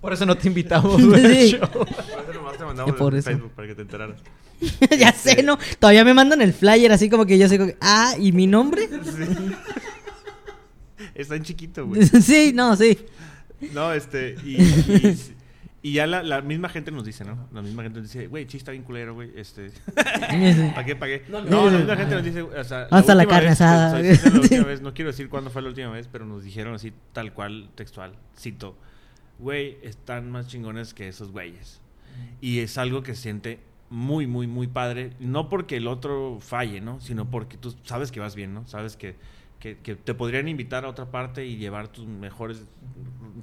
Por eso no te invitamos, güey. Sí. Por eso nomás te mandamos por el eso. Facebook para que te enteraras. [LAUGHS] ya sé, ¿no? Todavía me mandan el flyer así como que yo sé, como que, ah, ¿y mi nombre? [LAUGHS] Está en chiquito, güey. [LAUGHS] sí, no, sí. No, este, y, y, y ya la, la misma gente nos dice, ¿no? La misma gente nos dice, güey, chista bien culero, güey, este... ¿Para qué pagué? No, la misma gente nos dice, o sea... Hasta la carne vez, asada. o sea, sí, la última vez, no quiero decir cuándo fue la última vez, pero nos dijeron así, tal cual, textual, cito, güey, están más chingones que esos güeyes. Y es algo que siente muy, muy, muy padre, no porque el otro falle, ¿no? Sino porque tú sabes que vas bien, ¿no? Sabes que, que, te podrían invitar a otra parte y llevar tus mejores,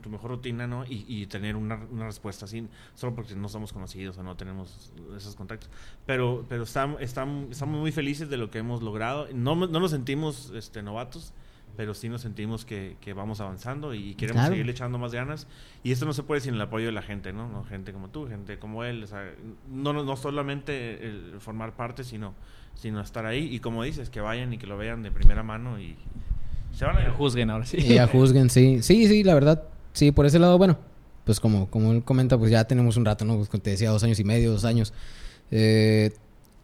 tu mejor rutina, ¿no? Y, y tener una, una respuesta así, solo porque no somos conocidos o no tenemos esos contactos. Pero, pero estamos, estamos, estamos muy felices de lo que hemos logrado. No, no nos sentimos este, novatos, pero sí nos sentimos que, que vamos avanzando y queremos Claro. seguirle echando más ganas. Y esto no se puede sin el apoyo de la gente, ¿no? ¿no? Gente como tú, gente como él. O sea, no, no no solamente el formar parte, sino, sino estar ahí. Y como dices, que vayan y que lo vean de primera mano y se van a Juzguen ahora sí. Y ya juzguen, sí. Sí, sí, la verdad. Sí, por ese lado, bueno, pues como, como él comenta, pues ya tenemos un rato, ¿no? Pues como te decía, dos años y medio, dos años. Eh,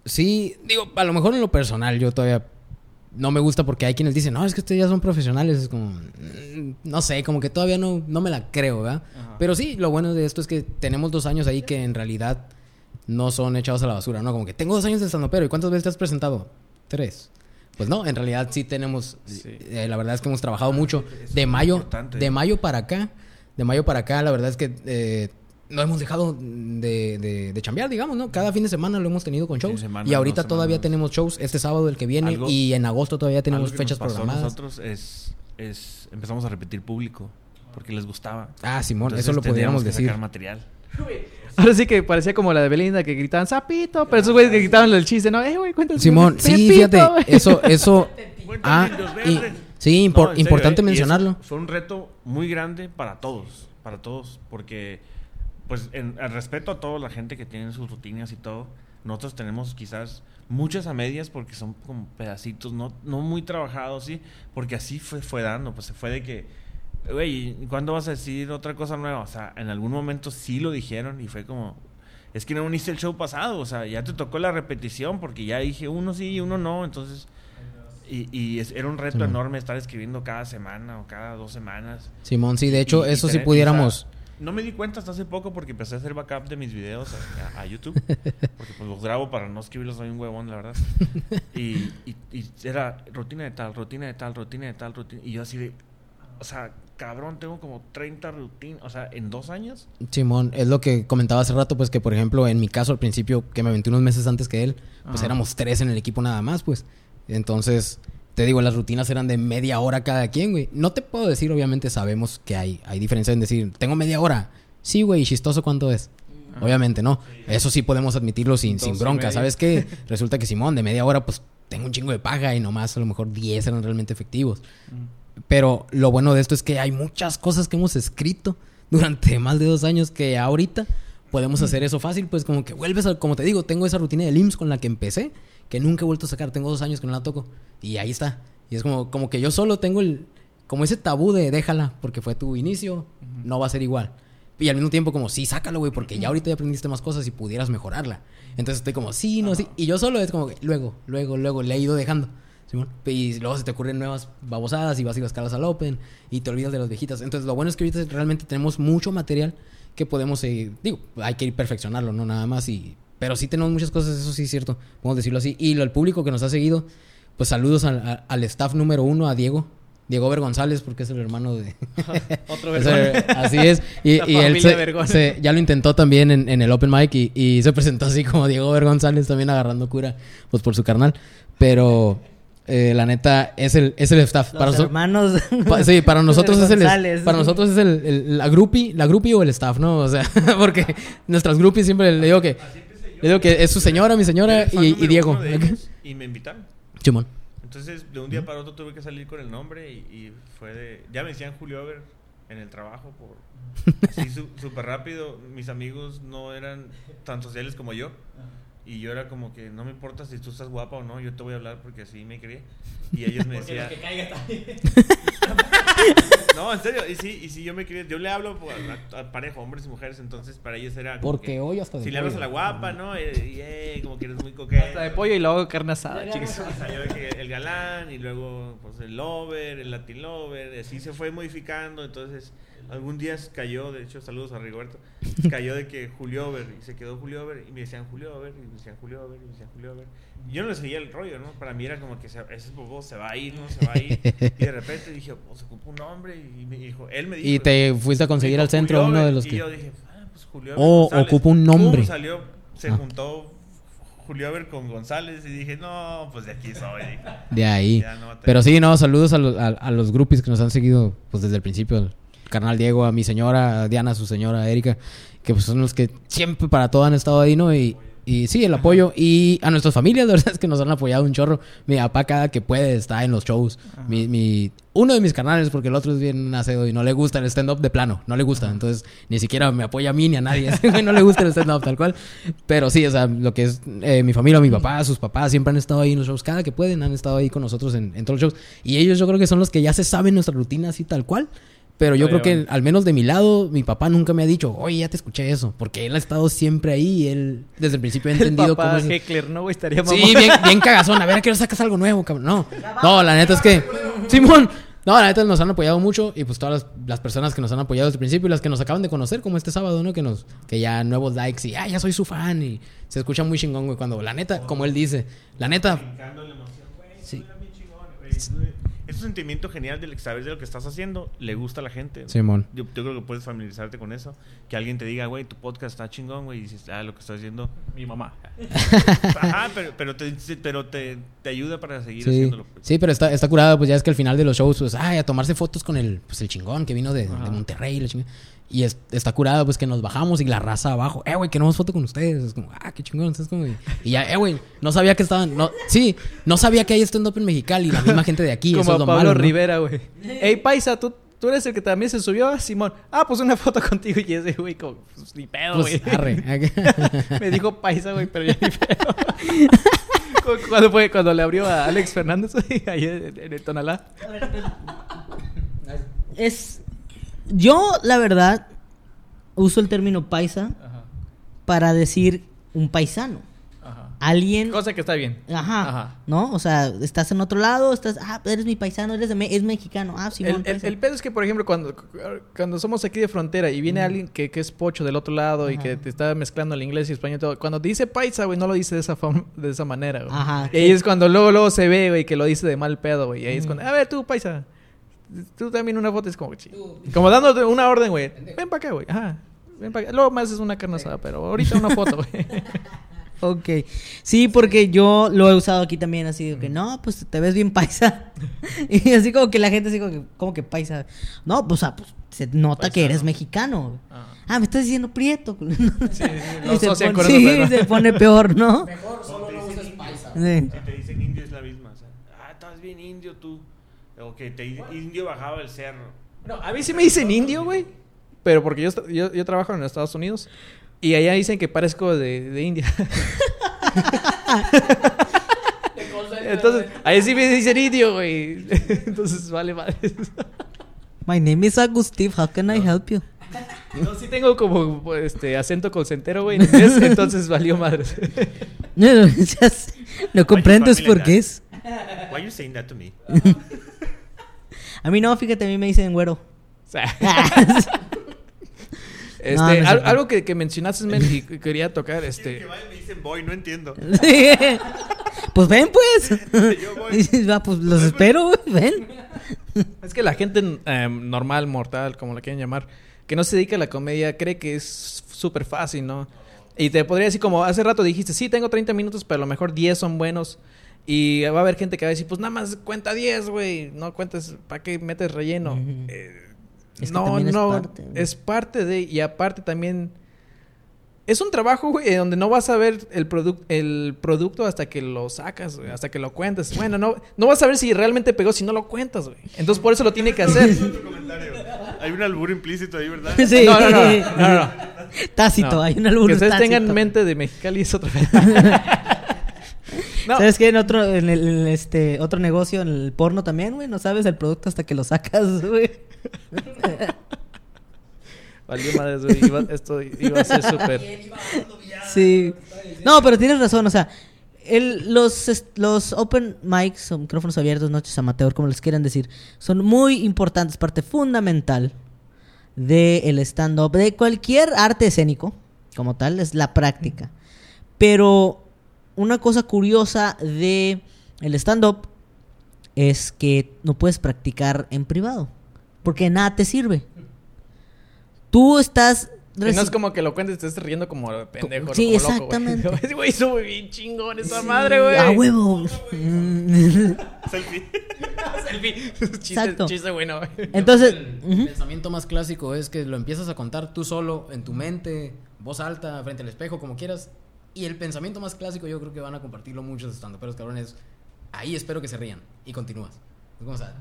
sí, digo, a lo mejor en lo personal yo todavía no me gusta porque hay quienes dicen, no, es que ustedes ya son profesionales. Es como, mm, no sé, como que todavía no, no me la creo, ¿verdad? Ajá. Pero sí, lo bueno de esto es que tenemos dos años ahí que en realidad no son echados a la basura, ¿no? Como que tengo dos años de stand pero ¿y cuántas veces te has presentado? Tres. Pues no, en realidad sí tenemos, Sí. eh, la verdad es que hemos trabajado mucho. De mayo, de mayo para acá, de mayo para acá, la verdad es que eh, no hemos dejado de, de, de chambear, digamos, ¿no? Cada fin de semana lo hemos tenido con shows. semana, y ahorita todavía tenemos shows este sábado el que viene Algo- y en agosto todavía tenemos Algo que fechas nos pasó a programadas. nosotros es, es empezamos a repetir público porque les gustaba. Ah, Simón, Entonces eso lo podríamos decir. sacar material. Ahora sí que parecía como la de Belinda que gritaban sapito, pero esos güeyes que gritaban el chiste, ¿no? Eh, güey, cuéntanos. Simón, sí, Pepito, fíjate, güey. [LAUGHS] eso, eso, ah, y- sí, impor- No, en serio, importante ¿eh? Y es- mencionarlo. Fue un reto muy grande para todos, para todos, porque, pues, en, al respeto a toda la gente que tiene sus rutinas y todo, nosotros tenemos quizás muchas a medias porque son como pedacitos, no, no muy trabajados, sí, porque así fue, fue dando, pues se fue de que, güey, ¿y ¿cuándo vas a decir otra cosa nueva? O sea, en algún momento sí lo dijeron y fue como, es que no uniste el show pasado, o sea, ya te tocó la repetición porque ya dije uno sí y uno no, entonces... Y, y es- era un reto Simón. enorme estar escribiendo cada semana o cada dos semanas. Simón, sí, de hecho, Y- eso sí tener- pudiéramos. No me di cuenta hasta hace poco porque empecé a hacer backup de mis videos a, a YouTube. Porque pues los grabo para no escribirlos, soy un huevón, la verdad. Y, y- y era rutina de tal, rutina de tal, rutina de tal, rutina. Y yo así de, o sea, cabrón, tengo como 30 rutinas, o sea, en dos años. Simón, es lo que comentaba hace rato, pues que por ejemplo, en mi caso al principio, que me aventé unos meses antes que él, pues Ajá. éramos tres en el equipo nada más, pues. Entonces, te digo, las rutinas eran de media hora cada quien, güey. No te puedo decir, obviamente sabemos que hay, hay diferencia en decir, tengo media hora. Sí, güey, ¿y chistoso cuánto es. Obviamente, ¿no? Eso sí podemos admitirlo sin, sin bronca. ¿Sabes qué? [LAUGHS] Resulta que Simón, de media hora, pues tengo un chingo de paga y nomás a lo mejor 10 eran realmente efectivos. Pero lo bueno de esto es que hay muchas cosas que hemos escrito durante más de dos años que ahorita podemos hacer eso fácil. Pues como que vuelves a, como te digo, tengo esa rutina de IMSS con la que empecé, que nunca he vuelto a sacar. Tengo dos años que no la toco. Y ahí está. Y es como, como que yo solo tengo el, como ese tabú de déjala, porque fue tu inicio, no va a ser igual. Y al mismo tiempo como, sí, sácalo, güey, porque ya ahorita ya aprendiste más cosas y pudieras mejorarla. Entonces estoy como, sí, no, sí. Y yo solo es como que luego, luego, luego le he ido dejando. Y luego se te ocurren nuevas babosadas y vas y las calas al Open y te olvidas de las viejitas. Entonces lo bueno es que ahorita realmente tenemos mucho material que podemos seguir. Digo, hay que ir perfeccionarlo, no nada más. y Pero sí tenemos muchas cosas, eso sí es cierto. Podemos decirlo así. Y lo- al público que nos ha seguido, pues saludos al, a- al staff número uno, a Diego. Diego Ver González, porque es el hermano de... [LAUGHS] Otro [LAUGHS] vergón. así es. Y, La y él se- se- ya lo intentó también en, en el Open Mic y, y se presentó así como Diego Ver González también agarrando cura pues por su carnal. Pero eh, la neta es el, es el staff. Los Para hermanos. pa- sí, para [LAUGHS] nosotros es el para nosotros es el, el- la groupie, la groupie o el staff, ¿no? O sea, porque nuestras groupies siempre le digo que digo que es su señora, mi señora y, Diego. y me invitaron. Simón. Entonces, de un día para otro tuve que salir con el nombre y, y fue de... Ya me decían Julio Over en el trabajo por... Así su- [LAUGHS] súper rápido. Mis amigos no eran tan sociales como yo. Y yo era como que no me importa si tú estás guapa o no, yo te voy a hablar porque así me crié. Y ellos me [LAUGHS] decían... [LAUGHS] No, en serio, y sí, y sí, yo me crié, yo le hablo pues, a, a pareja, hombres y mujeres, entonces para ellos era Porque que- hoy hasta de Si le hablas a la guapa, ¿no? Y, y, como que eres muy Hasta de coqueta. pollo y luego carne asada, chicos. Y salió de que el galán y luego pues el lover, el latin lover, y así se fue modificando, entonces algún día cayó, de hecho saludos a Rigoberto, [LAUGHS] cayó de que Julio Over y se quedó Julio Over y me decían Julio Over y me decían Julio Over y me decían Julio Over. Y yo no le seguía el rollo, ¿no? Para mí era como que se, ese bobo se va a ir, ¿no? Se va a ir. Y de repente dije, pues ocupa un nombre y me dijo, él me dijo. Y te fuiste a conseguir dijo, al centro Julio uno de los y que yo dije, ah, pues Julio Oh, González. ocupa un nombre. Pum, salió, se Ah. juntó Julio con González y dije, no, pues de aquí soy. De ahí. No. Pero sí, no, saludos a los, a, a los groupies que nos han seguido pues desde el principio. Al carnal Diego, a mi señora, a Diana, a su señora Erika, que pues son los que siempre para todo han estado ahí, ¿no? Y, Y sí, el apoyo. Y a nuestras familias, [LAUGHS] la verdad es que nos han apoyado un chorro. Mi papá cada que puede está en los shows. Mi, mi- uno de mis canales, porque el otro es bien nacido y no le gusta el stand-up de plano. No le gusta. Entonces, ni siquiera me apoya a mí ni a nadie. [LAUGHS] No le gusta el stand-up tal cual. Pero sí, o sea, lo que es eh, mi familia, mi papá, sus papás, siempre han estado ahí en los shows. Cada que pueden han estado ahí con nosotros en, en todos los shows. Y ellos yo creo que son los que ya se saben nuestra rutina así tal cual. Pero yo Oye, creo que bueno. al menos de mi lado, mi papá nunca me ha dicho, oye, ya te escuché eso. Porque él ha estado siempre ahí y él desde el principio ha [LAUGHS] El entendido papá cómo es. Heckler, ¿no, güey? Estaría. Sí, bien, bien cagazón. A ver, ¿a qué hora sacas algo nuevo, cabrón? No, no, la neta es que... Simón, no, la neta nos han apoyado mucho y pues todas las, las personas que nos han apoyado desde el principio y las que nos acaban de conocer, como este sábado, ¿no? Que nos que ya nuevos likes y, ah, ya soy su fan y se escucha muy chingón, güey, cuando la neta, como él dice, la neta... Brincando en la emoción, güey, Sí. suena bien chingón, güey. Es un sentimiento genial del saber de lo que estás haciendo, le gusta a la gente. Simón. Yo, yo creo que puedes familiarizarte con eso. Que alguien te diga, güey, tu podcast está chingón, güey, y dices, ah, lo que estás haciendo. Mi mamá. [LAUGHS] Ajá, pero, pero, te, pero te, te ayuda para seguir Sí, haciéndolo. pues. sí, pero está, está curado, pues ya es que al final de los shows, pues, ay, a tomarse fotos con el, pues, el chingón que vino de, de Monterrey. la chingada. Y es- está curado, pues que nos bajamos y la raza abajo, eh, güey, queremos foto con ustedes. Es como, ah, qué chingón. Es como, y ya, eh, güey, no sabía que estaban, no, sí, no sabía que hay stand-up en Mexicali y la misma gente de aquí. [LAUGHS] Como eso es lo Pablo malo, ¿no? Rivera, güey. Ey, Paisa, ¿tú, tú eres el que también se subió, Ah, Simón. Ah, pues una foto contigo y ese, güey, como, pues ni pedo, güey. Pues, [LAUGHS] arre. Me dijo Paisa, güey, pero ya ni pedo. [LAUGHS] Cu- ¿Cuándo fue? Cuando le abrió a Alex Fernández, güey, ahí en, en el Tonalá. Es. Yo, la verdad, uso el término paisa Ajá, para decir un paisano. ajá. Alguien. Cosa que está bien. Ajá, Ajá. ¿No? O sea, estás en otro lado, estás. Ah, eres mi paisano, eres de Me- es mexicano. Ah, sí, El, el, el pedo es que, por ejemplo, cuando, cuando somos aquí de frontera y viene alguien que, que es pocho del otro lado y que te está mezclando el inglés y español y todo, cuando dice paisa, güey, no lo dice de esa, forma- [LAUGHS] de esa manera, güey. Ajá. Y ahí es cuando luego, luego se ve, güey, que lo dice de mal pedo, güey. Y ahí es cuando, a ver, tú, paisa, tú también una foto es como, chi- como dándote una orden, güey. Ven para acá, güey. Ajá. Ven para acá. Luego más es una carne asada, pero ahorita una foto, güey. [LAUGHS] Ok. Sí, porque yo lo he usado aquí también, así de que no, pues te ves bien paisa. [LAUGHS] y así como que la gente así como que, como que paisa. No, pues, ah, pues se nota que eres mexicano. Ah. Ah, me estás diciendo prieto. [LAUGHS] Sí, sí, y se pone, sí, se pone peor, ¿no? Mejor solo no uses paisa. Sí. Si te dicen indio es la misma. o sea, ah, estás bien indio tú. O que te indio bajaba el cerro. No, a mí sí me dicen indio, güey. Pero porque yo, yo, yo trabajo en Estados Unidos. Y allá dicen que parezco de, de India. [LAUGHS] Entonces, ahí sí me dicen indio, güey. [LAUGHS] Entonces, vale, madre. My name is Agustín. How can I help you? No, sí tengo como este acento colcentero, güey, en inglés. [LAUGHS] Entonces, valió madre. No, no, no comprendes por qué es. [LAUGHS] Why you saying that to me? [LAUGHS] A mí no, fíjate, a mí me dicen güero. [LAUGHS] Este, No, al- algo que, que mencionaste, men, y que quería tocar, este... Que vaya y me dicen boy, no entiendo. Sí. Pues ven, pues. Yo voy. Dices, "Va, pues los espero, güey, ven. Es que la gente eh, normal, mortal, como la quieren llamar, que no se dedica a la comedia, cree que es súper fácil, ¿no? Y te podría decir, como hace rato dijiste, sí, tengo 30 minutos, pero a lo mejor 10 son buenos. Y va a haber gente que va a decir, pues nada más cuenta 10, güey. No cuentes, ¿para qué metes relleno? Eh, Es que no, es no, parte, es parte de... Y aparte también... Es un trabajo, güey, donde no vas a ver el, produc- el producto hasta que lo sacas, güey, hasta que lo cuentes. Bueno, no, no vas a ver si realmente pegó si no lo cuentas, güey. Entonces por eso lo tiene que [LAUGHS] hacer. Hay un albur implícito ahí, ¿verdad? Sí. No, no, no, no, no. [LAUGHS] Tácito, No. hay un albur Que ustedes tácito. tengan mente de Mexicali es otra [LAUGHS] No. ¿Sabes qué? En otro, en el, en este, otro negocio, en el porno también, güey, no sabes el producto hasta que lo sacas, [LAUGHS] güey. Valió madres, güey. Iba, esto iba a ser súper. Sí. No, pero tienes razón, o sea, el- los, los open mics o micrófonos abiertos, noches amateur, como les quieran decir, son muy importantes, parte fundamental del stand-up, de cualquier arte escénico, como tal, es la práctica. Pero una cosa curiosa de el stand-up es que no puedes practicar en privado, porque nada te sirve. Tú estás... Que no es reci- como que lo cuentes y te estés riendo como pendejo. Sí, como loco, exactamente. [LAUGHS] Güey, Güey, hizo muy bien chingón esa madre, güey. ¡A huevo! [LAUGHS] Selfie. [LAUGHS] Selfie. chiste, Exacto. chiste bueno, güey. Entonces, El pensamiento más clásico es que lo empiezas a contar tú solo, en tu mente, voz alta, frente al espejo, como quieras. Y el pensamiento más clásico yo creo que van a compartirlo muchos estando pero cabrones. Ahí espero que se rían y continúas.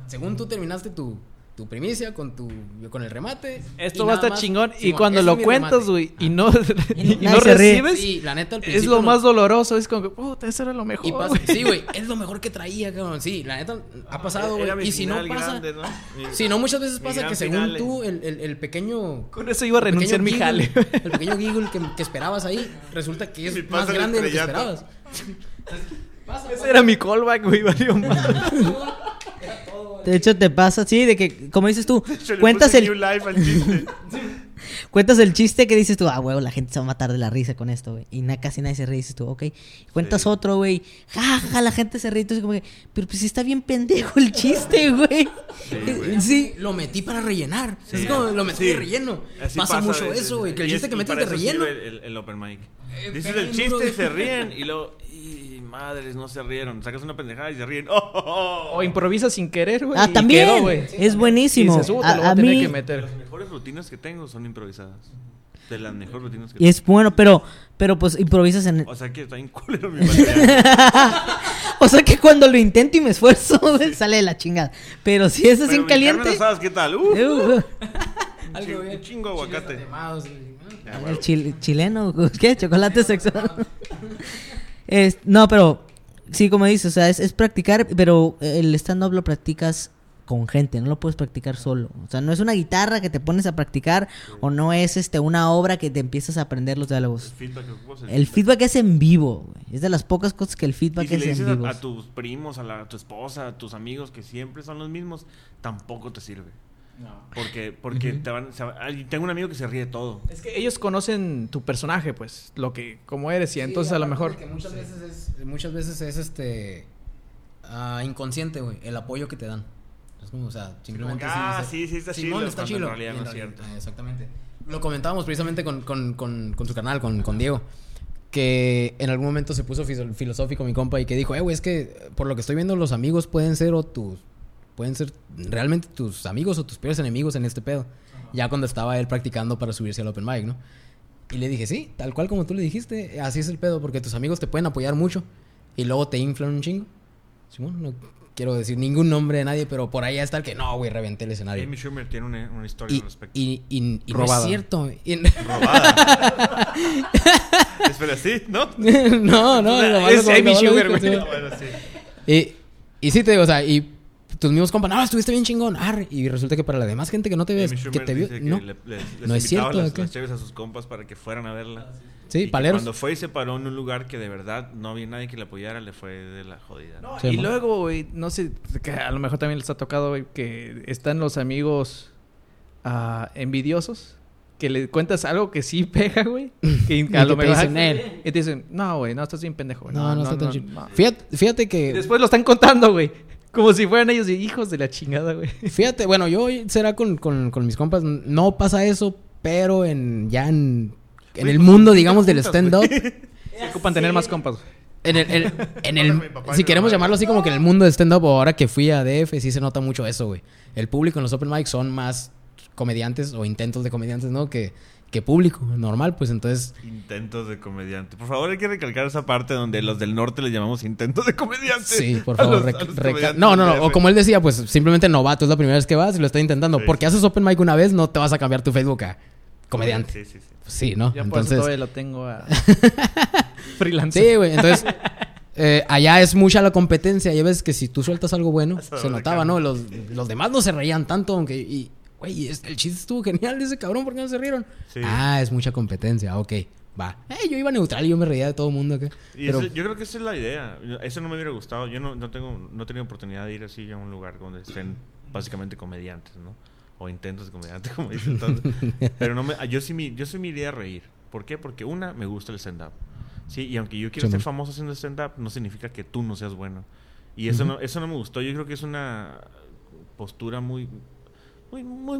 Según tú terminaste tu, tu primicia con tu con el remate. Esto va a estar chingón. Y Simón, cuando lo cuentas, güey, y no, [LAUGHS] [LAUGHS] y no se ríe. recibes, Sí, la neta al es lo no- más doloroso. Es como que, puta, eso era lo mejor. Y pasa, güey. sí, güey, [LAUGHS] es lo mejor que traía, cabrón. Sí, la neta ha pasado, güey. Y si no pasa, grande, ¿no? Mi- si no muchas veces pasa que según tú el, el, el pequeño Con eso iba a renunciar mi jale. El pequeño giggle que, que esperabas ahí resulta que es más grande de lo que esperabas. Ese era mi callback, güey. Valió mal. De hecho, te pasa, sí, de que, como dices tú, [LAUGHS] cuentas el, Life al chiste. [LAUGHS] cuentas el chiste que dices tú, ah, huevo, la gente se va a matar de la risa con esto, güey. Y na, casi nadie se ríe, dices tú, ok. Cuentas Sí. otro, güey, jaja, la gente se ríe. Entonces, como que, pero pues está bien pendejo el chiste, [LAUGHS] güey. Sí. Lo metí para rellenar. Sí. Es como lo metí Sí. de relleno. Así pasa, mucho veces. eso, güey. Que el Y chiste es- que y metes de relleno. sirve El, el open mic. Eh, Dices el chiste, se ríen y luego, y madres, no se rieron. Sacas una pendejada y se ríen. ¡Oh, oh, oh! O improvisa sin querer, güey. Ah, y también. quedó, güey. es buenísimo. Y dices, "Uh, te lo voy a, a, a tener mí que meter. las mejores rutinas que tengo son improvisadas. De las mejores rutinas que y es bueno, pero, pero pues improvisas en. tengo. O sea que está bien culero mi. [LAUGHS] O sea que cuando lo intento y me esfuerzo, [LAUGHS] güey, sale de la chingada. Pero si es así en caliente. asada, ¿qué tal? Uh, uh, [LAUGHS] Algo un bien. chingo aguacate. Atemados, y- Ya, el huevo. chil- chileno, ¿qué? Chocolate sexual. Es- no, pero sí, como dices, o sea, es, es practicar, pero el stand-up lo practicas con gente, no lo puedes practicar solo. O sea, no es una guitarra que te pones a practicar o no es este una obra que te empiezas a aprender los El diálogos. feedback El feedback es en vivo, güey. Es de las pocas cosas que el Y feedback si le es en dices vivo. a, a tus primos, a, la- a tu esposa, a tus amigos que siempre son los mismos, tampoco te sirve. Porque, porque te van, se tengo un amigo que se ríe de todo. Es que ellos conocen tu personaje, pues, lo que, como eres, y entonces a lo mejor. que muchas veces es muchas veces es este ah, inconsciente, güey, el apoyo que te dan. Es como, o sea, simplemente ah, sí, sí está Simón, chilo, está en chilo. realidad Y no es cierto. ah, Exactamente. Lo comentábamos precisamente con, con, con, con su canal, con, con Diego. Que en algún momento se puso filo- filosófico mi compa y que dijo, eh, güey, es que por lo que estoy viendo, los amigos pueden ser o tus. Pueden ser realmente tus amigos o tus peores enemigos en este pedo. Ya cuando estaba él practicando para subirse al Open Mic, ¿no? Y le dije, sí, tal cual como tú le dijiste, así es el pedo, porque tus amigos te pueden apoyar mucho y luego te inflan un chingo. Simón, no quiero decir ningún nombre de nadie, pero por ahí está el que no, güey, reventé el escenario. Amy Schumer tiene una, una historia Y, al respecto. y, y- y no Robada. es cierto. Y- [LAUGHS] Robada. Espera, sí, ¿no? [LAUGHS] no, no, lo malo Es Amy lo malo Schumer, dijo, güey. sí. Ah, bueno, sí. Y, y sí te digo, o sea, y tus mismos compas, no, estuviste bien chingón. arre", y resulta que para la demás gente que no te ves, que Schumer te vio, no. le- les, les No es cierto, las, las a sus compas para que fueran a verla. Sí, Y paleros. Cuando fue y se paró en un lugar que de verdad no había nadie que le apoyara, le fue de la jodida. No, Sí, y mo- luego, güey, no sé, que a lo mejor también les ha tocado, güey, que están los amigos ah, envidiosos. Que le cuentas algo que sí [LAUGHS] pega, güey. Que Y a lo te mejor. dicen, "Eh". Y te dicen, no, güey, no, estás bien pendejo. güey. No, no, está tan chido. no". Fíjate, fíjate Y que. después lo están contando, güey. Como si fueran ellos de hijos de la chingada, güey. [LAUGHS] Fíjate, bueno, yo será con, con, con mis compas, no pasa eso, pero en ya en, el pues, mundo, ¿con quién te digamos, del stand-up. [LAUGHS] Se ocupan tener más compas. güey. En el, en- en el- papá si queremos llamarlo así como que en el mundo de stand-up, o ahora que fui a DF, sí se nota mucho eso, güey. El público en los open mics son más comediantes o intentos de comediantes, ¿no? Que, que público, normal, pues entonces... Intentos de comediante. Por favor, hay que recalcar esa parte donde los del norte le llamamos intentos de comediante. Sí, por [LAUGHS] favor. los- no, no, no. O como él decía, pues simplemente novato, es la primera vez que vas y lo está intentando. Sí. Porque haces open mic una vez, no te vas a cambiar tu Facebook a comediante. Sí, sí, sí. Pues sí, ¿no? Ya por eso Entonces... todavía lo tengo a [LAUGHS] freelance. Sí, güey. Entonces, eh, allá es mucha la competencia. Y a veces que si tú sueltas algo bueno, Eso se notaba. ¿no? Los, los demás no se reían tanto, aunque. Y, güey, el chiste estuvo genial de ese cabrón, ¿por qué no se rieron? Sí. Ah, es mucha competencia, ok. Va. Eh, yo iba neutral y yo me reía de todo el mundo. acá. Y Pero, eso- yo creo que esa es la idea. Eso no me hubiera gustado. Yo no, no tengo no he tenido oportunidad de ir así a un lugar donde estén básicamente comediantes, ¿no? O intentos de comediante, [LAUGHS] como dicen todos. Pero no me, yo sí me, yo sí me iría a reír. ¿Por qué? Porque una, me gusta el stand-up. Sí, y aunque yo quiero Sí, ser famoso haciendo stand-up, no significa que tú no seas bueno. Y eso, no, eso no me gustó. Yo creo que es una postura muy, muy, muy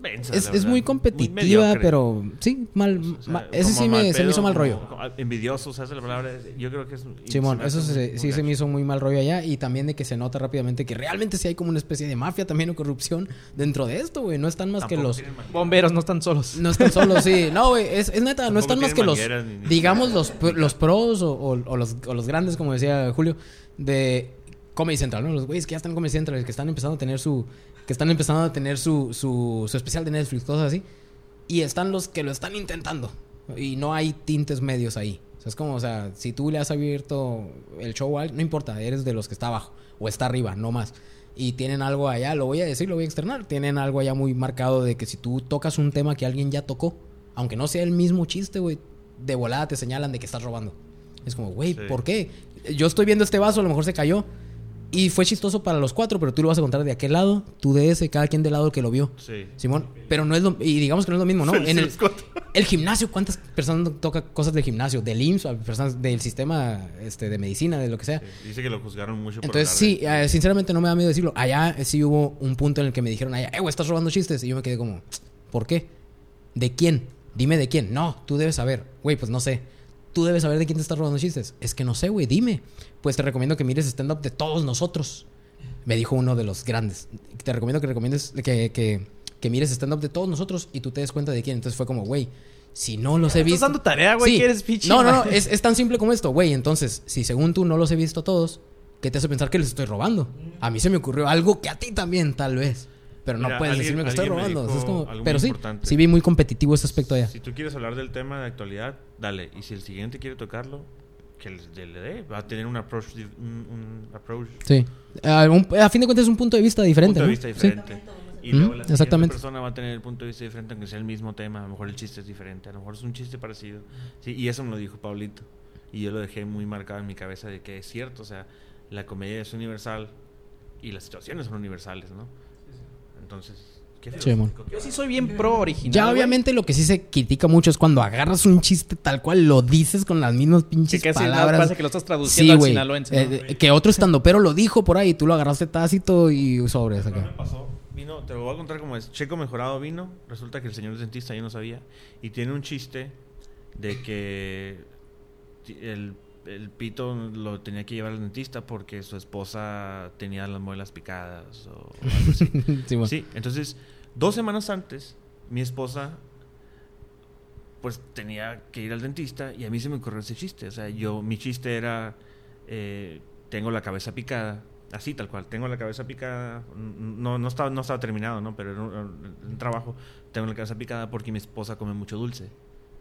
mensa, Es, es muy competitiva, mediocre. pero sí, mal. O sea, ma- ese sí mal me, se me pedo, hizo mal rollo. como envidioso, ¿sabes la palabra? Yo creo que es. Simón, eso se- muy- sí muy se me gacho. hizo muy mal rollo allá. Y también de que se nota rápidamente que realmente sí hay como una especie de mafia también o corrupción dentro de esto, güey. No están más que Tampoco los. tienen mangueras. Bomberos no están solos. No están solos, sí. [LAUGHS] No, güey, es, es neta, no Tampoco están más que los. ni- ni- digamos, los, [LAUGHS] los pros o, o- o los, o los grandes, como decía Julio, de Comedy Central, ¿no? Los güeyes que ya están en Comedy Central, que están empezando a tener su. Que están empezando a tener su, su, su especial de Netflix, cosas así. Y están los que lo están intentando. Y no hay tintes medios ahí. O sea, es como, o sea, si tú le has abierto el show a no importa, eres de los que está abajo o está arriba, no más. Y tienen algo allá, lo voy a decir, lo voy a externar, tienen algo allá muy marcado de que si tú tocas un tema que alguien ya tocó, aunque no sea el mismo chiste, güey, de volada te señalan de que estás robando. Es como, güey, Sí. ¿por qué? Yo estoy viendo este vaso, a lo mejor se cayó. Y fue chistoso para los cuatro, pero tú lo vas a contar de aquel lado, tú de ese, cada quien del lado que lo vio. Sí. Simón, pero no es lo y digamos que no es lo mismo, ¿no? En [LAUGHS] el, gimnasio, ¿cuántas personas tocan cosas del gimnasio? Del IMSS, personas del sistema este, de medicina, de lo que sea. Sí, Dice que lo juzgaron mucho por Entonces, sí, eh, sinceramente no me da miedo decirlo. Allá sí hubo un punto en el que me dijeron, allá, eh, güey, estás robando chistes. Y yo me quedé como, ¿por qué? ¿De quién? Dime de quién. No, tú debes saber. Güey, pues no sé. Tú debes saber de quién te estás robando chistes. Es que no sé, güey, dime. Pues te recomiendo que mires stand-up de todos nosotros. Me dijo uno de los grandes. Te recomiendo que recomiendes, que, que, que mires stand-up de todos nosotros y tú te des cuenta de quién. Entonces fue como, güey, si no los he Estás visto. dando tarea, güey, Sí. que eres pichi, No, no, no, es, es tan simple como esto, güey. Entonces, si según tú no los he visto a todos, ¿qué te hace pensar que les estoy robando? A mí se me ocurrió algo que a ti también, tal vez. Pero no Mira, puedes alguien- decirme que estoy robando. Es como- pero sí, importante. sí vi muy competitivo ese aspecto allá. Si tú quieres hablar del tema de actualidad, dale. Y si el siguiente quiere tocarlo, que le, dé. Va a tener un approach. Un, un approach Sí. A, un- a fin de cuentas es un punto de vista diferente. punto de ¿no? vista Sí. diferente. Y Ujú, luego la exactamente. persona va a tener el punto de vista diferente, aunque sea el mismo tema. A lo mejor el chiste es diferente, a lo mejor es un chiste parecido. Sí, y eso me lo dijo Paulito. Y yo lo dejé muy marcado en mi cabeza de que es cierto, o sea, la comedia es universal y las situaciones son universales, ¿no? Entonces, qué Sí, Yo sí soy bien pro original. Ya güey. obviamente lo que sí se critica mucho es cuando agarras un chiste tal cual, lo dices con las mismas pinches Que casi nada palabras. pasa que lo estás traduciendo Sí, al güey. sinaloense. ¿no? Eh, que otro estandopero lo dijo por ahí, y tú lo agarraste tácito y sobre me acá. pasó, vino, te lo voy a contar como es. Checo Mejorado vino, resulta que el señor dentista, yo no sabía, y tiene un chiste de que el, el pito lo tenía que llevar al dentista porque su esposa tenía las muelas picadas o algo así. [LAUGHS] Sí, bueno. Sí, entonces, dos semanas antes, mi esposa pues tenía que ir al dentista y a mí se me ocurrió ese chiste. O sea, yo, mi chiste era, eh, tengo la cabeza picada, así tal cual, tengo la cabeza picada, no, no, estaba, no estaba terminado, ¿no? Pero era un trabajo, tengo la cabeza picada porque mi esposa come mucho dulce.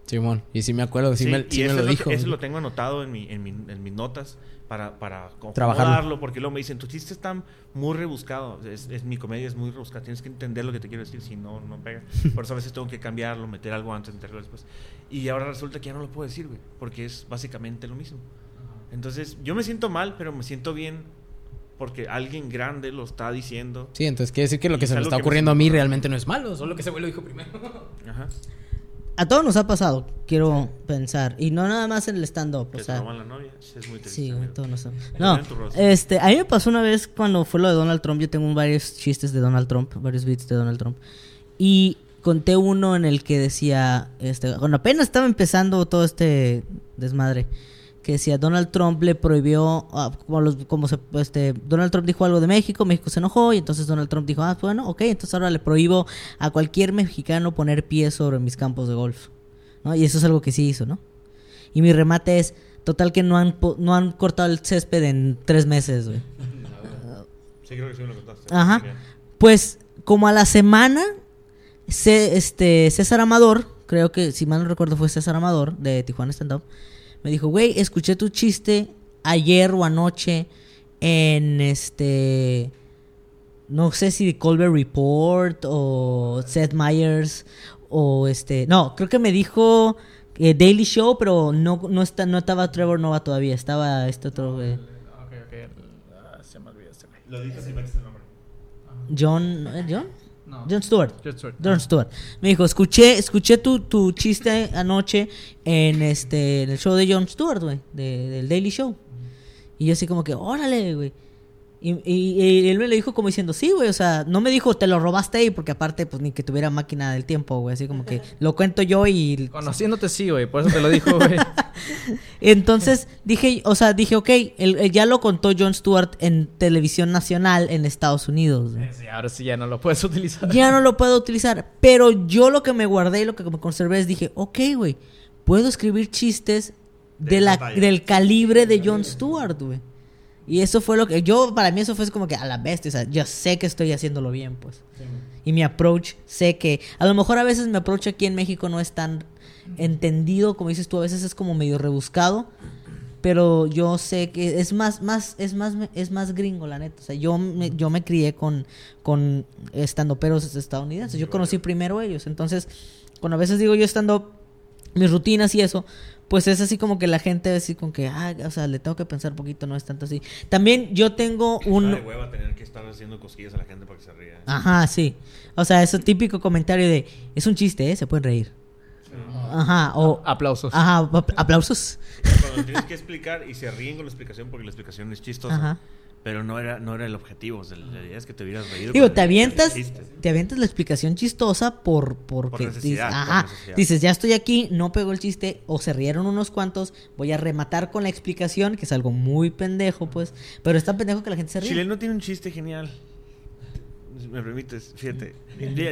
Simón, y sí me acuerdo, sí, Sí, me, y sí me eso lo dijo. Que, eso lo tengo anotado en, mi, en, mi- en mis notas para, para Trabajarlo. porque luego me dicen, tu chiste está muy rebuscado, es, es- mi comedia es muy rebuscada, tienes que entender lo que te quiero decir, si no, no pega. [LAUGHS] Por eso a veces tengo que cambiarlo, meter algo antes, meterlo después. Y ahora resulta que ya no lo puedo decir, güey, porque es básicamente lo mismo. Entonces, yo me siento mal, pero me siento bien porque alguien grande lo está diciendo. Sí, entonces quiere decir que lo Y que se me está me ocurriendo a mí realmente no es malo, solo que ese güey lo dijo primero. Ajá. A todos nos ha pasado, quiero pensar. Y no nada más en el stand-up. O se sea, roban la novia. Sí, es muy triste. Sí, güey, todos nos No, este, a mí me pasó una vez cuando fue lo de Donald Trump. Yo tengo varios chistes de Donald Trump, varios beats de Donald Trump. Y conté uno en el que decía, este, cuando apenas estaba empezando todo este desmadre, que decía Donald Trump le prohibió, ah, como, los, como se, este, Donald Trump dijo algo de México, México se enojó y entonces Donald Trump dijo, ah, bueno, ok, entonces ahora le prohíbo a cualquier mexicano poner pies sobre mis campos de golf. ¿no? Y eso es algo que sí hizo, ¿no? Y mi remate es, total que no han, no han cortado el césped en tres meses, güey. Sí, creo que sí me lo contaste. Ajá. Pues como a la semana, ce- este, César Amador, creo que si mal no recuerdo fue César Amador de Tijuana Stand Up, me dijo, güey, escuché tu chiste ayer o anoche en este, no sé si Colbert Report o Seth Meyers o este, no, creo que me dijo eh, Daily Show, pero no, no, está, no estaba Trevor Nova todavía, estaba este otro, eh, Ok, ok. Ah, se me olvidó este. Lo sin el nombre. John, ¿eh, John, No. John Stewart. Just Stewart. Me dijo, escuché, escuché tu, tu chiste anoche en este en el show de Jon Stewart, güey, de- del Daily Show. Y yo así como que, órale, güey. Y, y- y él me lo dijo como diciendo, sí, güey, o sea, no me dijo, te lo robaste ahí, porque aparte, pues ni que tuviera máquina del tiempo, güey, así como que lo cuento yo y... Conociéndote sí, güey. Por eso te lo dijo, güey. [LAUGHS] Entonces dije, o sea, dije, ok, él, él ya lo contó Jon Stewart en televisión nacional en Estados Unidos. güey. Sí, ahora sí ya no lo puedes utilizar. Ya no lo puedo utilizar, pero yo lo que me guardé y lo que me conservé es dije, ok, güey, puedo escribir chistes de De la, del calibre de Jon Stewart, güey. Y eso fue lo que yo, para mí eso fue como que a la bestia, o sea, yo sé que estoy haciéndolo bien, pues. Y mi approach, sé que, a lo mejor a veces mi approach aquí en México no es tan entendido, como dices tú, a veces es como medio rebuscado, pero yo sé que es más, más, es más, es más gringo, la neta. O sea, yo me, yo me crié con, con estando peros estadounidenses. Yo conocí primero ellos. Entonces, cuando a veces digo yo estando mis rutinas y eso, pues es así como que la gente así con que, ah, o sea, le tengo que pensar un poquito, no es tanto así. También yo tengo un... De hueva tener que estar haciendo cosquillas a la gente para que se ría. Ajá, sí. O sea, ese típico comentario de, es un chiste, ¿eh? Se pueden reír. Ajá, o... Aplausos. Ajá, ap- aplausos. Cuando tienes que explicar y se ríen con la explicación porque la explicación es chistosa. Ajá. Pero no era, no era el objetivo. O sea, la idea es que te hubieras reído. Digo, te avientas, te avientas la explicación chistosa por porque necesidad, dices, por ajá, necesidad. dices, ya estoy aquí, no pegó el chiste o se rieron unos cuantos, voy a rematar con la explicación, que es algo muy pendejo, pues, pero es tan pendejo que la gente se ríe. Chileno tiene un chiste genial. ¿Me permites? Fíjate.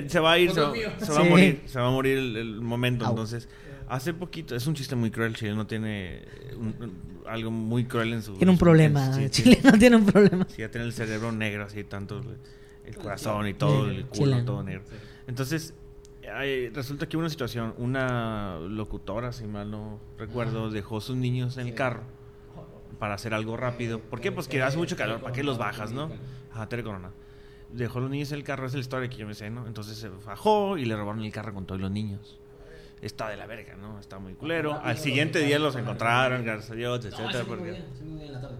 Se va a ir, se va, se va a morir. Se va a morir el, el momento. Au. Entonces, hace poquito. Es un chiste muy cruel. Chileno tiene un- un- algo muy cruel en su. Tiene un problema, sí, Chile no tiene un problema. Sí, ya tiene el cerebro negro, así, tanto el corazón y todo, el culo, Chileno. todo negro. Entonces, hay- resulta que hubo una situación, una locutora, si mal no recuerdo, dejó sus niños en el carro para hacer algo rápido. ¿Por qué? Pues que hace mucho calor, ¿para qué los bajas, no? Ajá, Tere Corona. Dejó los niños en el carro, esa es la historia que yo me sé, ¿no? Entonces se bajó y le robaron el carro con todos los niños. Está de la verga, ¿no? Está muy culero. Al siguiente día los encontraron, gracias a Dios, etcétera. porque-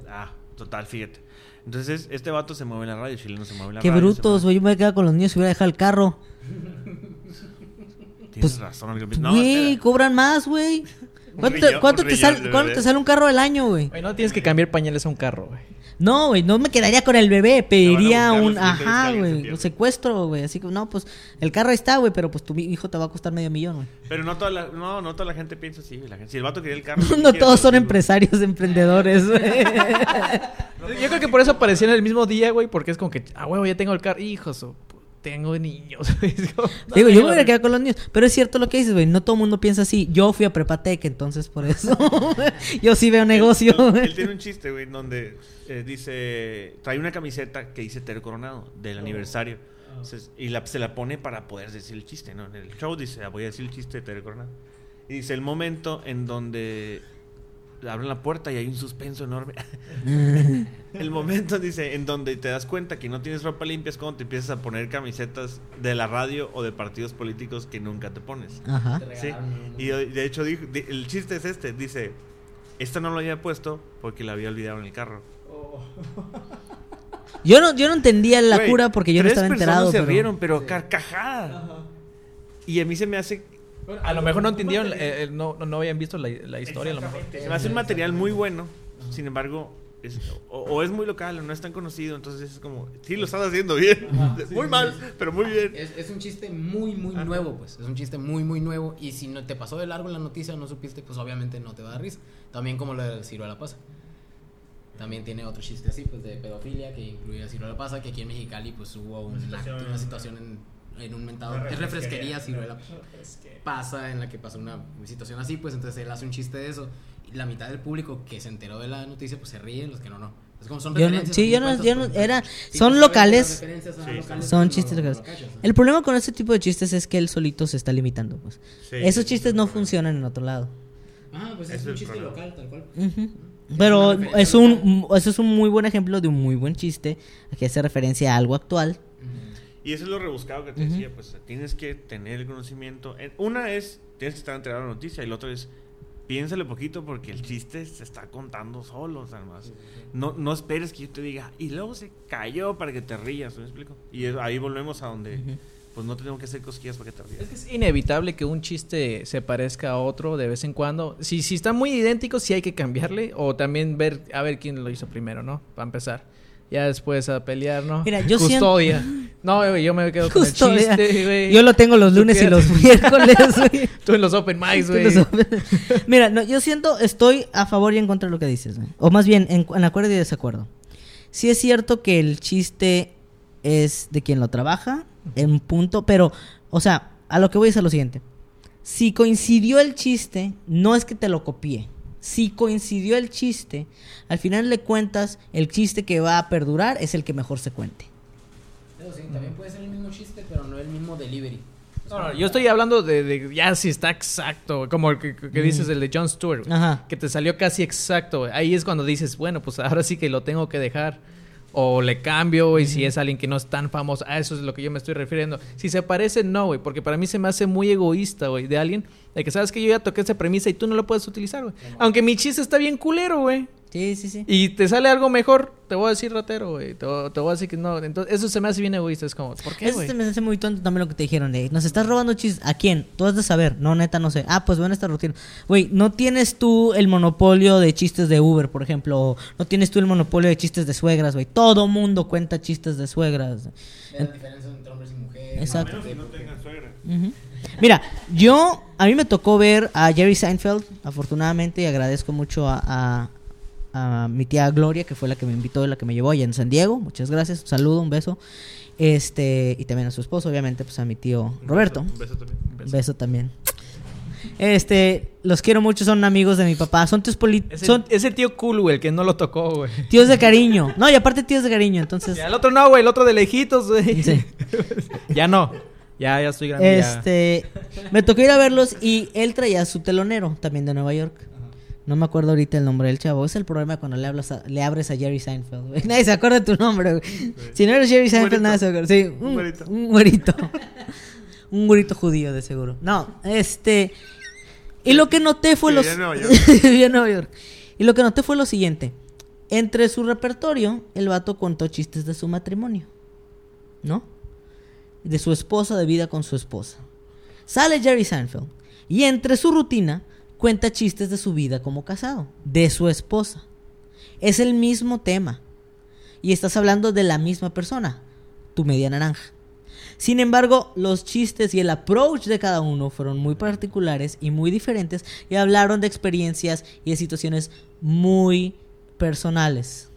Ah, total, fíjate. Entonces, este vato se mueve en la radio, chileno se mueve en la Qué radio. brutos, se güey, yo me hubiera quedado con los niños y hubiera dejado el carro. Tienes razón. Algo... No, güey, espera. cobran más, güey. ¿Cuánto, cuánto te sal- cuánto te sale un carro al año, güey? Güey, no tienes que cambiar pañales a un carro, güey. No, güey, no me quedaría con el bebé, pediría un, ajá, güey, un secuestro, güey, así que no, pues el carro ahí está, güey, pero pues tu hijo te va a costar medio millón, güey. Pero no toda, la, no, no toda la gente piensa así. La gente, si el vato quería el carro. [LAUGHS] No todos son empresarios, emprendedores, güey. [LAUGHS] Yo creo que por eso aparecían el mismo día, güey, porque es como que, ah, huevo, ya tengo el carro. Hijos, o- tengo niños. [LAUGHS] Digo, yo me hubiera quedado con los niños, pero es cierto lo que dices, güey, no todo el mundo piensa así. Yo fui a Prepatec, entonces por eso [LAUGHS] yo sí veo negocio. Él, güey. él tiene un [LAUGHS] chiste, güey, donde eh, dice. Trae una camiseta que dice Tere Coronado del aniversario. Entonces, y la, se la pone para poder decir el chiste, ¿no? En el show dice, "Ah, voy a decir el chiste de Tere Coronado. Y dice el momento en donde abren la puerta y hay un suspenso enorme. [LAUGHS] el momento, dice, en donde te das cuenta que no tienes ropa limpia es cuando te empiezas a poner camisetas de la radio o de partidos políticos que nunca te pones. Ajá. Sí. Y de hecho, el chiste es este: dice, esta no lo había puesto porque la había olvidado en el carro. Yo no, yo no entendía la cura porque yo no tres estaba personas enterado. se pero- rieron, pero carcajada. Y a mí se me hace. A lo mejor no entendieron, eh, eh, no, no, habían visto la, la historia, a lo mejor. Se me hace un material muy bueno. Sin embargo, es- o, o es muy local o no es tan conocido. Entonces es como, sí, lo estás haciendo bien. muy mal, pero muy bien. Es, es un chiste muy, muy nuevo, pues. Es un chiste muy, muy nuevo. Y si no te pasó de largo la noticia o no supiste, pues obviamente no te va a dar risa. También como lo del Ciruela Pasa. También tiene otro chiste así, pues de pedofilia que incluye a Ciruela Pasa, que aquí en Mexicali pues hubo una, una situación en, en un mentado. Es refresquería Ciruela Pasa, en la que pasó una situación así, pues entonces él hace un chiste de eso. Y la mitad del público que se enteró de la noticia, pues se ríe, los que no, no. Es como son Yo no- referencias. sí, yo son no- yo no- pues, era- sí, son locales. son Sí, locales, Son pero chistes locales. lo cachas, ¿no? El problema con este tipo de chistes es que él solito se está limitando, pues. Sí, Esos chistes sí, no funcionan en otro lado. Ah, pues es es un chiste problema. local, tal cual. Pero es un, eso es un muy buen ejemplo de un muy buen chiste que hace referencia a algo actual. Y eso es lo rebuscado que te decía, pues tienes que tener el conocimiento. En- Una es, tienes que estar enterado de la noticia, y la otra es, piénsale poquito porque el chiste se está contando solo, además. No, no esperes que yo te diga, y luego se cayó para que te rías, ¿me explico? Y ahí volvemos a donde, pues no tenemos que hacer cosquillas para que te rías. Es que es inevitable que un chiste se parezca a otro de vez en cuando. Si, si están muy idénticos, sí hay que cambiarle. O también ver a ver quién lo hizo primero, ¿no? Para empezar. Ya después a pelear, ¿no? Mira, yo Custodia. No, güey, yo me quedo con el chiste, güey. Yo lo tengo los lunes y los miércoles, [LAUGHS] güey. Tú en los open mics, güey. Mira, no, yo siento, estoy a favor y en contra de lo que dices, güey. O más bien, en, en acuerdo y desacuerdo. Sí es cierto que el chiste es de quien lo trabaja, en punto, pero, o sea, a lo que voy es a lo siguiente. Si coincidió el chiste, no es que te lo copié. Si coincidió el chiste, al final le cuentas, el chiste que va a perdurar es el que mejor se cuente. Pero sí, también puede ser el mismo chiste, pero no el mismo delivery. No, no, yo estoy hablando de, de ya si está exacto, como el que, que dices el de John Stewart, Ajá. que te salió casi exacto. Ahí es cuando dices, bueno, pues ahora sí que lo tengo que dejar. O le cambio, güey, si es alguien que no es tan famoso. A eso es lo que yo me estoy refiriendo. Si se parece, no, güey, porque para mí se me hace muy egoísta, güey, de alguien de que sabes que yo ya toqué esa premisa y tú no lo puedes utilizar, güey. Aunque mi chiste está bien culero, güey. Sí, sí, sí. Y te sale algo mejor, te voy a decir ratero, güey. Te, voy- te voy a decir que no. Entonces, eso se me hace bien egoísta. Es como, ¿por qué, Eso güey? se me hace muy tonto también lo que te dijeron de, nos estás robando chistes. ¿A quién? Tú has de saber. No, neta, no sé. Ah, pues ven esta rutina. Güey, no tienes tú el monopolio de chistes de Uber, por ejemplo. O no tienes tú el monopolio de chistes de suegras, güey. Todo mundo cuenta chistes de suegras. La diferencia entre hombres y mujeres. Exacto. Menos si no tengan suegra. Ujú. Mira, yo, a mí me tocó ver a Jerry Seinfeld, afortunadamente, y agradezco mucho a, a- a mi tía Gloria, que fue la que me invitó y la que me llevó allá en San Diego. Muchas gracias, un saludo, un beso. Este, y también a su esposo, obviamente, pues a mi tío Roberto. Un beso también. un beso. beso también. Este, los quiero mucho, son amigos de mi papá. Son tíos, poli- Ese, son ese tío cool, güey, el que no lo tocó, güey. tíos de cariño. No, y aparte tíos de cariño, entonces. Al otro no, güey, el otro de lejitos, güey. Sí. [LAUGHS] ya no. Ya, ya estoy grande. ya. Este, me tocó ir a verlos y él traía su telonero también de Nueva York. No me acuerdo ahorita el nombre del chavo. Es el problema cuando le hablas a- le abres a Jerry Seinfeld. güey. [LAUGHS] Nadie se acuerda de tu nombre. güey. Si no eres Jerry Seinfeld, nadie se acuerda. Sí, un, Un güerito. un güerito. [LAUGHS] un güerito judío, de seguro. No, este. Y lo que noté fue Que los. Nueva [LAUGHS] York. Nueva York. Y lo que noté fue lo siguiente. Entre su repertorio, el vato contó chistes de su matrimonio. ¿No? De su esposa, de vida con su esposa. Sale Jerry Seinfeld. Y entre su rutina, cuenta chistes de su vida como casado. De su esposa. Es el mismo tema. Y estás hablando de la misma persona. Tu media naranja. Sin embargo, los chistes y el approach de cada uno fueron muy particulares y muy diferentes y hablaron de experiencias y de situaciones muy personales.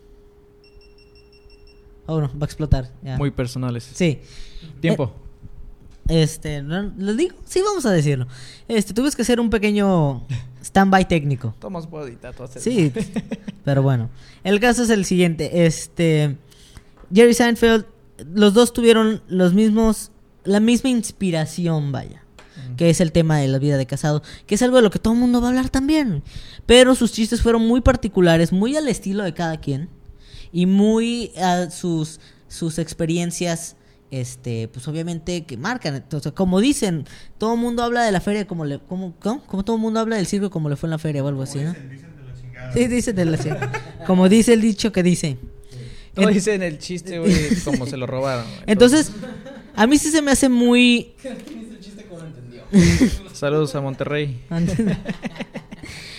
Oh, no, va a explotar. ya. Muy personales. Sí. Tiempo. Este, ¿no? ¿lo digo? Sí, vamos a decirlo. Este, tuvimos que hacer un pequeño stand-by técnico. Tomas puedo editar todo Sí, pero bueno. El caso es el siguiente. Este, Jerry Seinfeld, los dos tuvieron los mismos, la misma inspiración, vaya. Que es el tema de la vida de casado. Que es algo de lo que todo el mundo va a hablar también. Pero sus chistes fueron muy particulares, muy al estilo de cada quien. Y muy a sus, sus experiencias, este, pues obviamente que marcan. Entonces, como dicen, todo el mundo habla de la feria como le, como, ¿cómo? Como todo el mundo habla del circo como le fue en la feria o algo así, ¿no? Dicen, dicen de la chingada. Sí, dice de la Como dice el dicho que dice. Todo En- dice en el chiste, güey, como se lo robaron. Entonces, a mí sí se me hace muy... Saludos a Monterrey. [LAUGHS]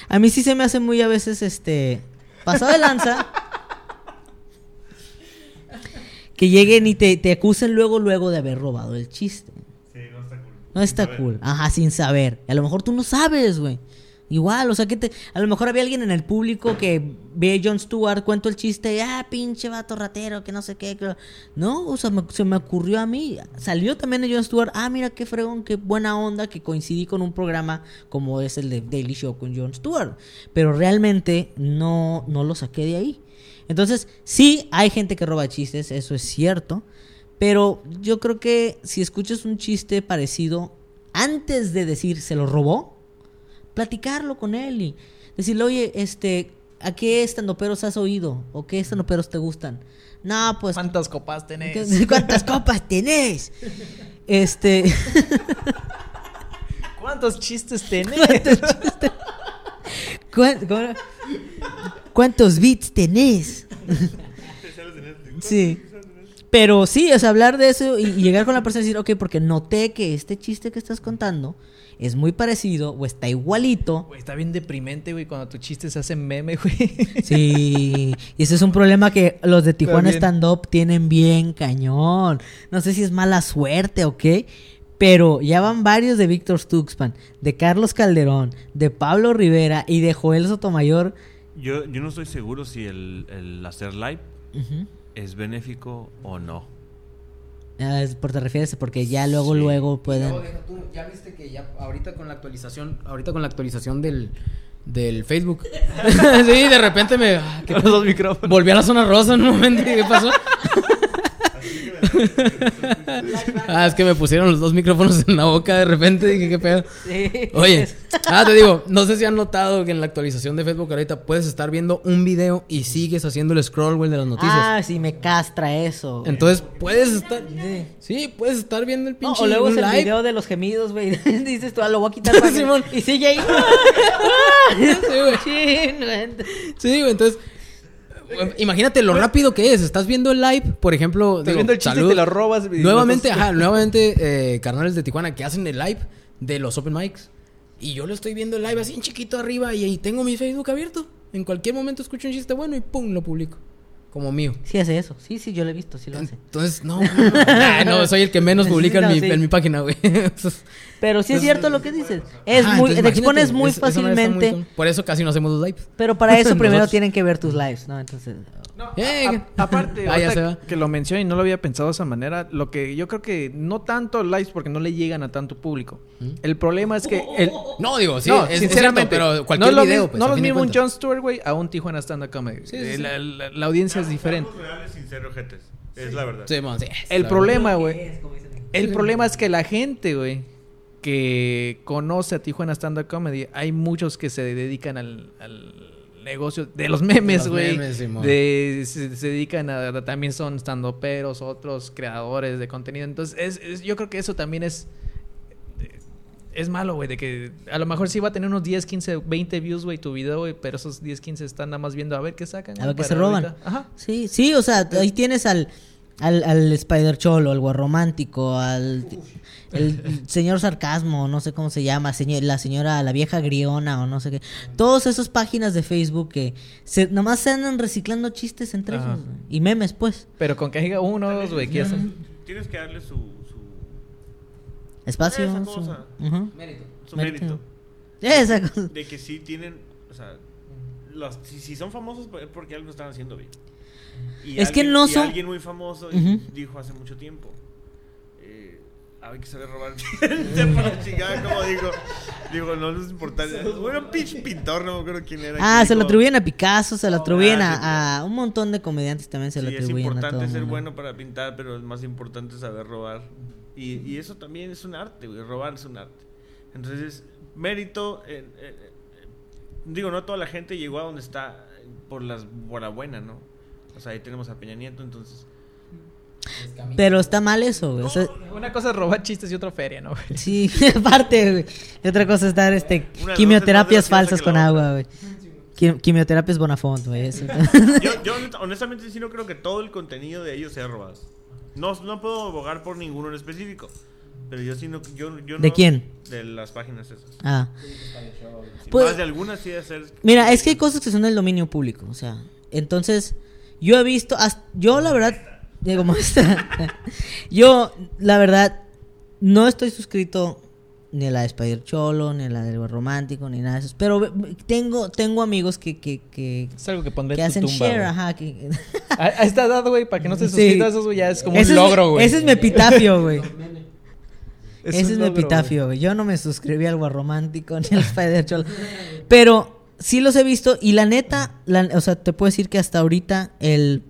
A mí sí se me hace muy a veces, este... Pasado de lanza. Que lleguen y te, te acusen luego, luego de haber robado el chiste. Sí, no está cool. No está Sin saber. cool. Ajá, sin saber. A lo mejor tú no sabes, güey. Igual, o sea que te... A lo mejor había alguien en el público que ve a Jon Stewart, cuento el chiste, y, ah, pinche vato ratero, que no sé qué. que-". No, o sea, me- se me ocurrió a mí. Salió también de Jon Stewart, ah, mira qué fregón, qué buena onda que coincidí con un programa como es el de Daily Show con Jon Stewart. Pero realmente no, no lo saqué de ahí. Entonces, sí, hay gente que roba chistes, eso es cierto. Pero yo creo que si escuchas un chiste parecido, antes de decir se lo robó, platicarlo con él y decirle, oye, este, ¿a qué estandoperos has oído? ¿O qué estandoperos te gustan? No, pues, ¿Cuántas copas tenés? ¿qué- [LAUGHS] ¿cuántas copas tenés? Este, [LAUGHS] ¿Cuántos chistes [LAUGHS] tenés? ¿cuán- cómo era? ¿Cuántos bits tenés? Sí. Pero sí, sea, hablar de eso y, y llegar con la persona y decir, ok, porque noté que este chiste que estás contando es muy parecido o está igualito. Güey, está bien deprimente, güey, cuando tu chiste se hace meme, güey. Sí, y ese es un problema que los de Tijuana También. Stand Up tienen bien cañón. No sé si es mala suerte o qué, pero ya van varios de Víctor Stuxpan, de Carlos Calderón, de Pablo Rivera y de Joel Sotomayor. Yo, yo no estoy seguro si el, el hacer live es benéfico o no. Ah, es por te refieres, porque ya luego, Sí. luego pueden. No, deja tú, ya viste que ya ahorita con la actualización, ahorita con la actualización del, del Facebook. [LAUGHS] sí, de repente me ah, ¿qué Con los dos micrófonos. volví a la zona rosa en un momento, ¿y ¿qué pasó? [LAUGHS] ah, es que me pusieron los dos micrófonos en la boca de repente, dije, qué pedo. Sí. Oye, ah, te digo, no sé si han notado que en la actualización de Facebook ahorita puedes estar viendo un video y sigues haciendo el scroll, güey, de las noticias. Ah, sí, me castra eso. güey. Entonces puedes estar, Sí. sí, puedes estar viendo el No, pinche o luego es el live. video de los gemidos, güey. [LAUGHS] Dices tú, ah, lo voy a quitar [LAUGHS] para Simón. Y sigue ahí. [LAUGHS] Sí, güey. No, Sí, güey, entonces. Imagínate lo rápido que es. Estás viendo el live, por ejemplo. Estás digo, viendo el chiste y salud. te lo robas. y Nuevamente, ajá, nuevamente, eh, carnales de Tijuana que hacen el live de los open mics. Y yo lo estoy viendo el live así en chiquito arriba y ahí tengo mi Facebook abierto. En cualquier momento escucho un chiste bueno y pum, lo publico. Como mío. Sí hace eso. Sí, sí, yo lo he visto, sí lo hace. Entonces, no, [LAUGHS] no, no, nah, no, soy el que menos publica en, mi, sí. en mi página, güey. [LAUGHS] Pero sí es cierto lo que dices. Es muy, te expones muy es- fácilmente. Por eso casi no hacemos los lives. Pero para [LAUGHS] eso primero tienen que ver tus lives, ¿no? Entonces. No, Eh, a- aparte, [LAUGHS] Ah, ya ahorita se va. que lo mencioné y no lo había pensado de esa manera, lo que yo creo que no tanto lives porque no le llegan a tanto público. El problema es que el, No, digo, sí, no, es, es sinceramente, cierto, pero cualquier no lo, video, pues, no a lo fin de mismo un. Jon Stewart, güey, a un Tijuana Stand Up Comedy. Sí, sí, Eh, sí. La, la- la audiencia es diferente. reales sin ser ojetes. Es la verdad. Sí, sí, es El la problema, güey, el Sí. problema es que la gente, güey, que conoce a Tijuana Stand Up Comedy, hay muchos que se dedican al, al negocio de los memes, güey. De, se, se dedican a, también son standuperos, otros creadores de contenido. Entonces, es, es- yo creo que eso también es es malo, güey, de que a lo mejor sí va a tener unos 10, 15, 20 views, güey, tu video, güey, pero esos 10, 15 están nada más viendo a ver qué sacan. A ver qué se roban. ahorita. Ajá. Sí, sí, o sea, ahí tienes al, al, al Spider Cholo, al guarromántico, al el señor sarcasmo, no sé cómo se llama, señor, la señora, la vieja griona o no sé qué. Todas esas páginas de Facebook que se, nomás se andan reciclando chistes entre Ajá. ellos. güey. Y memes, pues. Pero con que haya uno o dos, güey, son- Tienes que darle su, su, Espacio. Esa su- ujú. su Mérito. mérito. Esa cosa. De que sí tienen, o sea, los, si, si son famosos es porque algo están haciendo bien. Y Es que alguien- no y son- alguien muy famoso Ujú. dijo hace mucho tiempo. eh, hay que saber robar [LAUGHS] gente para la chingada, como digo. Digo, no es importante. Bueno, un pinche pintor, no me acuerdo quién era. Ah, que se lo dijo, atribuyen a Picasso, se lo atribuyen Ah, sí, a, a un montón de comediantes también se lo Sí, es atribuyen a todo importante ser mundo. bueno para pintar, pero es más importante saber robar. Y, y eso también es un arte, güey. Robar es un arte. Entonces, mérito. eh, eh, eh, digo, no toda la gente llegó a donde está por, las, por la buena, ¿no? O sea, ahí tenemos a Peña Nieto, entonces. Pero está mal eso, güey. o sea, Una cosa es robar chistes y otra feria, ¿no, güey? [LAUGHS] Sí, [LAUGHS] aparte, güey. Y otra cosa es dar este Una quimioterapias falsas con agua, güey. Qui- Quimioterapias Bonafont, güey. [LAUGHS] Yo, yo honestamente sí no creo que todo el contenido de ellos sea robado. No, no puedo abogar por ninguno en específico. Pero yo sí no. Yo, yo ¿De no- quién? De las páginas esas. Ah. Pues- más de algunas sí de ser. Mira, es que hay cosas que son del dominio público, o sea, entonces yo he visto, hasta- yo la verdad, digo, está, [LAUGHS] yo la verdad no estoy suscrito ni a la de Spider Cholo, ni a la del romántico, ni nada de eso, pero tengo tengo amigos que que, que, Es algo que pondré que en tu hacen tumba, share, ajá, que [LAUGHS] A, a esta edad, güey, para que no se Sí. suscrita a esos, güey, ya es como Ese un logro, güey. Ese es mi epitafio, güey. Ese es mi epitafio, güey. Yo no me suscribí al Guarromántico ni al Spider Cholo. Pero sí los he visto y la neta, la- o sea, te puedo decir que hasta ahorita el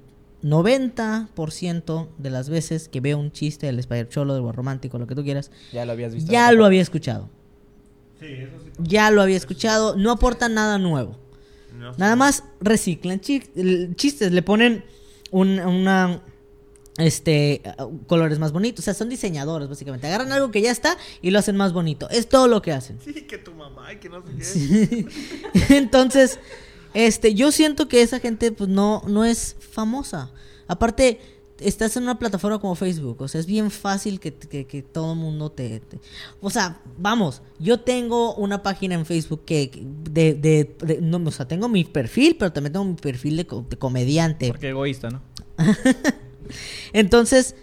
90% de las veces que veo un chiste del Spider Cholo, del Guarromántico, lo que tú quieras. Ya lo habías visto. ya lo había escuchado. Sí, eso sí. Ya lo había escuchado. No aportan nada nuevo. No. Nada más reciclan chistes, le ponen un- una este colores más bonitos, o sea, son diseñadores básicamente. Agarran algo que ya está y lo hacen más bonito. Es todo lo que hacen. Sí, que tu mamá y que no sé qué. [LAUGHS] Entonces, este, yo siento que esa gente pues no no es famosa. Aparte estás en una plataforma como Facebook, o sea, es bien fácil que, que, que todo el mundo te, te- O sea, vamos, yo tengo una página en Facebook que de, de, de- no, o sea, tengo mi perfil, pero también tengo mi perfil de, de comediante. Porque egoísta, ¿no? [LAUGHS] Entonces,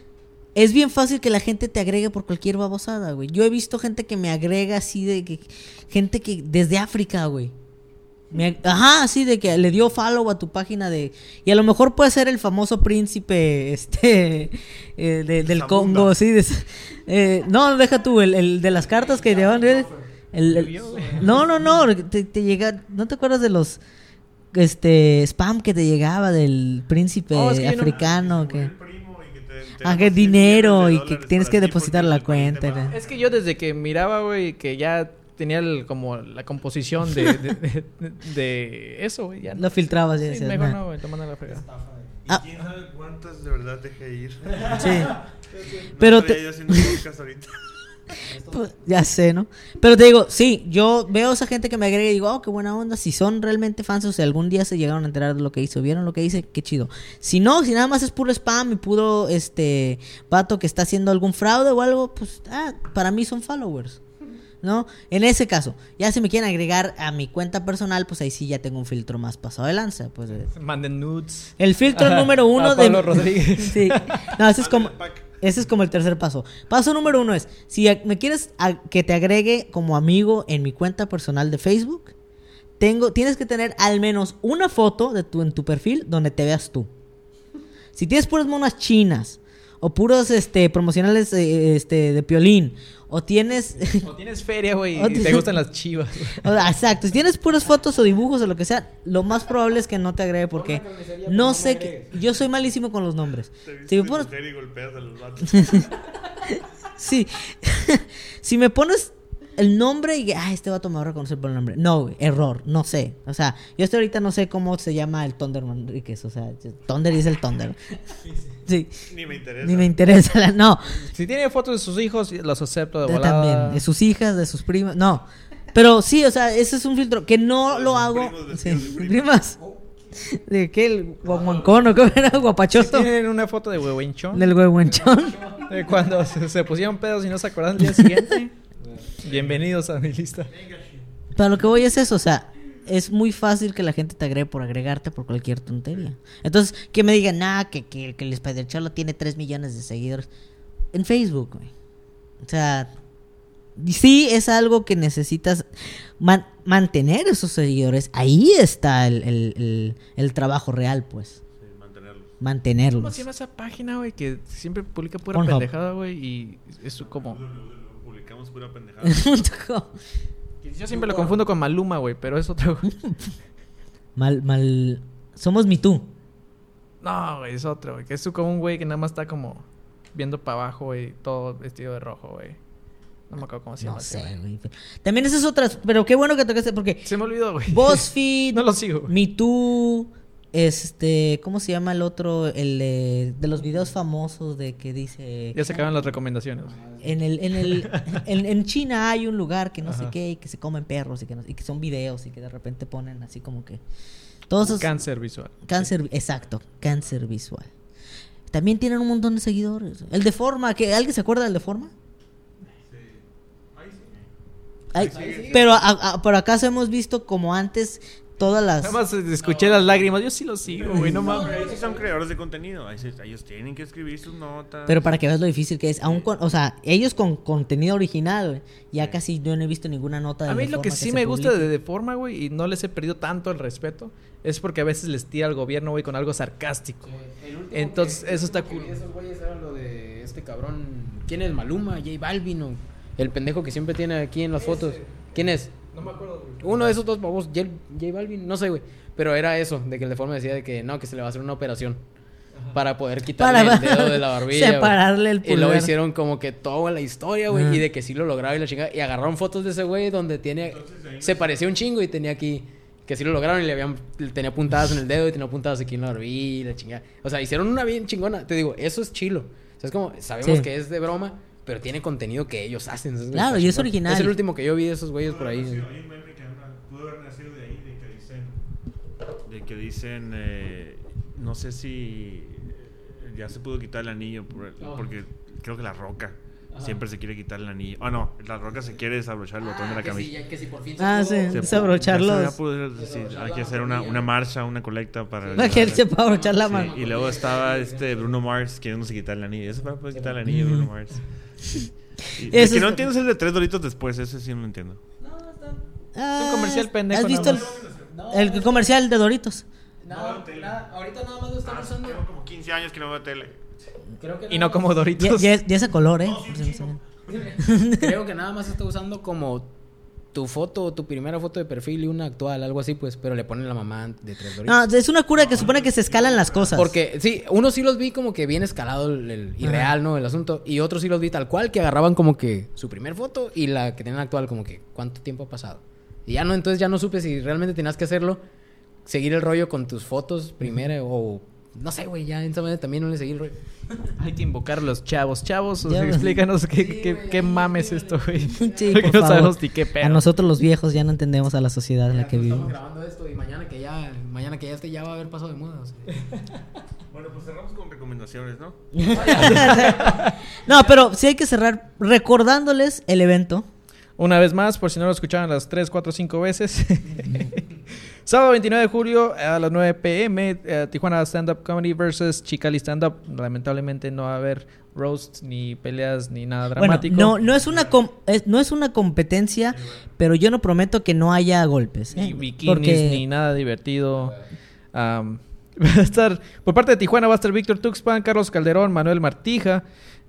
es bien fácil que la gente te agregue por cualquier babosada, güey. Yo he visto gente que me agrega así de que... Gente que... Desde África, güey. Me ajá, así de que le dio follow a tu página de... Y a lo mejor puede ser el famoso príncipe, [LAUGHS] este... eh, de- del. Congo, sí. de- eh, no, deja tú, el, el de las cartas que llevan... el- el- no, no, no, te, te llega... ¿No te acuerdas de los... Este... Spam que te llegaba del príncipe Oh, es que yo no- africano que... Que te- te Ah, que 100 dinero y que tienes que depositar la cuenta, ¿no? Es que yo desde que miraba, güey, que ya tenía el, como la composición de, de, de- de eso, güey, ya no. Lo filtrabas y Sí, decías, mejor no, güey, te mandan la fregada. ¿Y Ah. quién sabe cuántas de verdad dejé ir? Sí. [LAUGHS] No Pero te- yo haciendo podcast ahorita. Pues, ya sé, ¿no? Pero te digo, sí, yo veo a esa gente que me agrega y digo, oh, qué buena onda. Si son realmente fans o si algún día se llegaron a enterar de lo que hizo, vieron lo que hice, qué chido. Si no, si nada más es puro spam y puro este vato que está haciendo algún fraude o algo, pues ah, para mí son followers. ¿No? En ese caso, ya si me quieren agregar a mi cuenta personal, pues ahí sí ya tengo un filtro más pasado de lanza. Pues eh, Manden nudes. el filtro Ajá, número uno a de. Pablo Rodríguez. [LAUGHS] sí. No, ese es como. Ese es como el tercer paso. Paso número uno es, si me quieres que te agregue como amigo en mi cuenta personal de Facebook, tengo, tienes que tener al menos una foto de tu, en tu perfil donde te veas tú. Si tienes puras monas chinas, o puros este, promocionales eh, este, de piolín, o tienes... O tienes feria, güey, y te gustan las chivas. [LAUGHS] sea, exacto. Si tienes puras fotos o dibujos o lo que sea, lo más probable es que no te agregue porque no sé qué. Yo soy malísimo con los nombres. Te Si me pones, mujer y golpeas a los vatos. [LAUGHS] sí, [LAUGHS] si me pones el nombre y ah, este vato me va a reconocer por el nombre. No, güey, error, no sé. O sea, yo hasta ahorita no sé cómo se llama el Thunder Manríquez. O sea, Thunder es el Thunder. [LAUGHS] Sí, Ni me interesa. ni me interesa. la- no, Si tiene fotos de sus hijos, los acepto de volada. también. De sus hijas, de sus primas. No. Pero sí, o sea, ese es un filtro que no De lo hago. primos Sí, de [LAUGHS] primas. ¿De qué? ¿El guaguancón o cómo era? Guapachoso. Tienen una foto de huehuenchón. Del huehuenchón. De cuando se, se pusieron pedos y no se acordaron el día siguiente. [LAUGHS] Bienvenidos a mi lista. Pero lo que voy es eso, o sea, es muy fácil que la gente te agregue por agregarte por cualquier tontería. Entonces, que me digan, nah, que, que, que el Spider Cholo tiene 3 millones de seguidores en Facebook, güey. O sea, sí es algo que necesitas man- mantener esos seguidores. Ahí está el, el- el- el trabajo real, pues. Sí, mantenerlos. ¿Cómo Mantenerlos. se llama esa página, güey? Que siempre publica pura Pornhub. pendejada, güey. Y es como... Pura pendejada. [LAUGHS] Yo siempre lo confundo con Maluma, güey. Pero es otro, [LAUGHS] mal, mal. Somos Me Too. No, güey, es otro, güey. Que es como un güey que nada más está como viendo para abajo, güey. Todo vestido de rojo, güey. No me acuerdo cómo se llama. No sé, güey. güey. También esas otras, pero qué bueno que tocaste porque Se me olvidó, güey. BuzzFeed, [LAUGHS] No lo sigo, güey. Me Too, este, ¿cómo se llama el otro? El de, de los videos famosos de que dice Ya se acaban las recomendaciones. en el, en el, [LAUGHS] en, en China hay un lugar que no sé qué y que se comen perros y que, no- y que son videos y que de repente ponen así como que todos esos Cáncer visual. cáncer, exacto, cáncer visual. También tienen un montón de seguidores. El de forma, que ¿alguien se acuerda del de forma? Ay, pero a- a- por acaso hemos visto como antes todas las Nada más escuché las lágrimas. Yo sí lo sigo, güey. No mames. Ahí sí son creadores de contenido. Ellos tienen que escribir sus notas. Pero para que veas lo difícil que es, aún con, o sea, ellos con contenido original, güey, ya casi yo no he visto ninguna nota de A mí lo que sí me gusta de Deforma, güey, y no les he perdido tanto el respeto, es porque a veces les tira al gobierno, güey, con algo sarcástico. Entonces, eso está cool. Esos güeyes eran lo de este cabrón. ¿Quién es Maluma? J Balvin o el pendejo que siempre tiene aquí en las fotos. ¿Quién es? No me acuerdo, Uno de esos dos babos, J, J Balvin, no sé, güey. Pero era eso, de que el deforme decía de que no, que se le va a hacer una operación. Para poder [LAUGHS] quitarle Para- el dedo de la barbilla. güey. separarle el Y luego pulgar. hicieron como que toda la historia, güey. Ajá. Y de que sí lo lograba y la chingada. Y agarraron fotos de ese güey donde tiene. Se parecía un chingo y tenía aquí. Que sí lo lograron y le habían. Tenía puntadas en el dedo y tenía puntadas aquí en la barbilla y la chingada. O sea, hicieron una bien chingona. Te digo, eso es chilo. O sea, es como. Sabemos Sí. que es de broma. Pero tiene contenido que ellos hacen. ¿sabes? Claro, y es original. Es el último que yo vi de esos güeyes por ahí. Hay un meme que anda- pudo haber nacido de ahí, de que dicen, de que dicen, eh, no sé si ya se pudo quitar el anillo por- porque creo que la roca siempre se quiere quitar el anillo. Ah, no, la roca se quiere desabrochar el botón de la camisa. Ah, sí, Se- ya desabrocharlos. se pudo decir, hay que hacer una, una marcha, una colecta para... Para que se pueda abrochar la Sí, mano. y luego estaba este Bruno Mars queriéndose quitar el anillo. Eso para poder quitar el anillo, Bruno Mars. [LAUGHS] Y, el que no entiendo es el de tres doritos después, ese sí no lo entiendo. Ah, Es un comercial pendejo ¿Has visto el, comercial de Doritos? No, nada, ahorita nada más lo están usando. Tengo como 15 años que no veo tele. Creo que Y no como Doritos. ya, ya es a color, ¿eh? [LAUGHS] Creo que nada más está usando como tu foto, tu primera foto de perfil y una actual, algo así, pues, pero le ponen la mamá de tres doritos. No, es una cura que supone que se escalan las cosas. Porque, sí, unos sí los vi como que bien escalado el, el irreal, ¿no? El asunto. Y otros sí los vi tal cual, que agarraban como que su primer foto y la que tenían actual, como que cuánto tiempo ha pasado. Y ya no, entonces ya no supe si realmente tenías que hacerlo, seguir el rollo con tus fotos primero o... No sé, güey, ya en esa manera también no le seguí el rollo. [LAUGHS] Hay que invocar a los chavos. Chavos, o sea, explícanos qué, Sí, qué, qué mames esto, güey. [LAUGHS] Sí, Porque [LAUGHS] por no favor. sabemos ni qué pedo. A nosotros los viejos ya no entendemos a la sociedad en la que Estamos vivimos. grabando esto y mañana que ya, mañana que ya esté ya va a haber pasado de moda. o sea. Bueno, pues cerramos con recomendaciones, ¿no? no, pero sí hay que cerrar recordándoles el evento. Una vez más, por si no lo escucharon las 3, 4, 5 veces. Sábado 29 de julio a las 9 pm, eh, Tijuana Stand Up Comedy versus Chicali Stand Up. Lamentablemente no va a haber roasts, ni peleas, ni nada dramático. Bueno, no, no, es una com- es- no es una competencia, pero yo no prometo que no haya golpes. Ni ¿eh? bikinis, Porque- ni nada divertido. Am, [LAUGHS] va a estar, por parte de Tijuana va a estar Víctor Tuxpan, Carlos Calderón, Manuel Martija.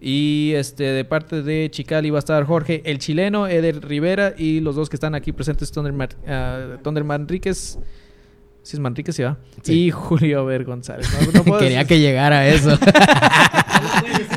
Y este de parte de Chicali va a estar Jorge el chileno, Eder Rivera y los dos que están aquí presentes, Thunder, Mar- Thunder Manríquez. Si es Manríquez, sí va. Sí. Y [LAUGHS] Julio Ver González. No, no [LAUGHS] puedo Quería decir, que llegara eso.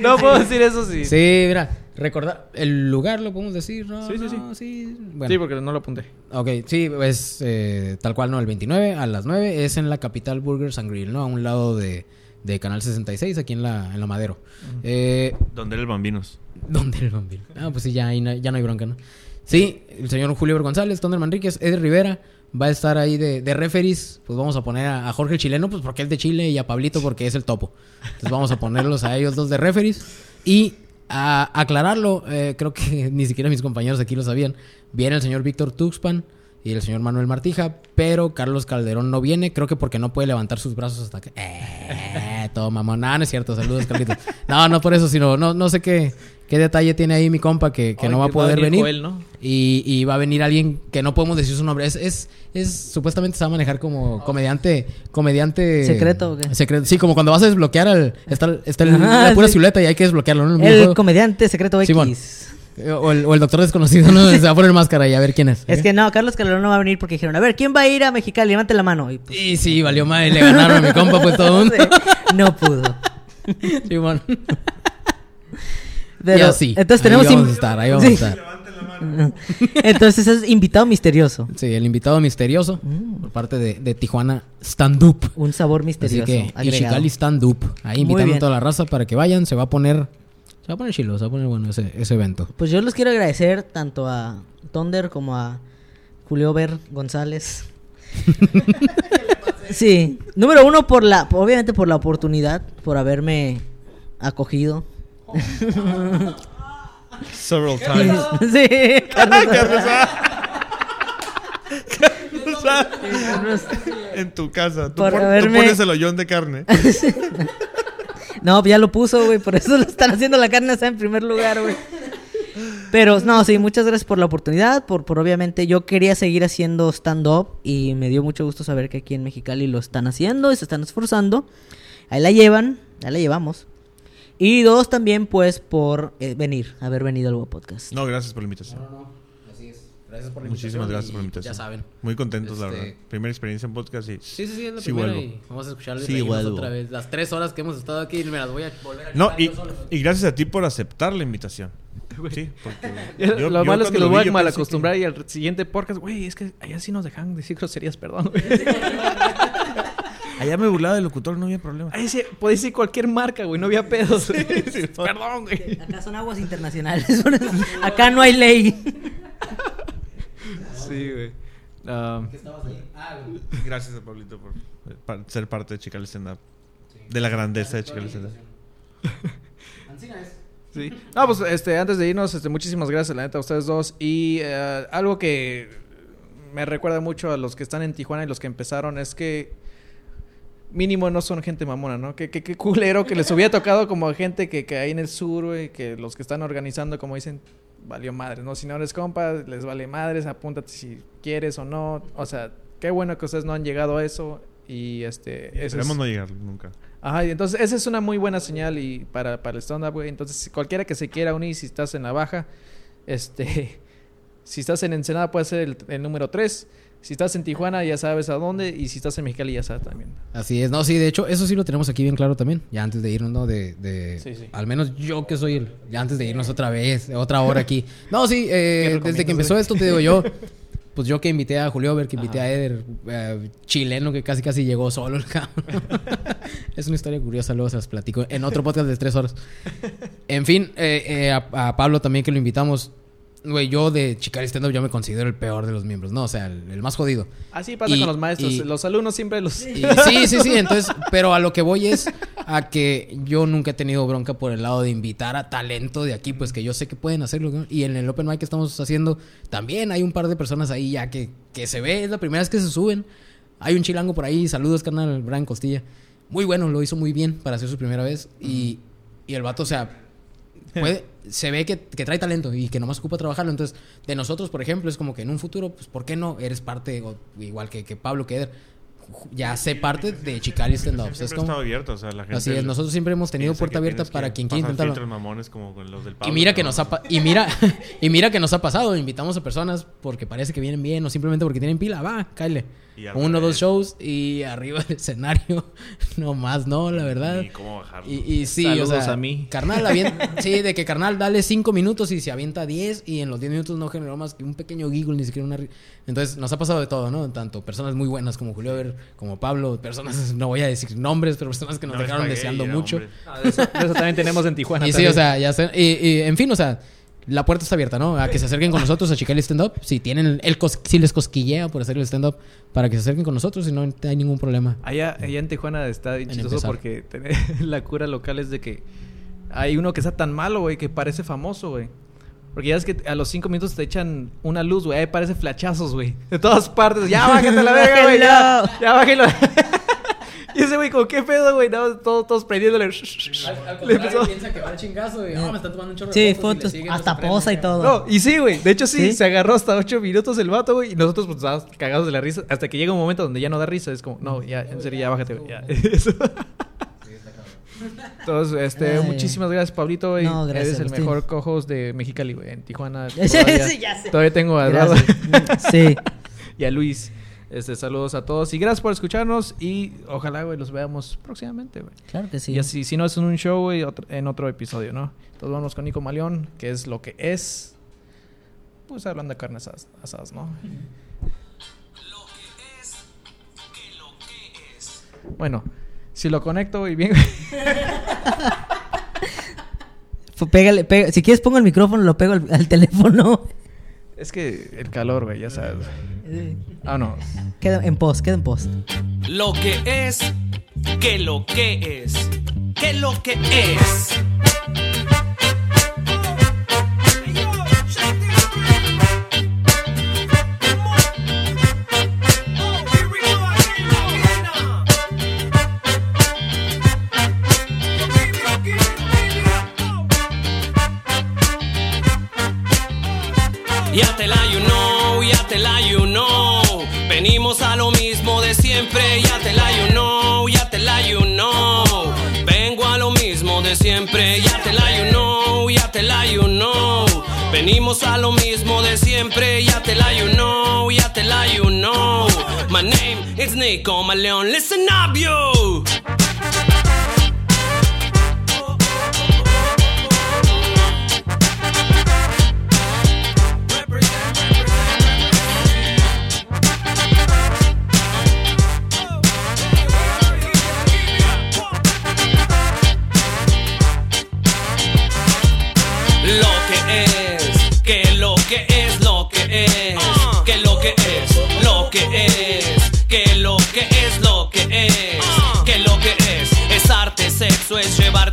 no puedo decir eso. Sí, sí, mira, recordar el lugar lo podemos decir, ¿no? Sí, sí, No, sí. Bueno. porque no lo apunté. Ok, sí, es eh, tal cual, ¿no? El 29 a las 9 es en la capital Burgers and Grill, ¿no? A un lado de, de Canal 66, aquí en la, en la Madero. Eh, Donde era el Bambinos. ¿Dónde el bambino? Ah, pues sí, ya, ahí no, ya no hay bronca, ¿no? Sí, el señor Julio González, Thunder Manríquez, Eder Rivera va a estar ahí de, de referees. Pues vamos a poner a, a Jorge el chileno, pues porque es de Chile, y a Pablito porque es el topo. Entonces vamos a ponerlos a ellos dos de referees. Y a aclararlo, eh, creo que [LAUGHS] ni siquiera mis compañeros aquí lo sabían. Viene el señor Víctor Tuxpan y el señor Manuel Martija, pero Carlos Calderón no viene, creo que porque no puede levantar sus brazos hasta que... Eh, todo mamón. No, no es cierto, saludos Carlitos. No, no por eso, sino no, no sé qué, qué detalle tiene ahí mi compa que, que Ay, no va a poder venir. Joel, ¿no? Y, y va a venir alguien que no podemos decir su nombre. Es, es, es supuestamente se va a manejar como comediante, comediante ¿Secreto o qué? Secreto. Sí, como cuando vas a desbloquear al, está, está el- Ajá, la pura sí. silueta y hay que desbloquearlo, ¿no? El El comediante secreto X. Simón. O el, o el doctor desconocido, ¿no? Se va a poner máscara y a ver quién es. Es que no, Carlos Calderón no va a venir porque dijeron, a ver, ¿quién va a ir a Mexicali? Levante la mano. Y, pues, Y sí, valió mal. Le ganaron a mi compa, pues todo mundo. [LAUGHS] no pudo. Simón. Pero, Y así. Entonces Ahí tenemos... vamos in- a estar, ahí vamos Sí. a estar. [LAUGHS] Entonces es invitado misterioso. Sí, el invitado misterioso Mm. por parte de, de Tijuana Stand Up. Un sabor Así misterioso. que, y agregado. Chicali Stand Up. Ahí invitando a toda la raza para que vayan. Se va a poner. Se va a poner chilo, se va a poner bueno ese, ese evento. Pues yo les quiero agradecer tanto a Thunder como a Julio Ver González. [LAUGHS] sí, número uno por la, obviamente por la oportunidad, por haberme acogido. [LAUGHS] Several times. sí, [LAUGHS] Carlos A. en tu casa. Tú, Por pon- tú haberme- pones el hoyón de carne. [LAUGHS] No, ya lo puso, güey, por eso lo están haciendo la carne asada en primer lugar, güey. Pero no, sí, muchas gracias por la oportunidad, por, por obviamente yo quería seguir haciendo stand-up y me dio mucho gusto saber que aquí en Mexicali lo están haciendo y se están esforzando. Ahí la llevan, ahí la llevamos. Y dos también, pues, por eh, venir, haber venido al Podcast. No, gracias por la invitación. Así es. Gracias por Muchísimas gracias por la invitación. Ya saben. Muy contentos, la Este- verdad. Primera experiencia en podcast y... Sí, sí, sí, es la Sí, primera vuelvo. y vamos a escucharles Sí, otra vez. Las tres horas que hemos estado aquí me las voy a volver a No, y, y gracias a ti por aceptar la invitación. Sí, porque... [LAUGHS] yo- lo yo malo es que los vi, voy a mal que- acostumbrar y al siguiente podcast, güey, es que allá sí nos dejan decir groserías, perdón. [LAUGHS] güey. Allá me burlaba del locutor, no había problema. Ahí sí, podéis decir cualquier marca, güey, no había pedos. [LAUGHS] perdón, güey. Acá son aguas internacionales, acá no hay ley. Sí, güey. Um, Gracias a Pablito por eh, pa- ser parte de Chicali Stand Up. De la grandeza de Chicali Stand Up. [LAUGHS] Sí. No, pues este, antes de irnos, este, muchísimas gracias, la neta, a ustedes dos. Y eh, algo que me recuerda mucho a los que están en Tijuana y los que empezaron es que mínimo no son gente mamona, ¿no? Que, que, que culero que les hubiera tocado como gente que, que hay en el sur, güey, que los que están organizando, como dicen, valió madres, ¿no? Si no eres compa, les vale madres, apúntate si quieres o no. O sea, qué bueno que ustedes no han llegado a eso. Y este. es- no llegar nunca. Ajá, y entonces esa es una muy buena señal y para, para el stand-up, güey. Entonces, cualquiera que se quiera unir, si estás en la baja, este, [LAUGHS] si estás en Ensenada puede ser el, el número 3. Si estás en Tijuana ya sabes a dónde y si estás en Mexicali ya sabes también. Así es, no, sí, de hecho, eso sí lo tenemos aquí bien claro también, ya antes de irnos, ¿no? De, de Sí, sí. al menos yo que soy el, ya antes de irnos otra vez, otra hora aquí. [LAUGHS] No, sí, eh, desde que empezó esto, te digo yo, [LAUGHS] pues yo que invité a Julio Ver, que invité a Eder, eh, chileno, que casi casi llegó solo el cabrón. [LAUGHS] es una historia curiosa, luego se las platico en otro podcast de tres horas. En fin, eh, eh, a, a Pablo también que lo invitamos. Güey, yo de Chicari Stand Up yo me considero el peor de los miembros, ¿no? O sea, el, el más jodido. Así pasa Y- con los maestros. y- los alumnos siempre los... Y- sí, sí, sí. Entonces, pero a lo que voy es a que yo nunca he tenido bronca por el lado de invitar a talento de aquí, pues que yo sé que pueden hacerlo. Y en el Open Mic que estamos haciendo, también hay un par de personas ahí ya que, que se ve, es la primera vez que se suben. Hay un chilango por ahí, saludos, carnal, Brian Costilla. Muy bueno, lo hizo muy bien para hacer su primera vez. Y, y el vato, o sea, puede, se ve que, que trae talento y que nomás ocupa trabajarlo. Entonces, de nosotros, por ejemplo, es como que en un futuro, pues, ¿por qué no? Eres parte, o igual que, que Pablo, que Eder, ju- ya sé parte de Chicali Stand Up. Es como- abierto, o sea, la gente... así es, nosotros siempre hemos tenido puerta abierta para quien quiera intentarlo. mamones como con los del Y Pablo, mira que no, nos no. ha y mira [LAUGHS] y mira que nos ha pasado, invitamos a personas porque parece que vienen bien o simplemente porque tienen pila, va, cáele. Y Uno o dos shows y arriba del escenario [LAUGHS] no más, no, la verdad. Ni cómo bajarlo. Y, y sí, Saludos o sea, a mí. [LAUGHS] carnal, avienta- sí, de que carnal dale cinco minutos y se avienta 10 y en los 10 minutos no generó más que un pequeño giggle, ni siquiera una... Entonces nos ha pasado de todo, ¿no? Tanto personas muy buenas como Julio Ver, como Pablo, personas, [LAUGHS] no voy a decir nombres, pero personas que nos No dejaron deseando y mucho. Ah, de, eso, de eso también tenemos en Tijuana. Y sí, o sea, ya sé. Y, y, en fin, o sea, la puerta está abierta, ¿no? A que se acerquen con nosotros a checar el stand-up. Si tienen el cos- si les cosquillea por hacer el stand-up, para que se acerquen con nosotros y no hay ningún problema. Allá, allá en Tijuana está bien En chistoso porque tener- [LAUGHS] la cura local es de que hay uno que está tan malo, güey, que parece famoso, güey. Porque ya es que a los cinco minutos te echan una luz, güey. Ahí parece flachazos, güey. De todas partes. Ya bájate a la verga, güey. Ya, [LAUGHS] ya bájelo. [LAUGHS] y ese güey, como, ¿qué pedo, güey? No, todos, todos prendiéndole. Le empezó- piensa que va al chingazo y "Ah, me está tomando un chorro Sí, fotos, hasta posa y todo. No, y sí, güey. De hecho, sí, ¿Sí? se agarró hasta ocho minutos el vato, güey. Y nosotros, pues, estábamos cagados de la risa. Hasta que llega un momento donde ya no da risa. Es como, no, ya, en serio, ya bájate, güey. Ya. Eso. [LAUGHS] Entonces, este, Ay. muchísimas gracias, Pablito, güey. No, gracias, Eres el Agustín. mejor cojos de Mexicali, güey. En Tijuana. [LAUGHS] Sí, Todavía, sí, ya sé. todavía tengo a Eduardo. Sí. [LAUGHS] y a Luis. Este, saludos a todos. Y gracias por escucharnos. Y ojalá, güey, los veamos próximamente, güey. Claro que sí. Y así, si no es en un show, güey, otro- en otro episodio, ¿no? Entonces vamos con Nico Maleón, que es lo que es. Pues hablando de carnes asadas, asadas, ¿no? Bueno, si lo conecto y bien. [LAUGHS] Pégale, pega- Si quieres pongo el micrófono, lo pego al, al teléfono. es que el calor, güey, ya sabes. Eh, Ah, no. Queda en post, queda en post. Lo que es, que lo que es, que lo que es. Ya te la siempre, ya te la you know, ya te la you know. Vengo a lo mismo de siempre, ya te la you know, ya te la you know. Venimos a lo mismo de siempre, ya te la you know, ya te la you know. My name is Nico Maleon, listen up you.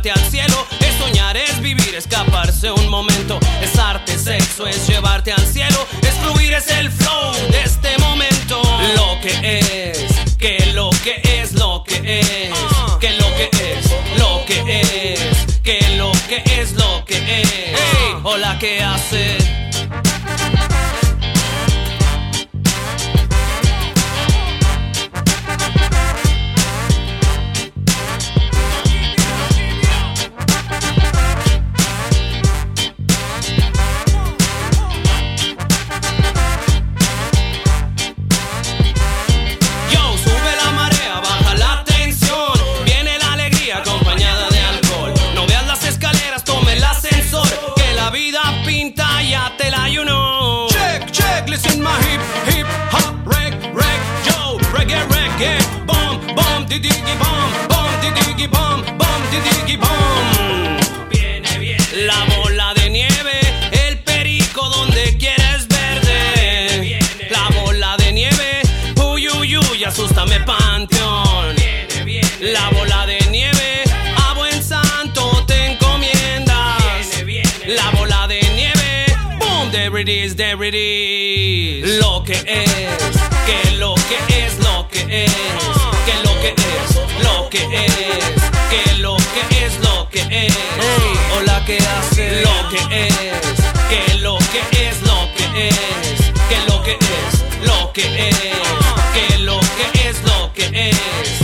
Es soñar, es vivir, escaparse un momento. Es arte, sexo, es llevarte al cielo. Es fluir, es el flow de este momento. Lo que es, que lo que es, lo que es, ah. que lo que es, lo que es, que lo que es, lo que es. Hey, hola, ¿qué hace? Diggy, bom, bom, di diggy, bom, bom, di diggy, bom. Viene bien. La bola de nieve, el perico donde quieres verde. La bola de nieve, uy, uy, uy, asústame panteón. La bola de nieve, a buen santo te encomiendas. La bola de nieve, boom, there it is, there it is. Lo que es, que. Hola, ¿qué hace? Lo que es, que lo que es, lo que es, que lo que es, lo que es, que lo que es, lo que es.